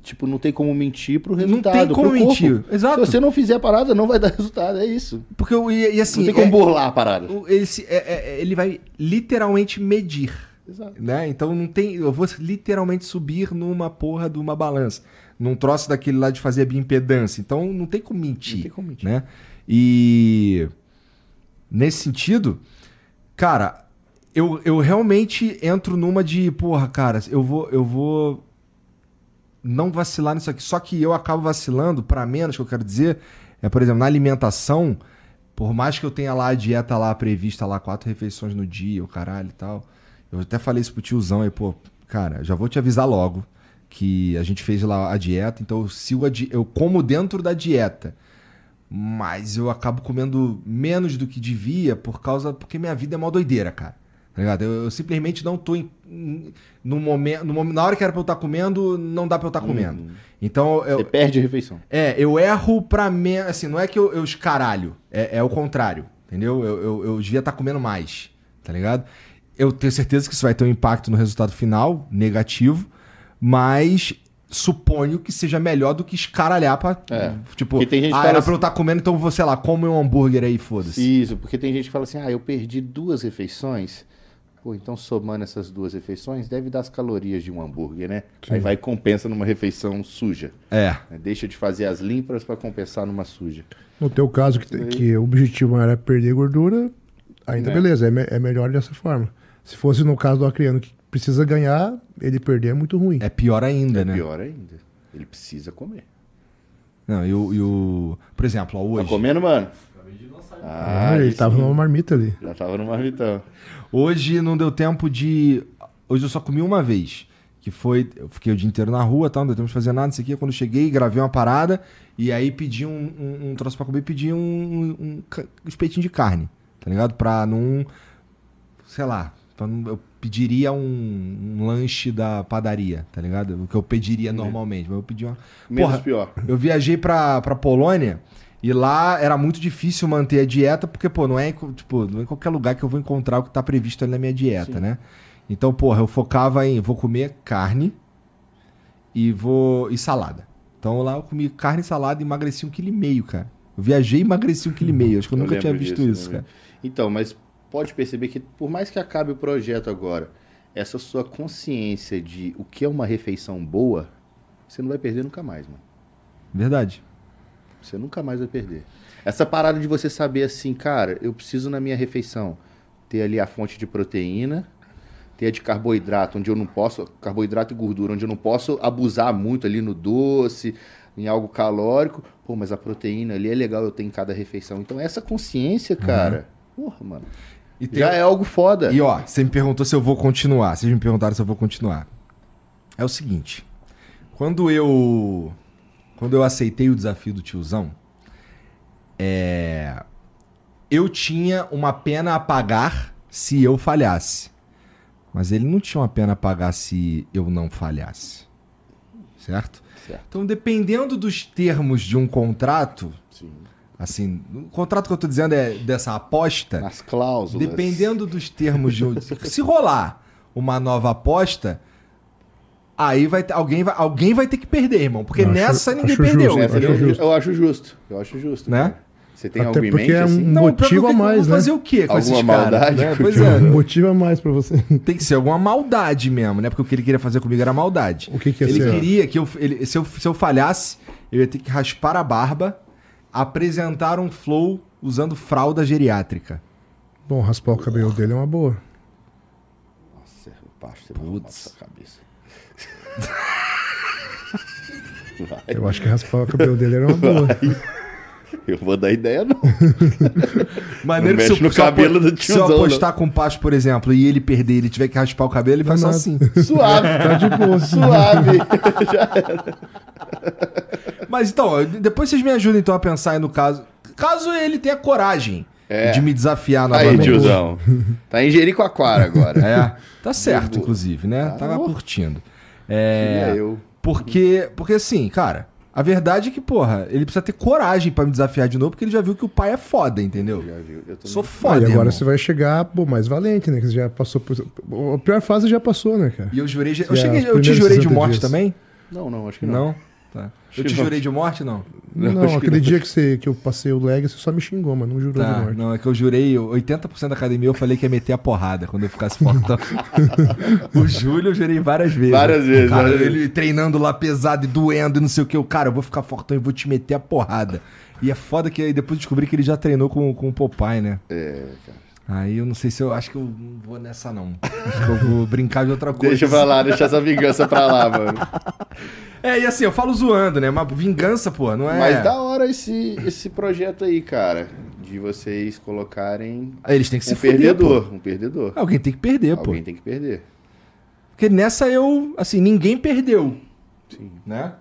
Tipo, não tem como mentir pro Não resultado. tem como corpo. mentir. Exato. Se você não fizer a parada, não vai dar resultado. É isso. Porque eu. E, e assim. não tem como é- burlar a parada. ele, se- é- é- ele vai literalmente medir. Exato. né? Então não tem, eu vou literalmente subir numa porra de uma balança, num troço daquele lá de fazer a bioimpedância. Então não tem como mentir, Não tem como mentir. né? E nesse sentido, cara, eu, eu realmente entro numa de, porra, cara, eu vou eu vou não vacilar nisso aqui. Só que eu acabo vacilando para menos, que eu quero dizer, é, por exemplo, na alimentação, por mais que eu tenha lá a dieta lá prevista lá, quatro refeições no dia, o caralho e tal. Eu até falei isso pro tiozão aí, pô, cara, já vou te avisar logo que a gente fez lá a dieta, então eu sigo a eu como dentro da dieta. Mas eu acabo comendo menos do que devia por causa porque minha vida é mó doideira, cara. Tá ligado? Eu, eu simplesmente não tô em, no momento, no momento, na hora que era pra eu estar comendo, não dá pra eu estar comendo. Então eu, Você perde a refeição. é, eu erro pra menos. Assim, não é que eu, eu escaralho. É, é o contrário. Entendeu? Eu, eu, eu devia estar comendo mais. Tá ligado? Eu tenho certeza que isso vai ter um impacto no resultado final, negativo. Mas suponho que seja melhor do que escaralhar pra. É. Tipo, Porque tem gente ah, era assim- pra eu estar comendo, então vou, sei lá, come um hambúrguer aí, foda-se. Isso, porque tem gente que fala assim, ah, eu perdi duas refeições. Pô, então somando essas duas refeições, deve dar as calorias de um hambúrguer, né? Aí vai e compensa numa refeição suja. É. né? Deixa de fazer as limpas pra compensar numa suja. No teu caso, que, que o objetivo era perder gordura, ainda É. beleza, é, me- é melhor dessa forma. Se fosse no caso do acriano que precisa ganhar, ele perder é muito ruim. É pior ainda, né? Pior ainda. Ele precisa comer. Não, e o, e o- Por exemplo, ó, Tá hoje. comendo, mano? Ah, ele aí tava sim. numa marmita ali. Já tava no marmitão. Hoje não deu tempo de. Hoje eu só comi uma vez. Que foi. Eu fiquei o dia inteiro na rua, tá? não deu tempo de fazer nada, isso aqui. Quando eu cheguei, gravei uma parada. E aí pedi um, um, um troço pra comer, pedi um, um, um espetinho de carne. Tá ligado? Pra não. Sei lá. pra não- eu pediria um, um lanche da padaria, tá ligado? O que eu pediria normalmente. Mas eu pedi uma. Menos Porra, pior. eu viajei pra, pra Polônia e lá era muito difícil manter a dieta, porque, pô, não é, tipo, não é em qualquer lugar que eu vou encontrar o que tá previsto ali na minha dieta, Sim. né? Então, porra, eu focava em vou comer carne e vou. e salada. Então lá eu comi carne e salada e emagreci um quilo e meio, cara. Eu viajei e emagreci um quilo e meio. Acho que eu, Eu nunca tinha visto disso, isso, né? cara. Então, mas pode perceber que por mais que acabe o projeto agora, essa sua consciência de o que é uma refeição boa, você não vai perder nunca mais, mano. Verdade. Você nunca mais vai perder. Essa parada de você saber assim, cara, eu preciso na minha refeição ter ali a fonte de proteína, ter a de carboidrato, onde eu não posso, carboidrato e gordura, onde eu não posso abusar muito ali no doce, em algo calórico. Pô, mas a proteína ali é legal eu ter em cada refeição. Então essa consciência, cara, porra, mano, E tem- já é algo foda. E ó, você me perguntou se eu vou continuar. Vocês me perguntaram se eu vou continuar. É o seguinte. Quando eu. Quando eu aceitei o desafio do tiozão, é. Eu tinha uma pena a pagar se eu falhasse. Mas ele não tinha uma pena a pagar se eu não falhasse. Certo? Certo. Então, dependendo dos termos de um contrato, Sim. assim, o contrato que eu tô dizendo é dessa aposta. Nas cláusulas. Dependendo dos termos de um. Se rolar uma nova aposta, aí vai ter, alguém, vai, alguém vai ter que perder, irmão. Porque Eu acho- nessa ninguém acho perdeu. justo, Nessa acho eu, justo. eu acho justo. Eu acho justo. Né? cara. Você tem Até algo em porque mente é um assim? Não, motivo que a eu mais, né? fazer o quê com Alguma esses caras? maldade? né? Pois é. Um motivo a mais pra você. Tem que ser alguma maldade mesmo, né? Porque o que ele queria fazer comigo era maldade. O que que ia ele ser? queria que eu, ele- se, eu, se eu falhasse, eu ia ter que raspar a barba, apresentar um flow usando fralda geriátrica. Bom, raspar o cabelo dele é uma boa. Nossa, o pasto você vai Putz. na cabeça. Eu acho que raspar o cabelo dele era uma boa. Eu vou dar ideia, não. Maneiro Não que se no se cabelo do se eu tiozão, apostar com o Pacho, por exemplo, e ele perder ele tiver que raspar o cabelo, ele faz só assim. Suave. Tá de boa. Suave. Mas então, depois vocês me ajudem então a pensar aí no caso. Caso ele tenha coragem É. de me desafiar Aí, novamente. tiozão. Tá em Jericoacoara agora. É, tá certo, inclusive, né? Ah, Tava curtindo. É. É, eu. porque, porque assim, cara, a verdade é que, porra, ele precisa ter coragem pra me desafiar de novo, porque ele já viu que o pai é foda, entendeu? Já viu. Eu tô Sou foda, e agora irmão. você vai chegar, pô, mais valente, né? Que você já passou por. A pior fase já passou, né, cara? E eu jurei. Eu, Já, cheguei, eu te jurei de 60 morte dias. também? Não, não, acho que não. Não? Tá. Eu te jurei de morte, não? Não, Não, aquele não. dia que, você, que eu passei o leg, você só me xingou, mas não jurou de Tá, morte. não, é que eu jurei, 80% da academia eu falei que ia meter a porrada quando eu ficasse fortão. o Júlio eu jurei várias vezes. Várias vezes, Cara, várias ele treinando lá pesado e doendo e não sei o que. Eu, cara, eu vou ficar fortão e vou te meter a porrada. E é foda que aí depois eu descobri que ele já treinou com, com o Popeye, né? É, cara. Aí eu não sei se eu. Acho que eu não vou nessa, não. Acho que eu vou brincar de outra coisa. Deixa pra lá, deixa essa vingança pra lá, mano. É, e assim, eu falo zoando, né? Mas vingança, pô, não é. Mas da hora esse, esse projeto aí, cara. De vocês colocarem Aí Eles têm que um se perdedor. Um perdedor. Alguém tem que perder, pô. Alguém tem que perder. Porque nessa eu, assim, ninguém perdeu, Sim. né?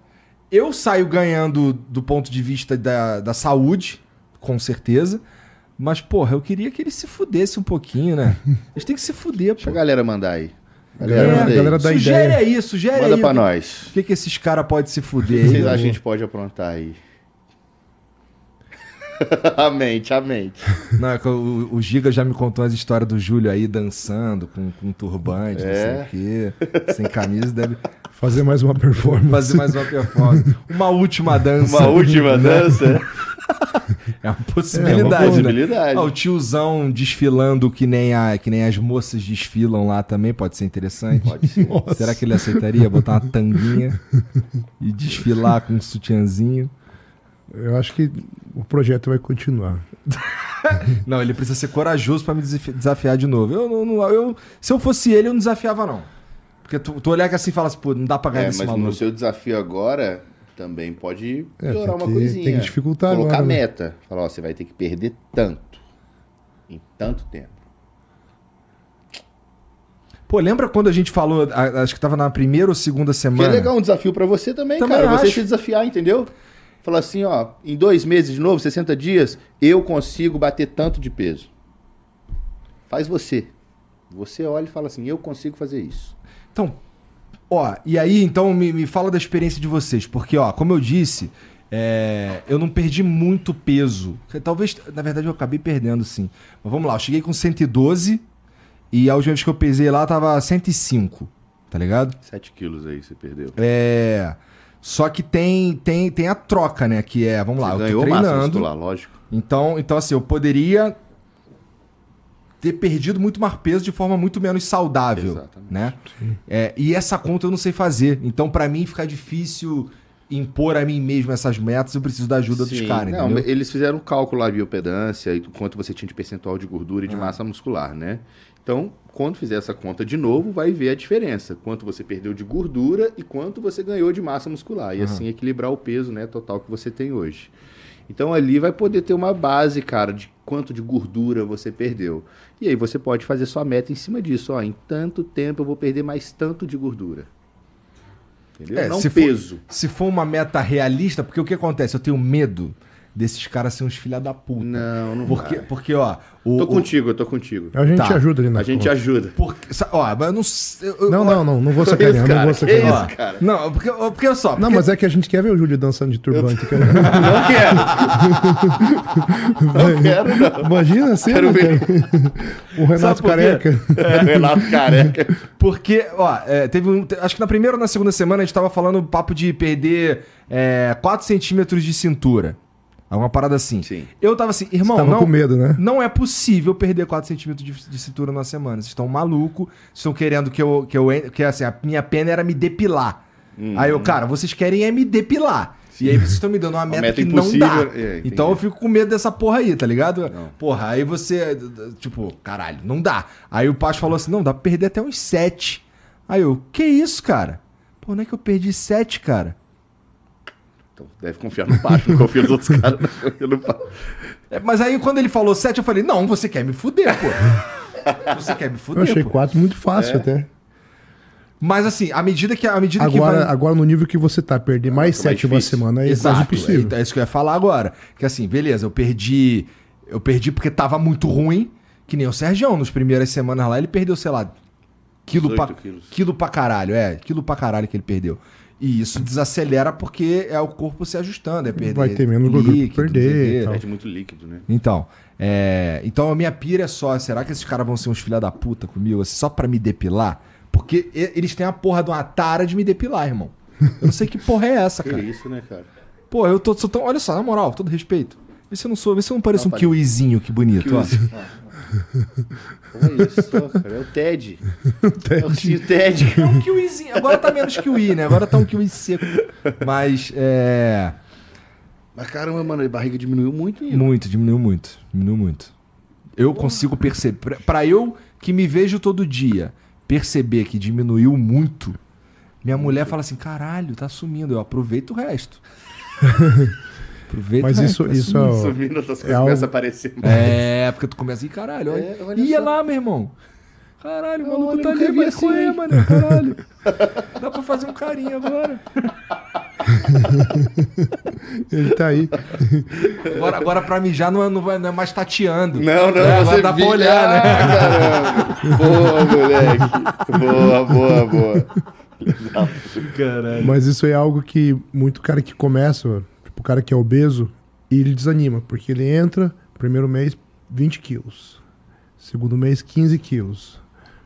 Eu saio ganhando do ponto de vista da, da saúde, com certeza. Mas, porra, eu queria que ele se fudesse um pouquinho, né? Eles têm que se fuder, Deixa a galera mandar aí. É, Galera, manda aí. galera dá sugere ideia. aí, sugere Manda aí. pra o que- nós. O que, que esses caras podem se O fuder que aí? vocês acham que a gente pode aprontar aí? A mente, a mente. Não, é o, o Giga já me contou as histórias do Júlio aí dançando com, com turbante, não sei É. o quê. Sem camisa, deve Fazer mais uma performance. fazer mais uma performance. Uma última dança. Uma última dança. É uma É, possibilidade, uma né? possibilidade. Ah, o tiozão desfilando que nem, a, que nem as moças desfilam lá também pode ser interessante. Pode ser. Será que ele aceitaria botar uma tanguinha e desfilar com um sutiãzinho? Eu acho que o projeto vai continuar. Não, ele precisa ser corajoso pra me desafi- desafiar de novo. Eu, não- não- eu- se eu fosse ele, eu não desafiava, não. Porque tu, tu olhar que assim e fala assim, pô, não dá pra ganhar É, desse mas maluco. no seu desafio agora também pode É, piorar tem uma que- coisinha. tem que dificultar Colocar agora, né? meta. Falar, ó, você vai ter que perder tanto. Em tanto tempo. Pô, lembra quando a gente falou, acho que tava na primeira ou segunda Que semana? é legal um desafio pra você também, Também cara. Você acho. se desafiar, entendeu? Falar assim, ó, em dois meses de novo, 60 dias, eu consigo bater tanto de peso. Faz você. Você olha e fala assim, eu consigo fazer isso. Então, ó, e aí, então, me, me fala da experiência de vocês. Porque, ó, como eu disse, é, eu não perdi muito peso. Talvez, na verdade, eu acabei perdendo, sim. Mas vamos lá, eu cheguei com 112 e a última vez que eu pesei lá tava 105, tá ligado? 7 quilos aí você perdeu. É. Só que tem, tem, tem a troca, né? Que é, vamos lá, você eu tô treinando. muscular, lógico. Então, então, assim, eu poderia ter perdido muito mais peso de forma muito menos saudável, Exatamente. né? É, e essa conta eu não sei fazer. Então, pra mim, fica difícil impor a mim mesmo essas metas. Eu preciso da ajuda dos Sim. caras, Não, entendeu? Eles fizeram um cálculo lá de biopedância e quanto você tinha de percentual de gordura e de Ah. massa muscular, né? Então, quando fizer essa conta de novo, vai ver a diferença. Quanto você perdeu de gordura e quanto você ganhou de massa muscular. E assim equilibrar o peso né, total que você tem hoje. Então ali vai poder ter uma base, cara, de quanto de gordura você perdeu. E aí você pode fazer sua meta em cima disso. Ó, em tanto tempo eu vou perder mais tanto de gordura. Entendeu? É, não se for- peso. Se for uma meta realista, porque o que acontece? Eu tenho medo desses caras serem uns filha da puta. Não, não Porque, vai. porque ó. O, Tô o- contigo, eu tô contigo. A gente Tá. ajuda ali na A gente conta. ajuda. porque, ó, mas eu não eu- Não, eu- não, não, não vou sacanear, isso, não cara? vou sacanear. Ó, isso, cara? Não, porque, porque olha só. Não, porque- mas é que a gente quer ver o Júlio dançando de turbante, cara. Não quero. Não quero, não. Imagina assim, Quero ver. o Renato? Careca. É, Renato Careca. Porque, ó, é, teve um. Acho que na primeira ou na segunda semana a gente tava falando papo de perder é, 4 centímetros de cintura. Alguma parada assim. Sim. Eu tava assim, irmão, Tava não, com medo, né? não é possível perder 4 centímetros de, de cintura numa semana. Vocês estão malucos. Vocês estão querendo que eu. Que, eu, que assim, a minha pena era me depilar. Aí eu, cara, vocês querem é me depilar. E aí vocês estão me dando uma meta, meta que não impossível. dá. É, então eu fico com medo dessa porra aí, tá ligado? Não. Porra, aí você. Tipo, caralho, não dá. Aí o Pacho falou assim: não, dá pra perder até uns 7. Aí eu, que isso, cara? Pô, não é que eu perdi 7, cara? Então, deve confiar no Pacho, não confia nos outros caras. não confia no Pacho. É, mas aí quando ele falou 7, eu falei: não, você quer me fuder, pô. você quer me Eu fuder, achei pô. quatro muito fácil É. até. Mas assim, à medida que. À medida que Agora, vai... agora, no nível que você tá, perder mais sete uma semana é quase Exato, impossível. é, é isso que eu ia falar agora. Que assim, beleza, eu perdi. Eu perdi porque tava muito ruim, que nem o Sergião. Nos primeiras semanas lá, ele perdeu, sei lá, quilo 18 pra, quilos. quilo pra caralho. É, quilo pra caralho que ele perdeu. E isso desacelera porque é o corpo se ajustando, é perder. Vai ter menos líquido, perder. Perde muito líquido, né? Então, é, então a minha pira é só, será que esses caras vão ser uns filha da puta comigo, assim, só pra me depilar? Porque eles têm a porra de uma tara de me depilar, irmão. Eu não sei que porra é essa, Que cara. isso, né, cara? Pô, eu tô, sou tão. Olha só, na moral, todo respeito. Vê se eu não sou, vê se eu não pareço Não, um kiwizinho, que bonito, ó. Olha isso só, cara. É o Ted. É o tio Ted. É um kiwizinho. Agora tá menos kiwi, né? Agora tá um kiwi seco. Mas, é. Mas caramba, mano, a barriga diminuiu muito. hein? Muito, diminuiu muito. Diminuiu muito. Eu consigo perceber. pra- Pra eu que me vejo todo dia perceber que diminuiu muito, minha mulher fala assim: caralho, tá sumindo. Eu aproveito o resto. aproveito Mas o isso, tá isso sumindo. é, Sumindo, outras coisas algo- começam a aparecer. É, porque tu começa assim, caralho, olha. É, olha Ia só. lá, meu irmão. Caralho, o maluco tá ali, vi vai assim, correr, hein? mano. Caralho. Dá pra fazer um carinho agora. ele tá aí. Agora, agora pra mijar não é, não, vai, não é mais tateando. Não, não, É, você agora dá pra olhar, né? Ah, caramba. Boa, moleque. Boa, boa, boa. Caralho. Mas isso é algo que muito cara que começa, o cara que é obeso, e ele desanima, porque ele entra, primeiro mês, 20 quilos. Segundo mês, 15 quilos.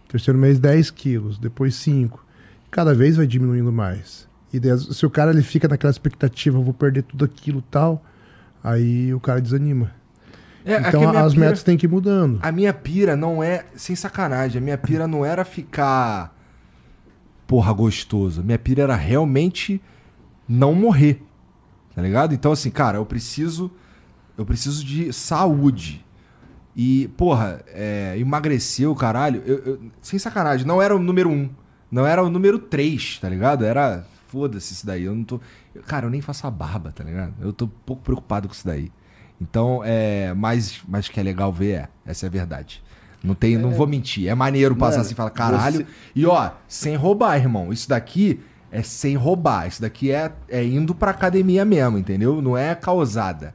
Terceiro mês, 10 quilos. Depois 5. Cada vez vai diminuindo mais. E se o cara ele fica naquela expectativa, vou perder tudo aquilo e tal, aí o cara desanima. É, é então as pira- metas têm que ir mudando. A minha pira não é. Sem sacanagem, a minha pira não era ficar. Porra, gostoso. A minha pira era realmente não morrer. Tá ligado? Então, assim, cara, eu preciso. Eu preciso de saúde. E, porra, é, emagreceu, caralho. eu- eu- sem sacanagem, não era o número um. Não era o número três, tá ligado? Era. Foda-se isso daí. Eu não tô. eu- Cara, eu nem faço a barba, tá ligado? Eu tô um pouco preocupado com isso daí. Então, é. Mas, mas que é legal ver, é. Essa é a verdade. Não tem, não vou mentir. É maneiro passar Mano, assim e falar, caralho. você- E ó, sem roubar, irmão. Isso daqui é sem roubar. Isso daqui é, é indo pra academia mesmo, entendeu? Não é causada.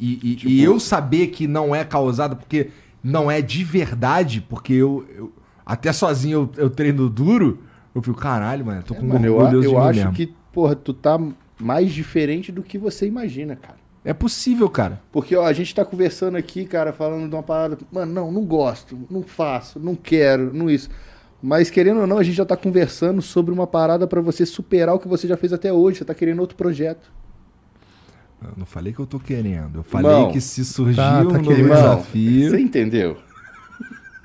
E, e- Tipo e eu saber que não é causada porque não é de verdade, porque eu, eu- até sozinho eu, eu treino duro, eu fico, caralho, mano, tô com É, Mano, eu, orgulhoso eu de mim acho mesmo. que, porra, tu tá mais diferente do que você imagina, cara. É possível, cara. Porque, ó, a gente tá conversando aqui, cara, falando de uma parada. Mano, não, não gosto, não faço, não quero, não isso. Mas, querendo ou não, a gente já tá conversando sobre uma parada pra você superar o que você já fez até hoje. Você tá querendo outro projeto. Eu não falei que eu tô querendo. Eu falei Irmão, que se surgir tá- tá um novo querendo. Irmão, desafio. Você entendeu?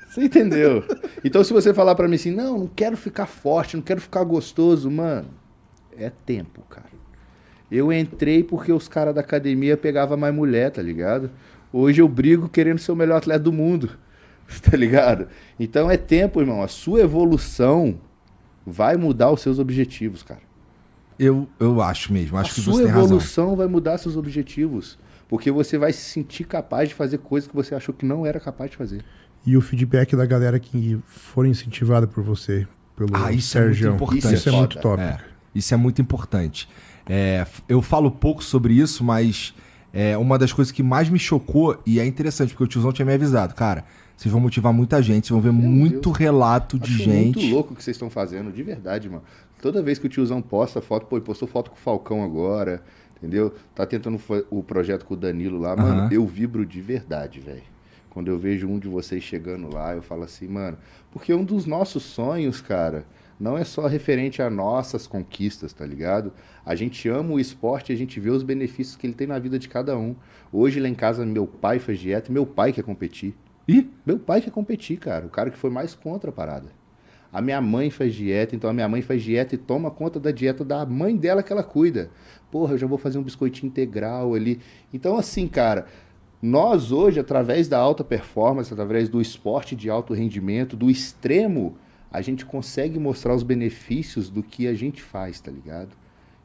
Você entendeu? Então, se você falar pra mim assim, não, não quero ficar forte, não quero ficar gostoso, mano, é tempo, cara. Eu entrei porque os caras da academia pegavam mais mulher, tá ligado? Hoje eu brigo querendo ser o melhor atleta do mundo, tá ligado? Então é tempo, irmão. A sua evolução vai mudar os seus objetivos, cara. Eu, eu acho mesmo, acho a que sua você tem razão. evolução vai mudar seus objetivos. Porque você vai se sentir capaz de fazer coisas que você achou que não era capaz de fazer. E o feedback da galera que for incentivada por você, pelo Ah, isso é muito importante. Isso é muito Foda. top. É. Isso é muito importante. É, eu falo pouco sobre isso, mas é uma das coisas que mais me chocou, e é interessante, porque o tiozão tinha me avisado, cara, vocês vão motivar muita gente, vocês vão ver muito Deus. relato de Acho gente. muito louco o que vocês estão fazendo, de verdade, mano. Toda vez que o tiozão posta foto, pô, ele postou foto com o Falcão agora, entendeu? Tá tentando o projeto com o Danilo lá, mano. Aham. Eu vibro de verdade, velho. Quando eu vejo um de vocês chegando lá, eu falo assim, mano, porque um dos nossos sonhos, cara, não é só referente a nossas conquistas, tá ligado? A gente ama o esporte e a gente vê os benefícios que ele tem na vida de cada um. Hoje lá em casa, meu pai faz dieta meu pai quer competir. Ih, Meu pai quer competir, cara. O cara que foi mais contra a parada. A minha mãe faz dieta, então a minha mãe faz dieta e toma conta da dieta da mãe dela que ela cuida. Porra, eu já vou fazer um biscoitinho integral ali. Então, assim, cara, nós hoje, através da alta performance, através do esporte de alto rendimento, do extremo, a gente consegue mostrar os benefícios do que a gente faz, tá ligado?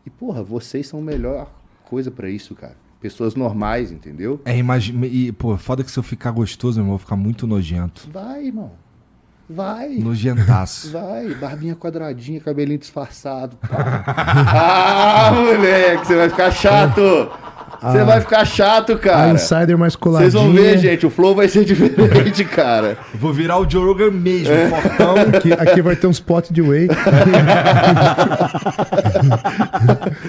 E, porra, vocês são a melhor coisa pra isso, cara. Pessoas normais, entendeu? é, imagina. E, pô, foda que se eu ficar gostoso, meu irmão, eu vou ficar muito nojento. Vai, irmão. Vai. Nojentaço. Vai, barbinha quadradinha, cabelinho disfarçado. pá. ah, moleque, você vai ficar chato. Você vai ficar chato, A cara. insider mais coladinha. Vocês vão ver, gente, o flow vai ser diferente, cara. Vou virar o Joe Rogan mesmo, fortão. Aqui, aqui vai ter uns potes de whey.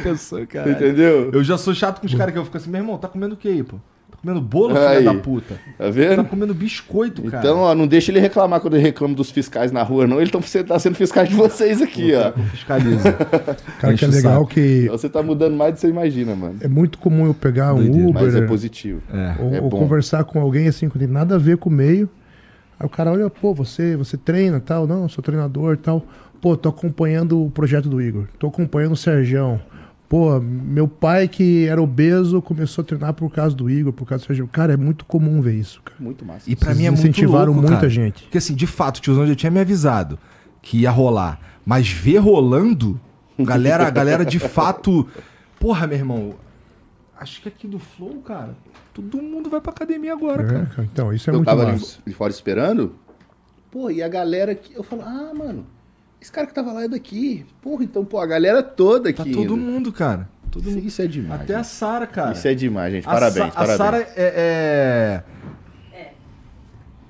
Pensou, cara. Entendeu? Eu já sou chato com os caras que eu fico assim, meu irmão, tá comendo o que aí, pô? Tá comendo bolo, filho Aí. da puta? Tá Tá vendo? comendo biscoito, cara. Então, ó, não deixa ele reclamar quando ele reclama dos fiscais na rua, não. Ele tão, você tá sendo fiscais de vocês aqui, ó. Fiscaliza. Cara, Enche que é legal que Então você tá mudando mais do que você imagina, mano. é muito comum eu pegar um Doideira, Uber Mas é positivo. É. ou, é ou conversar com alguém assim, que não tem nada a ver com o meio. Aí o cara olha, pô, você, você treina tal? Não, eu sou treinador tal. Pô, tô acompanhando o projeto do Igor. Tô acompanhando o Sergião. Pô, meu pai que era obeso começou a treinar por causa do Igor, por causa do Sergião. Cara, é muito comum ver isso, cara. Muito massa. E pra Vocês mim é muito incentivaram louco, muita cara. gente. Porque assim, de fato, o tiozão já tinha me avisado que ia rolar. Mas ver rolando, galera, a galera de fato... Porra, meu irmão, acho que aqui do Flow, cara, todo mundo vai pra academia agora, É, cara. Então, isso é eu muito tava ali massa. de fora esperando. Pô, e a galera que. Eu falo, ah, mano, esse cara que tava lá é daqui. Porra, então, pô, a galera toda Tá aqui. todo indo. mundo, cara. Todo Isso, mundo. isso é demais. Até a gente. Sara, cara. Isso é demais, gente. A Parabéns, A parabéns. Sara é. é...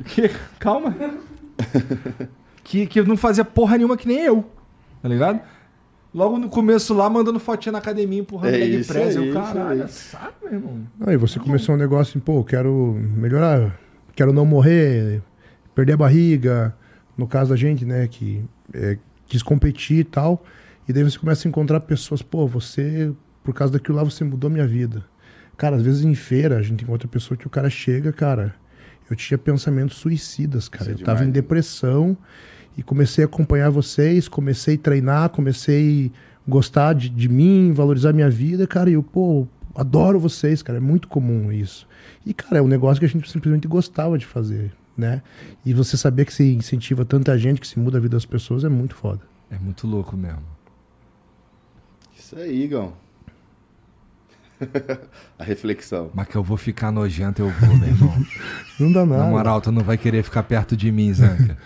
Que... Calma. que, que não fazia porra nenhuma que nem eu. Tá ligado? Logo no começo lá, mandando fotinha na academia, empurrando É leg isso press. aí, Eu, isso caralho, é Sara, meu irmão. Aí você começou um negócio assim, pô, quero melhorar, quero não morrer, perder a barriga. No caso da gente, né, que é, quis competir e tal. E daí você começa a encontrar pessoas, pô, você, por causa daquilo lá, você mudou minha vida. Cara, às vezes em feira a gente encontra pessoa que o cara chega, cara. Eu tinha pensamentos suicidas, cara. É eu tava em demais, depressão e comecei a acompanhar vocês, comecei a treinar, comecei a gostar de, de mim, valorizar minha vida, cara. E eu, pô, adoro vocês, cara. É muito comum isso. E, cara, é um negócio que a gente simplesmente gostava de fazer, né? E você saber que se incentiva tanta gente, que se muda a vida das pessoas, é muito foda. É muito louco mesmo. Isso aí, Igão. a reflexão. Mas que eu vou ficar nojento, eu vou, meu irmão. Não dá nada. Na moral, tu não vai querer ficar perto de mim, Zanca.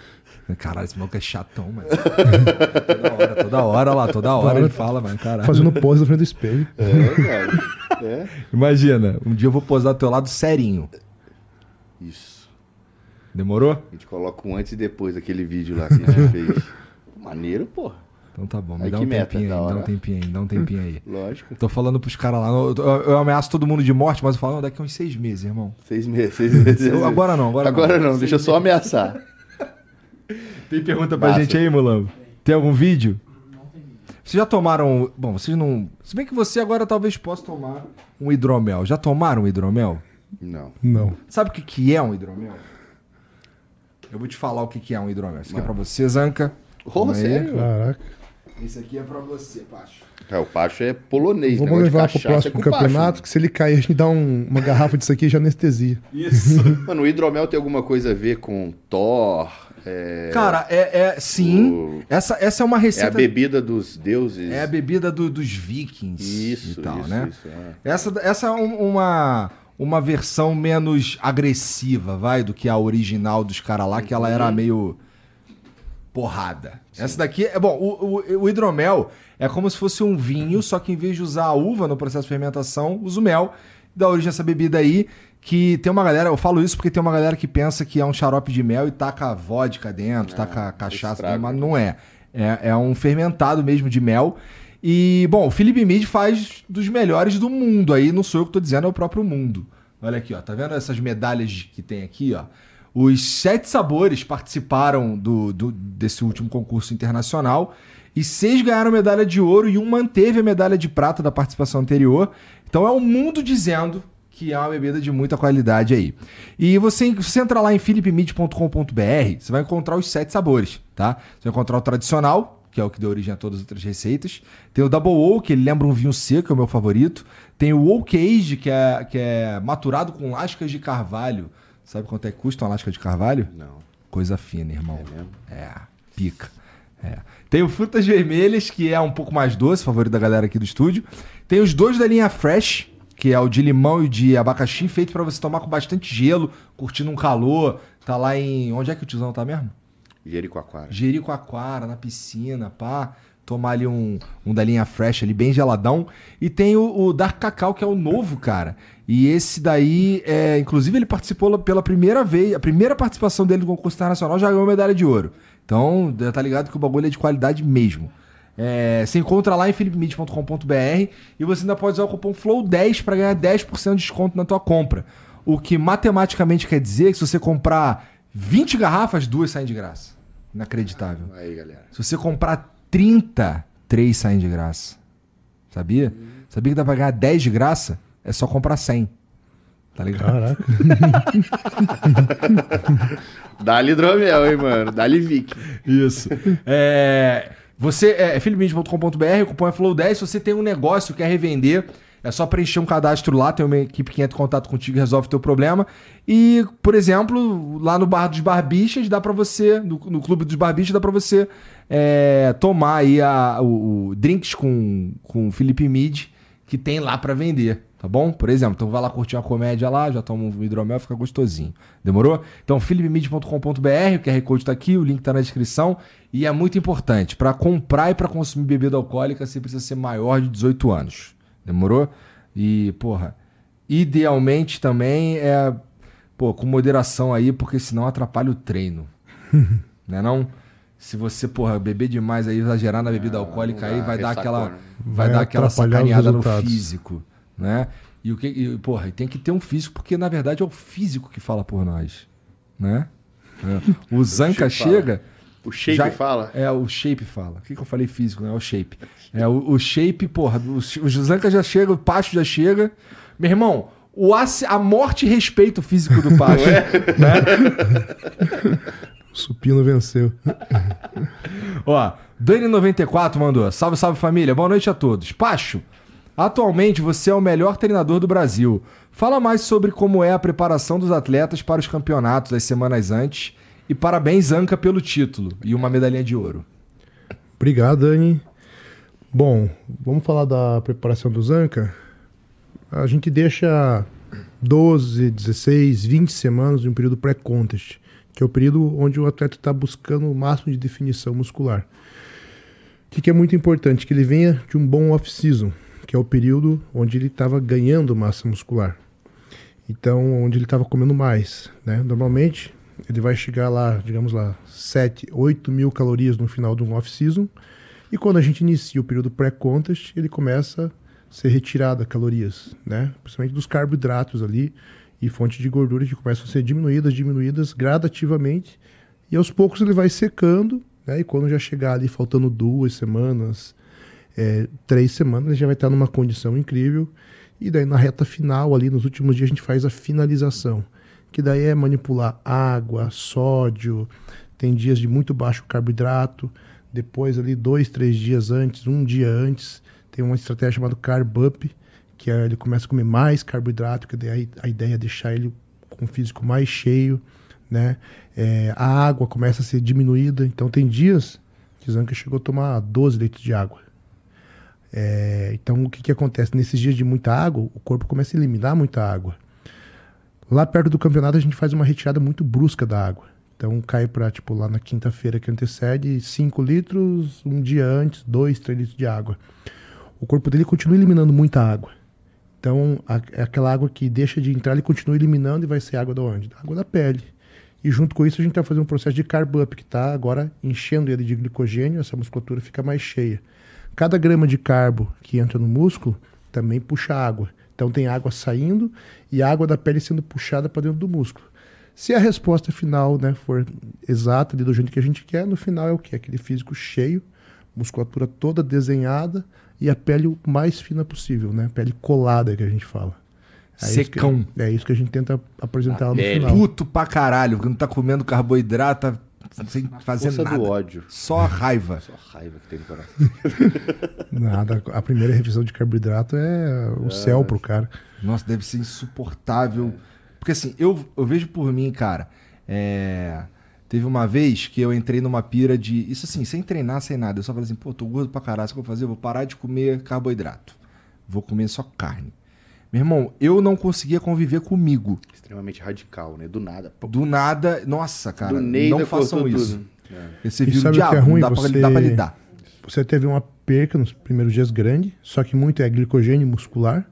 Caralho, esse maluco é chatão, mano. toda hora, toda hora lá, toda hora ele fala, mano, caralho. Fazendo pose na frente do espelho. É, cara. É. Imagina, um dia eu vou posar do teu lado serinho. Isso. Demorou? A gente coloca um antes e depois daquele vídeo lá que a gente fez. Maneiro, porra. Então tá bom, me Aí dá um tempinho aí, dá um tempinho aí, dá um tempinho aí. Lógico. Tô falando pros caras lá, eu, eu- eu ameaço todo mundo de morte, mas eu falo, não, daqui a uns seis meses, irmão. Seis meses, seis meses. Eu- agora não, agora, Agora não. não, deixa eu só ameaçar. Tem pergunta pra Massa. gente aí, Mulambo? Tem algum vídeo? Vocês já tomaram. Bom, vocês não. Se bem que você agora talvez possa tomar um hidromel. Já tomaram um hidromel? Não. Não. Sabe o que, que é um hidromel? Eu vou te falar o que, que é um hidromel. Isso aqui é pra você, Zanca. Oh, Calma aí. sério? Caraca. Esse aqui é pra você, Pacho. É, o Pacho é polonês. Vamos de levar pro próximo é com o Pacho, campeonato, que se ele cair, a gente dá um- uma garrafa disso aqui e já anestesia. Isso. Mano, o hidromel tem alguma coisa a ver com Thor? É, Cara, é, é sim. O- Essa, essa é uma é a receita. bebida dos deuses. É a bebida do- dos vikings Isso, e tal, isso, né? isso, é. Essa, essa é um- uma, uma versão menos agressiva, vai, do que a original dos caras lá, que ela era Uhum. meio. porrada. Essa daqui é bom. O, o, o, hidromel é como se fosse um vinho, só que em vez de usar a uva no processo de fermentação, usa o mel. Dá origem a essa bebida aí. Que tem uma galera, eu falo isso porque tem uma galera que pensa que é um xarope de mel e taca vodka dentro, é, taca cachaça, mas não é. é. É um fermentado mesmo de mel. E, bom, o Felipe Mid faz dos melhores do mundo. Aí não sou eu que tô dizendo, é o próprio mundo. Olha aqui, ó. Tá vendo essas medalhas que tem aqui, ó? Os sete sabores participaram do, do, desse último concurso internacional e seis ganharam medalha de ouro e um manteve a medalha de prata da participação anterior. Então é o mundo dizendo que é uma bebida de muita qualidade aí. E você, você entra lá em philipmid.com.br, você vai encontrar os sete sabores, tá? Você vai encontrar o tradicional, que é o que deu origem a todas as outras receitas. Tem o Double Oak, que ele lembra um vinho seco, é o meu favorito. Tem o Oak Age, que é, que é maturado com lascas de carvalho. Sabe quanto é que custa uma lasca de carvalho? Não. Coisa fina, irmão. É mesmo? É, pica. É. Tem o Frutas Vermelhas, que é um pouco mais doce, favorito da galera aqui do estúdio. Tem os dois da linha Fresh, que é o de limão e o de abacaxi, feito para você tomar com bastante gelo, curtindo um calor. Tá lá em. Onde é que o tiozão tá mesmo? Jericoacoara. Jericoacoara, na piscina, pá. Tomar ali um, um da linha Fresh ali, bem geladão. E tem o, o Dark Cacau, que é o novo, cara. E esse daí, é, inclusive, ele participou pela primeira vez. A primeira participação dele no concurso internacional já ganhou medalha de ouro. Então, tá ligado que o bagulho é de qualidade mesmo. É, você encontra lá em philipmid.com.br e você ainda pode usar o cupom FLOW10 para ganhar 10% de desconto na tua compra. O que matematicamente quer dizer que se você comprar 20 garrafas, duas saem de graça. Inacreditável. Aí, galera. Se você comprar 30, três saem de graça. Sabia? Hum. Sabia que dá pra ganhar 10 de graça? É só comprar 100. Tá ligado? Caraca. Dá-lhe hidromel, hein, mano? Dá-lhe Vic. Isso. É, você é, é o cupom é FLOW10. Se você tem um negócio, quer revender, é só preencher um cadastro lá, tem uma equipe que entra em contato contigo e resolve o teu problema. E, por exemplo, lá no Bar dos Barbichas, dá para você, no, no, Clube dos Barbichas, dá para você é, tomar aí a, o, o, drinks com, com Felipe Mid, que tem lá para vender. Tá bom? Por exemplo, então vai lá curtir uma comédia lá, já toma um hidromel, fica gostosinho. Demorou? Então, philipmid.com.br, o QR Code tá aqui, o link tá na descrição. E é muito importante, para comprar e para consumir bebida alcoólica, você precisa ser maior de 18 anos. Demorou? E, porra, idealmente também é, pô, com moderação aí, porque senão atrapalha o treino. né não? Se você, porra, beber demais aí, exagerar na bebida alcoólica aí, vai dar aquela vai, vai dar aquela sacaneada no físico né? E o que, e, porra, tem que ter um físico, porque na verdade é o físico que fala por nós, né? É. O Zanca chega. Fala. O shape já, fala? É, o shape fala. O que, que eu falei físico, né? É o shape. É, o, o shape, porra, o, o Zanca já chega, o Pacho já chega. Meu irmão, o, a morte e respeito físico do Pacho. é? né? o Supino venceu. Ó, Dani94 mandou. Salve, salve família. Boa noite a todos. Pacho, Atualmente você é o melhor treinador do Brasil. Fala mais sobre como é a preparação dos atletas para os campeonatos as semanas antes. E parabéns, Anca, pelo título e uma medalhinha de ouro. Obrigado, Dani. Bom, vamos falar da preparação do Zanca. A gente deixa 12, 16, 20 semanas de um período pré-contest, que é o período onde o atleta está buscando o máximo de definição muscular. O que, que é muito importante? Que ele venha de um bom off-season que é o período onde ele estava ganhando massa muscular. Então, onde ele estava comendo mais. Né? Normalmente, ele vai chegar lá, digamos lá, 7, 8 mil calorias no final de um off-season. E quando a gente inicia o período pré-contest, ele começa a ser retirada calorias, né? principalmente dos carboidratos ali e fontes de gordura que começam a ser diminuídas, diminuídas gradativamente. E aos poucos ele vai secando, né? e quando já chegar ali faltando duas semanas, é, três semanas, ele já vai estar numa condição incrível. E daí na reta final, ali nos últimos dias, a gente faz a finalização. Que daí é manipular água, sódio, tem dias de muito baixo carboidrato. Depois, ali, dois, três dias antes, um dia antes, tem uma estratégia chamada Carb Up, que é, ele começa a comer mais carboidrato, que daí a ideia é deixar ele com o físico mais cheio, né? É, a água começa a ser diminuída, então tem dias que Zanca chegou a tomar 12 litros de água. É, então, o que, que acontece? Nesses dias de muita água, o corpo começa a eliminar muita água. Lá perto do campeonato, a gente faz uma retirada muito brusca da água. Então cai para, tipo, lá na quinta-feira que antecede, 5 litros, um dia antes, 2, 3 litros de água. O corpo dele continua eliminando muita água. Então, a, é aquela água que deixa de entrar, ele continua eliminando e vai ser água da onde? Da água da pele. E junto com isso, a gente vai fazer um processo de carb up, que está agora enchendo ele de glicogênio, essa musculatura fica mais cheia. Cada grama de carbo que entra no músculo também puxa água. Então tem água saindo e água da pele sendo puxada para dentro do músculo. Se a resposta final né, for exata do jeito que a gente quer, no final é o que? Aquele físico cheio, musculatura toda desenhada e a pele o mais fina possível, né? Pele colada que a gente fala. É Secão. Isso que, é isso que a gente tenta apresentar no pele. final. Puto pra caralho, porque não tá comendo carboidrato, tá sem fazer Força nada. do ódio. Só raiva. Só raiva que tem no coração. Nada. A primeira refeição de carboidrato é o céu pro cara. Nossa, deve ser insuportável. Porque assim, eu, eu vejo por mim, cara. é, Teve uma vez que eu entrei numa pira de. Isso assim, sem treinar, sem nada. Eu só falei assim, pô, tô gordo pra caralho, o que eu vou fazer? Eu vou parar de comer carboidrato. Vou comer só carne. Meu irmão, eu não conseguia conviver comigo. Extremamente radical, né? Do nada. Pô, Do nada. Nossa, cara, do Neida não façam isso. tudo. É. Esse E vírus sabe o que é ruim? não dá, pra, Você- dá pra lidar. Você teve uma perca nos primeiros dias grande, só que muito é glicogênio muscular.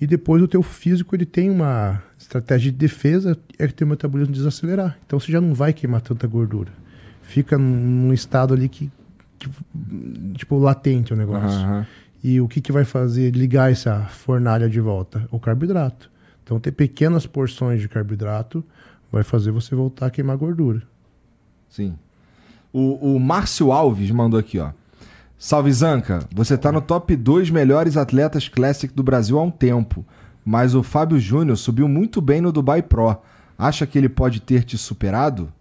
E depois o teu físico ele tem uma estratégia de defesa, é que teu metabolismo desacelerar. Então você já não vai queimar tanta gordura. Fica num, estado ali que, que, tipo latente o negócio. Aham. E o que, que vai fazer ligar essa fornalha de volta? O carboidrato. Então ter pequenas porções de carboidrato vai fazer você voltar a queimar gordura. Sim. O, o Márcio Alves mandou aqui, ó. Salve Zanca, você tá no top 2 melhores atletas Classic do Brasil há um tempo, mas o Fábio Júnior subiu muito bem no Dubai Pro. Acha que ele pode ter te superado?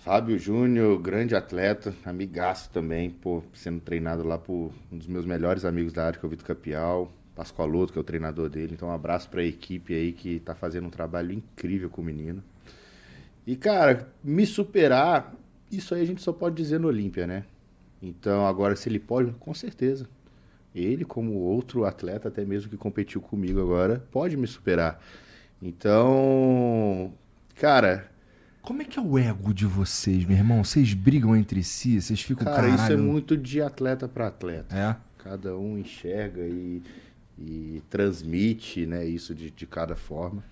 Fábio Júnior, grande atleta, amigaço também, pô, sendo treinado lá por um dos meus melhores amigos da área, que é o Vitor Capial, Pascoaloto, que é o treinador dele. Então, um abraço pra equipe aí que tá fazendo um trabalho incrível com o menino. E, cara, me superar, isso aí a gente só pode dizer no Olímpia, né? Então, agora, se ele pode, com certeza. Ele, como outro atleta, até mesmo que competiu comigo agora, pode me superar. Então, cara, Como é que é o ego de vocês, meu irmão? Vocês brigam entre si? Vocês ficam Cara, caralho? isso é muito de atleta para atleta. É? Cada um enxerga e, e transmite né, isso de, de cada forma.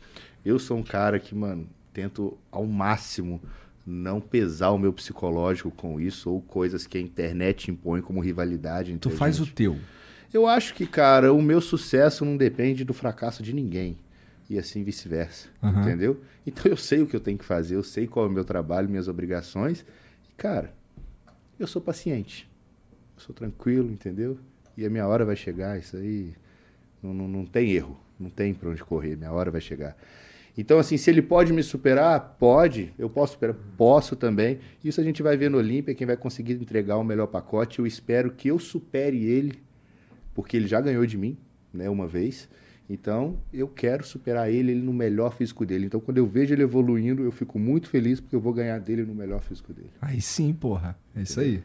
Eu sou um cara que, mano, tento ao máximo não pesar o meu psicológico com isso ou coisas que a internet impõe como rivalidade. Tu faz o gente. teu. Eu acho que, cara, o meu sucesso não depende do fracasso de ninguém. E assim vice-versa. Aham. Entendeu? Então eu sei o que eu tenho que fazer, eu sei qual é o meu trabalho, minhas obrigações. E, cara, eu sou paciente. Eu sou tranquilo, entendeu? E a minha hora vai chegar, isso aí não, não, não tem erro. Não tem pra onde correr, minha hora vai chegar. Então, assim, se ele pode me superar, pode. Eu posso superar, posso também. Isso a gente vai ver no Olímpia, quem vai conseguir entregar o melhor pacote. Eu espero que eu supere ele, porque ele já ganhou de mim, né, uma vez. Então, eu quero superar ele, ele no melhor físico dele. Então, quando eu vejo ele evoluindo, eu fico muito feliz porque eu vou ganhar dele no melhor físico dele. Aí sim, porra. É isso aí.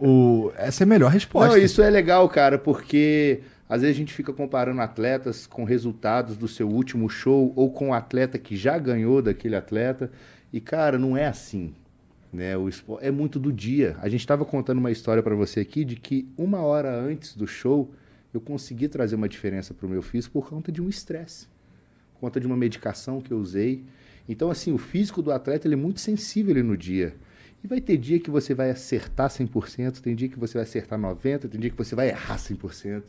o... Essa é a melhor resposta. Não, isso é legal, cara, porque às vezes a gente fica comparando atletas com resultados do seu último show ou com o atleta que já ganhou daquele atleta. E, cara, não é assim. Né? O é muito do dia. A gente estava contando uma história para você aqui de que uma hora antes do show eu consegui trazer uma diferença para o meu físico por conta de um estresse, por conta de uma medicação que eu usei. Então, assim, o físico do atleta ele é muito sensível ali no dia. E vai ter dia que você vai acertar 100%, tem dia que você vai acertar 90%, tem dia que você vai errar 100%,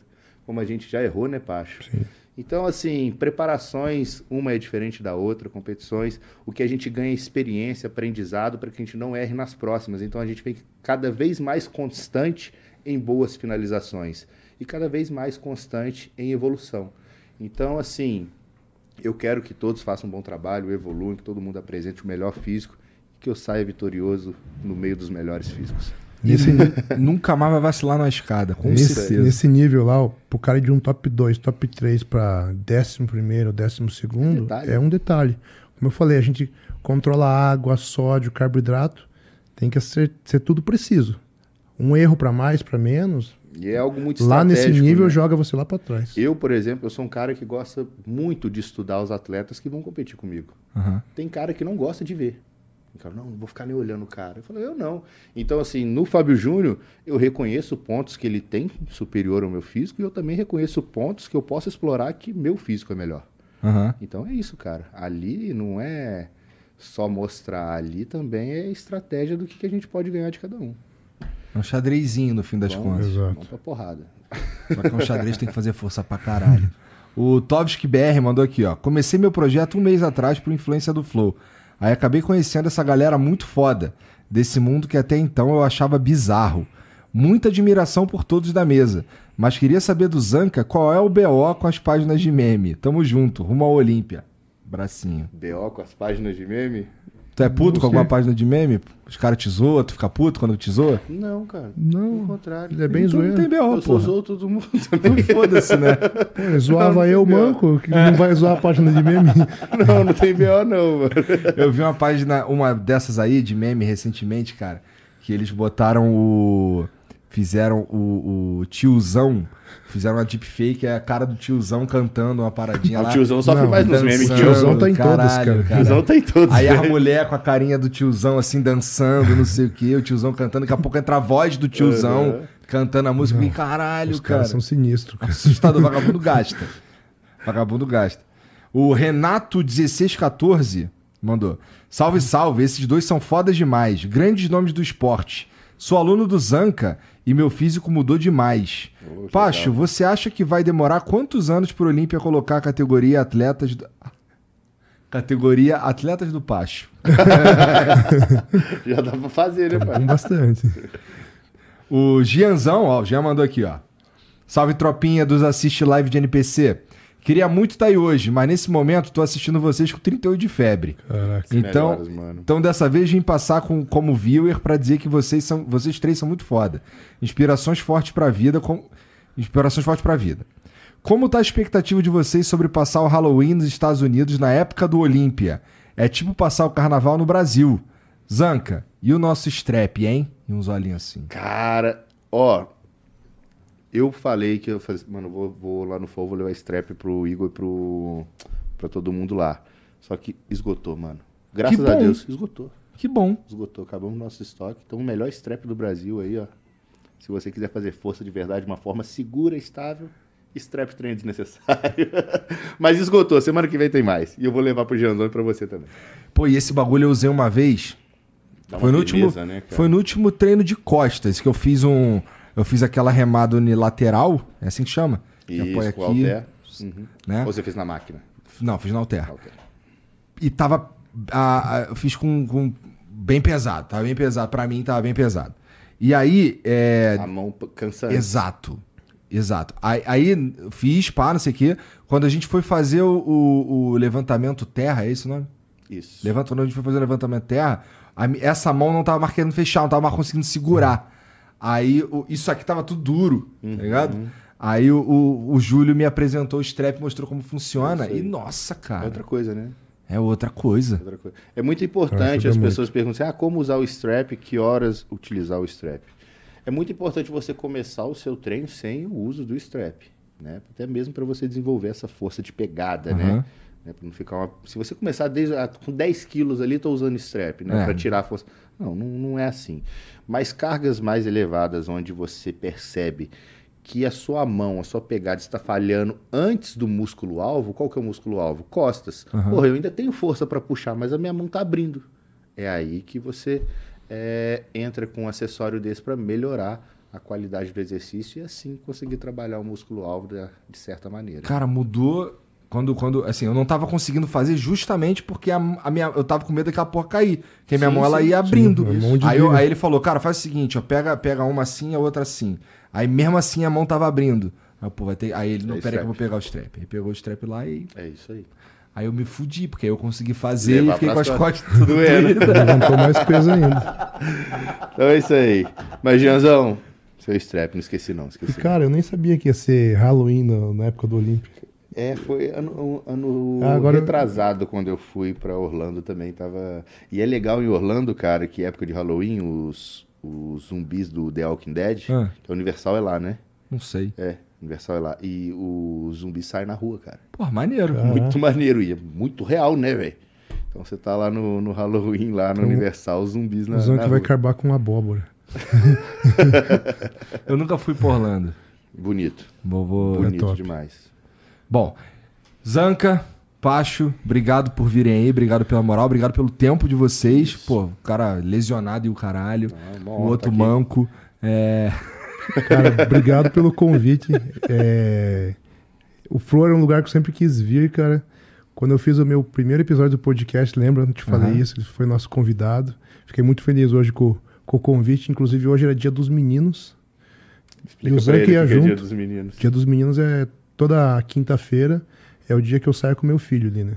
como a gente já errou, né, Pacho? Sim. Então, assim, preparações, uma é diferente da outra, competições, o que a gente ganha é experiência, aprendizado, para que a gente não erre nas próximas. Então, a gente vem cada vez mais constante em boas finalizações e cada vez mais constante em evolução. Então, assim, eu quero que todos façam um bom trabalho, evoluam, que todo mundo apresente o melhor físico e que eu saia vitorioso no meio dos melhores físicos. Nesse, Nunca mais vai vacilar na escada, com nesse, certeza. nesse nível lá, ó, pro cara ir de um top 2, top 3 para décimo primeiro, décimo segundo, é um detalhe. Como eu falei, a gente controla água, sódio, carboidrato, tem que ser, ser tudo preciso. Um erro para mais, para menos, E é algo muito Lá nesse nível, né? joga você lá pra trás. Eu, por exemplo, eu sou um cara que gosta muito de estudar os atletas que vão competir comigo. Aham. Tem cara que não gosta de ver. O cara, não, não vou ficar nem olhando o cara. Eu falei, eu não. Então, assim, no Fábio Júnior, eu reconheço pontos que ele tem superior ao meu físico e eu também reconheço pontos que eu posso explorar que meu físico é melhor. Aham. Então é isso, cara. Ali não é só mostrar, ali também é estratégia do que, que a gente pode ganhar de cada um. É um xadrezinho no fim das Vamos, contas. Exato. vamos pra porrada. Só que é um xadrez tem que fazer força pra caralho. O Tovski BR mandou aqui, ó. Comecei meu projeto um mês atrás por influência do Flow. Aí acabei conhecendo essa galera muito foda. Desse mundo que até então eu achava bizarro. Muita admiração por todos da mesa. Mas queria saber do Zanca qual é o BO com as páginas de meme. Tamo junto, rumo ao Olímpia. Bracinho. BO com as páginas de meme? Tu é puto Não com alguma página de meme? Os caras te zoam, tu fica puto quando te zoa? Não, cara. Não. Pelo contrário. Ele é bem Então não tem zoeiro. BO, eu porra. zoou todo mundo também. Foda-se, né? Pô, ele zoava Não, eu, manco, que não vai zoar a página de meme. não, não tem BO não, mano. Eu vi uma página, uma dessas aí, de meme recentemente, cara, que eles botaram o. Fizeram o, o tiozão. Fizeram uma deepfake, é a cara do tiozão cantando uma paradinha O lá. tiozão sofre Não, mais nos memes eu. tiozão tá em todas, cara. O tiozão tá em todos. Aí a né? mulher com a carinha do tiozão, assim, dançando, não sei o que, o tiozão cantando, daqui a pouco entra a voz do tiozão cantando a música. E caralho, Os cara. caras são sinistros. cara. Assustador, vagabundo gasta. Vagabundo gasta. O Renato1614 mandou. Salve, salve, esses dois são fodas demais. Grandes nomes do esporte. Sou aluno do Zanca e meu físico mudou demais. Pacho, você acha que vai demorar quantos anos pro Olímpia colocar a categoria atletas do... Categoria Atletas do Pacho. Já dá pra fazer, né, pai? Com bastante. O Gianzão, ó, o Gian mandou aqui, ó. Salve tropinha dos Assiste Live de NPC. Queria muito estar aí hoje, mas nesse momento tô assistindo vocês com 38 de febre. Caraca. Então, melhores, mano. então dessa vez vim passar com, como viewer pra dizer que vocês são, vocês três são muito foda. Inspirações fortes pra vida, com inspirações fortes pra vida. Como tá a expectativa de vocês sobre passar o Halloween nos Estados Unidos na época do Olímpia? É tipo passar o carnaval no Brasil. Zanca, e o nosso strap, hein? E uns olhinhos assim. Cara, ó. Eu falei que eu falei, mano, vou, vou lá no Flow, vou levar strap pro Igor e pro. pra todo mundo lá. Só que esgotou, mano. Graças Que a. Deus, esgotou. Que bom. Esgotou. Acabamos o nosso estoque. Então, o melhor strap do Brasil aí, ó. Se você quiser fazer força de verdade de uma forma segura, estável, strap treino desnecessário. Mas esgotou. Semana que vem tem mais. E eu vou levar pro Janzão e pra você também. Pô, e esse bagulho eu usei uma vez. Uma Foi no, último, né, foi no último treino de costas que eu fiz um. Eu fiz aquela remada unilateral, é assim que chama? Que Isso, apoia com aqui, halter. Uhum. né? Ou você fez na máquina? Não, fiz na alter. E tava. a- a- eu fiz com, com- bem pesado, tava bem pesado. Pra mim tava bem pesado. E aí, é, A mão cansando. Exato. Exato. Aí, aí fiz, pá, não sei o quê. Quando a gente foi fazer o, o- o levantamento terra, é esse o nome? Isso. Levanta, quando a gente foi fazer o levantamento terra, a essa mão não tava querendo fechar, não tava mais conseguindo segurar. Aí o- isso aqui tava tudo duro, Uhum. tá ligado? Aí o, o, o Júlio me apresentou o strap, mostrou como funciona. E nossa, É cara, outra coisa, né? é outra coisa. Outra coisa. É muito importante as muito. pessoas perguntam assim, ah, como usar o strap, que horas utilizar o strap. É muito importante você começar o seu treino sem o uso do strap, né? Até mesmo para você desenvolver essa força de pegada, né? Aham. né? Pra não ficar uma... Se você começar desde ah, com 10 quilos ali, tô usando strap, né? É. Para tirar a força. Não, não, não é assim. Mas cargas mais elevadas, onde você percebe que a sua mão, a sua pegada está falhando antes do músculo alvo, qual que é o músculo alvo? Costas. Aham. Porra, eu ainda tenho força para puxar, mas a minha mão tá abrindo. É aí que você é, entra com um acessório desse para melhorar a qualidade do exercício e assim conseguir trabalhar o músculo alvo de certa maneira. Cara, mudou quando, quando, assim, eu não tava conseguindo fazer justamente porque a, a minha, eu tava com medo daquela porra cair. Porque a minha Sim, mão, ela sim, ia abrindo. sim, a mão de aí, eu- aí ele falou, cara, faz o seguinte, ó, pega, pega uma assim e a outra assim. Aí mesmo assim a mão tava abrindo. Aí, pô, vai ter, aí ele, não, É pera aí que eu vou pegar o strap. Aí pegou o strap lá e... É isso aí. Aí eu me fudi, porque aí eu consegui fazer Levar e fiquei com as costas. costas tudo Doendo. Levantou mais peso ainda. Então é isso aí. Mas, Gianzão, seu strap, não esqueci não, esqueci. Cara, eu nem sabia que ia ser Halloween na, na época do Olímpico. É, foi ano, ano Ah, agora- retrasado quando eu fui pra Orlando também, tava... E é legal em Orlando, cara, que época de Halloween, os, os zumbis do The Walking Dead, Ah. que a Universal é lá, né? Não sei. É, Universal é lá. E os zumbis saem na rua, cara. Pô, maneiro. Muito maneiro. E é muito real, né, velho? Então você tá lá no, no Halloween, lá no Universal, os zumbis na, O Zanca na vai rua. acabar com abóbora. Eu nunca fui por Orlando. Bonito. Vou, vou- Bonito top. demais. Bom, Zanca, Pacho, obrigado por virem aí, obrigado pela moral, obrigado pelo tempo de vocês. Pô, o cara lesionado e o caralho. Uma o outro tá manco. É... Cara, obrigado pelo convite. É, O Flor é um lugar que eu sempre quis vir, cara. Quando eu fiz o meu primeiro episódio do podcast, lembra? Eu te falei Aham. isso, ele foi nosso convidado. Fiquei muito feliz hoje com, com o convite. Inclusive, hoje era dia dos meninos. Explica o ia o que é dia junto. dos meninos. Dia dos meninos é toda quinta-feira. É o dia que eu saio com meu filho ali, né?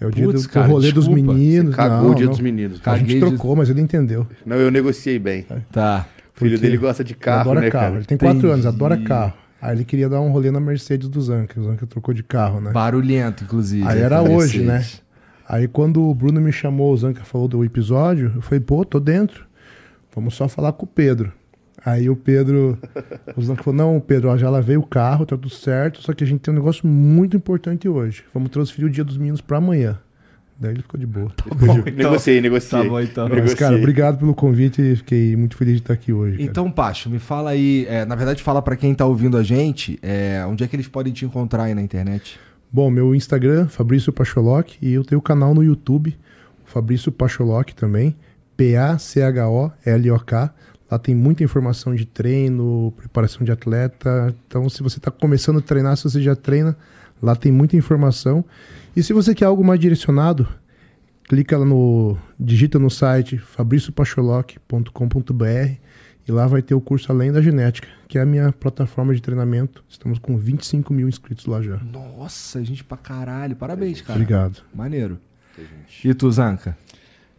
É o dia Putz, do, do cara, rolê dos desculpa. meninos. Cagou não, o dia não. dos meninos. A gente de- trocou, mas ele entendeu. Não, eu negociei bem. Tá. O filho dele gosta de Ele carro, adora né, carro. cara? Ele tem quatro Entendi. anos, adora carro. Aí ele queria dar um rolê na Mercedes do Zanca. O Zanca trocou de carro, né? Barulhento, inclusive. Aí era Mercedes. hoje, né? Aí quando o Bruno me chamou, o Zanca falou do episódio, eu falei, pô, tô dentro. Vamos só falar com o Pedro. Aí o Pedro, o falou, não, Pedro, ó, já lavei o carro, tá tudo certo, só que a gente tem um negócio muito importante hoje. Vamos transferir o dia dos meninos pra amanhã. Daí ele ficou de boa. negociei, negociei. Tá bom, então. Mas, Negociei. cara, obrigado pelo convite e fiquei muito feliz de estar aqui hoje. cara. Então, Pacho, me fala aí. é, na verdade, fala pra quem tá ouvindo a gente é, onde é que eles podem te encontrar aí na internet. Bom, meu Instagram, Fabrício Pacholoc, e eu tenho o canal no YouTube, Fabrício Pacholoc também, P-A-C-H-O-L-O-K. Lá tem muita informação de treino, preparação de atleta. Então, se você está começando a treinar, se você já treina, lá tem muita informação. E se você quer algo mais direcionado, clica lá no. digita no site fabriciopacholoc.com.br e lá vai ter o curso Além da Genética, que é a minha plataforma de treinamento. Estamos com 25 mil inscritos lá já. Nossa, gente pra caralho. Parabéns, cara. Obrigado. Maneiro. E tu, Zanca?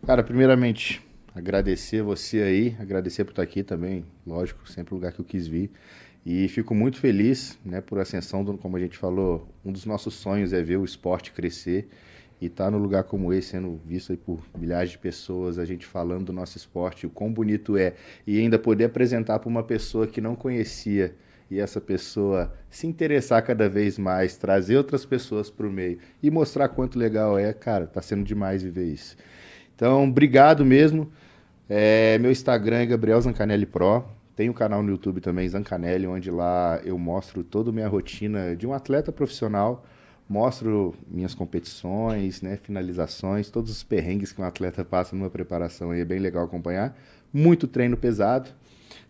Cara, primeiramente, agradecer você aí, agradecer por estar aqui também, lógico, sempre o lugar que eu quis vir. E fico muito feliz, né, por ascensão, do, como a gente falou, um dos nossos sonhos é ver o esporte crescer e estar num lugar como esse, sendo visto aí por milhares de pessoas, a gente falando do nosso esporte, o quão bonito é, e ainda poder apresentar para uma pessoa que não conhecia e essa pessoa se interessar cada vez mais, trazer outras pessoas para o meio e mostrar quanto legal é, cara, tá sendo demais viver isso. Então, obrigado mesmo. É, meu Instagram é Gabriel Zancanelli Pro. Tem um canal no YouTube também, Zancanelli, onde lá eu mostro toda a minha rotina de um atleta profissional. Mostro minhas competições, né, finalizações, todos os perrengues que um atleta passa numa preparação. É bem legal acompanhar. Muito treino pesado.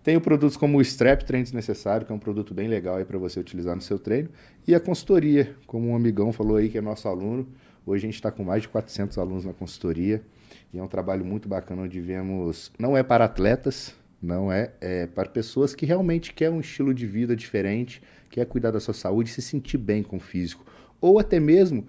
Tenho produtos como o Strap Treino Desnecessário, que é um produto bem legal aí para você utilizar no seu treino. E a consultoria, como um amigão falou aí que é nosso aluno. Hoje a gente está com mais de 400 alunos na consultoria. E é um trabalho muito bacana onde vemos. Não é para atletas, não é, é para pessoas que realmente querem um estilo de vida diferente, quer cuidar da sua saúde, se sentir bem com o físico. Ou até mesmo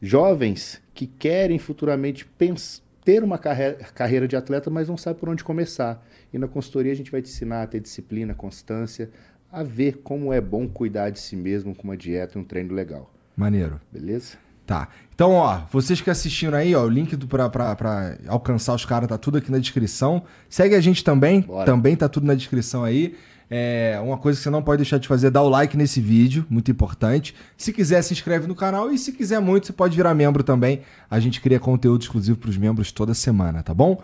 jovens que querem futuramente pens- ter uma carreira, carreira de atleta, mas não sabe por onde começar. E na consultoria a gente vai te ensinar a ter disciplina, constância, a ver como é bom cuidar de si mesmo com uma dieta e um treino legal. Maneiro. Beleza? Tá. Então, ó, vocês que assistiram aí, ó, o link do, pra, pra, pra alcançar os caras tá tudo aqui na descrição. Segue a gente também, Bora. também tá tudo na descrição aí. É, uma coisa que você não pode deixar de fazer é dar o like nesse vídeo, muito importante. Se quiser, se inscreve no canal e se quiser muito, você pode virar membro também. A gente cria conteúdo exclusivo pros membros toda semana, tá bom?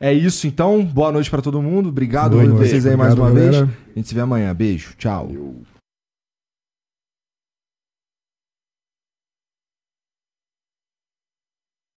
É isso então, boa noite pra todo mundo. Obrigado a vocês aí mais Obrigado, uma galera. vez. A gente se vê amanhã. Beijo, tchau. Eu...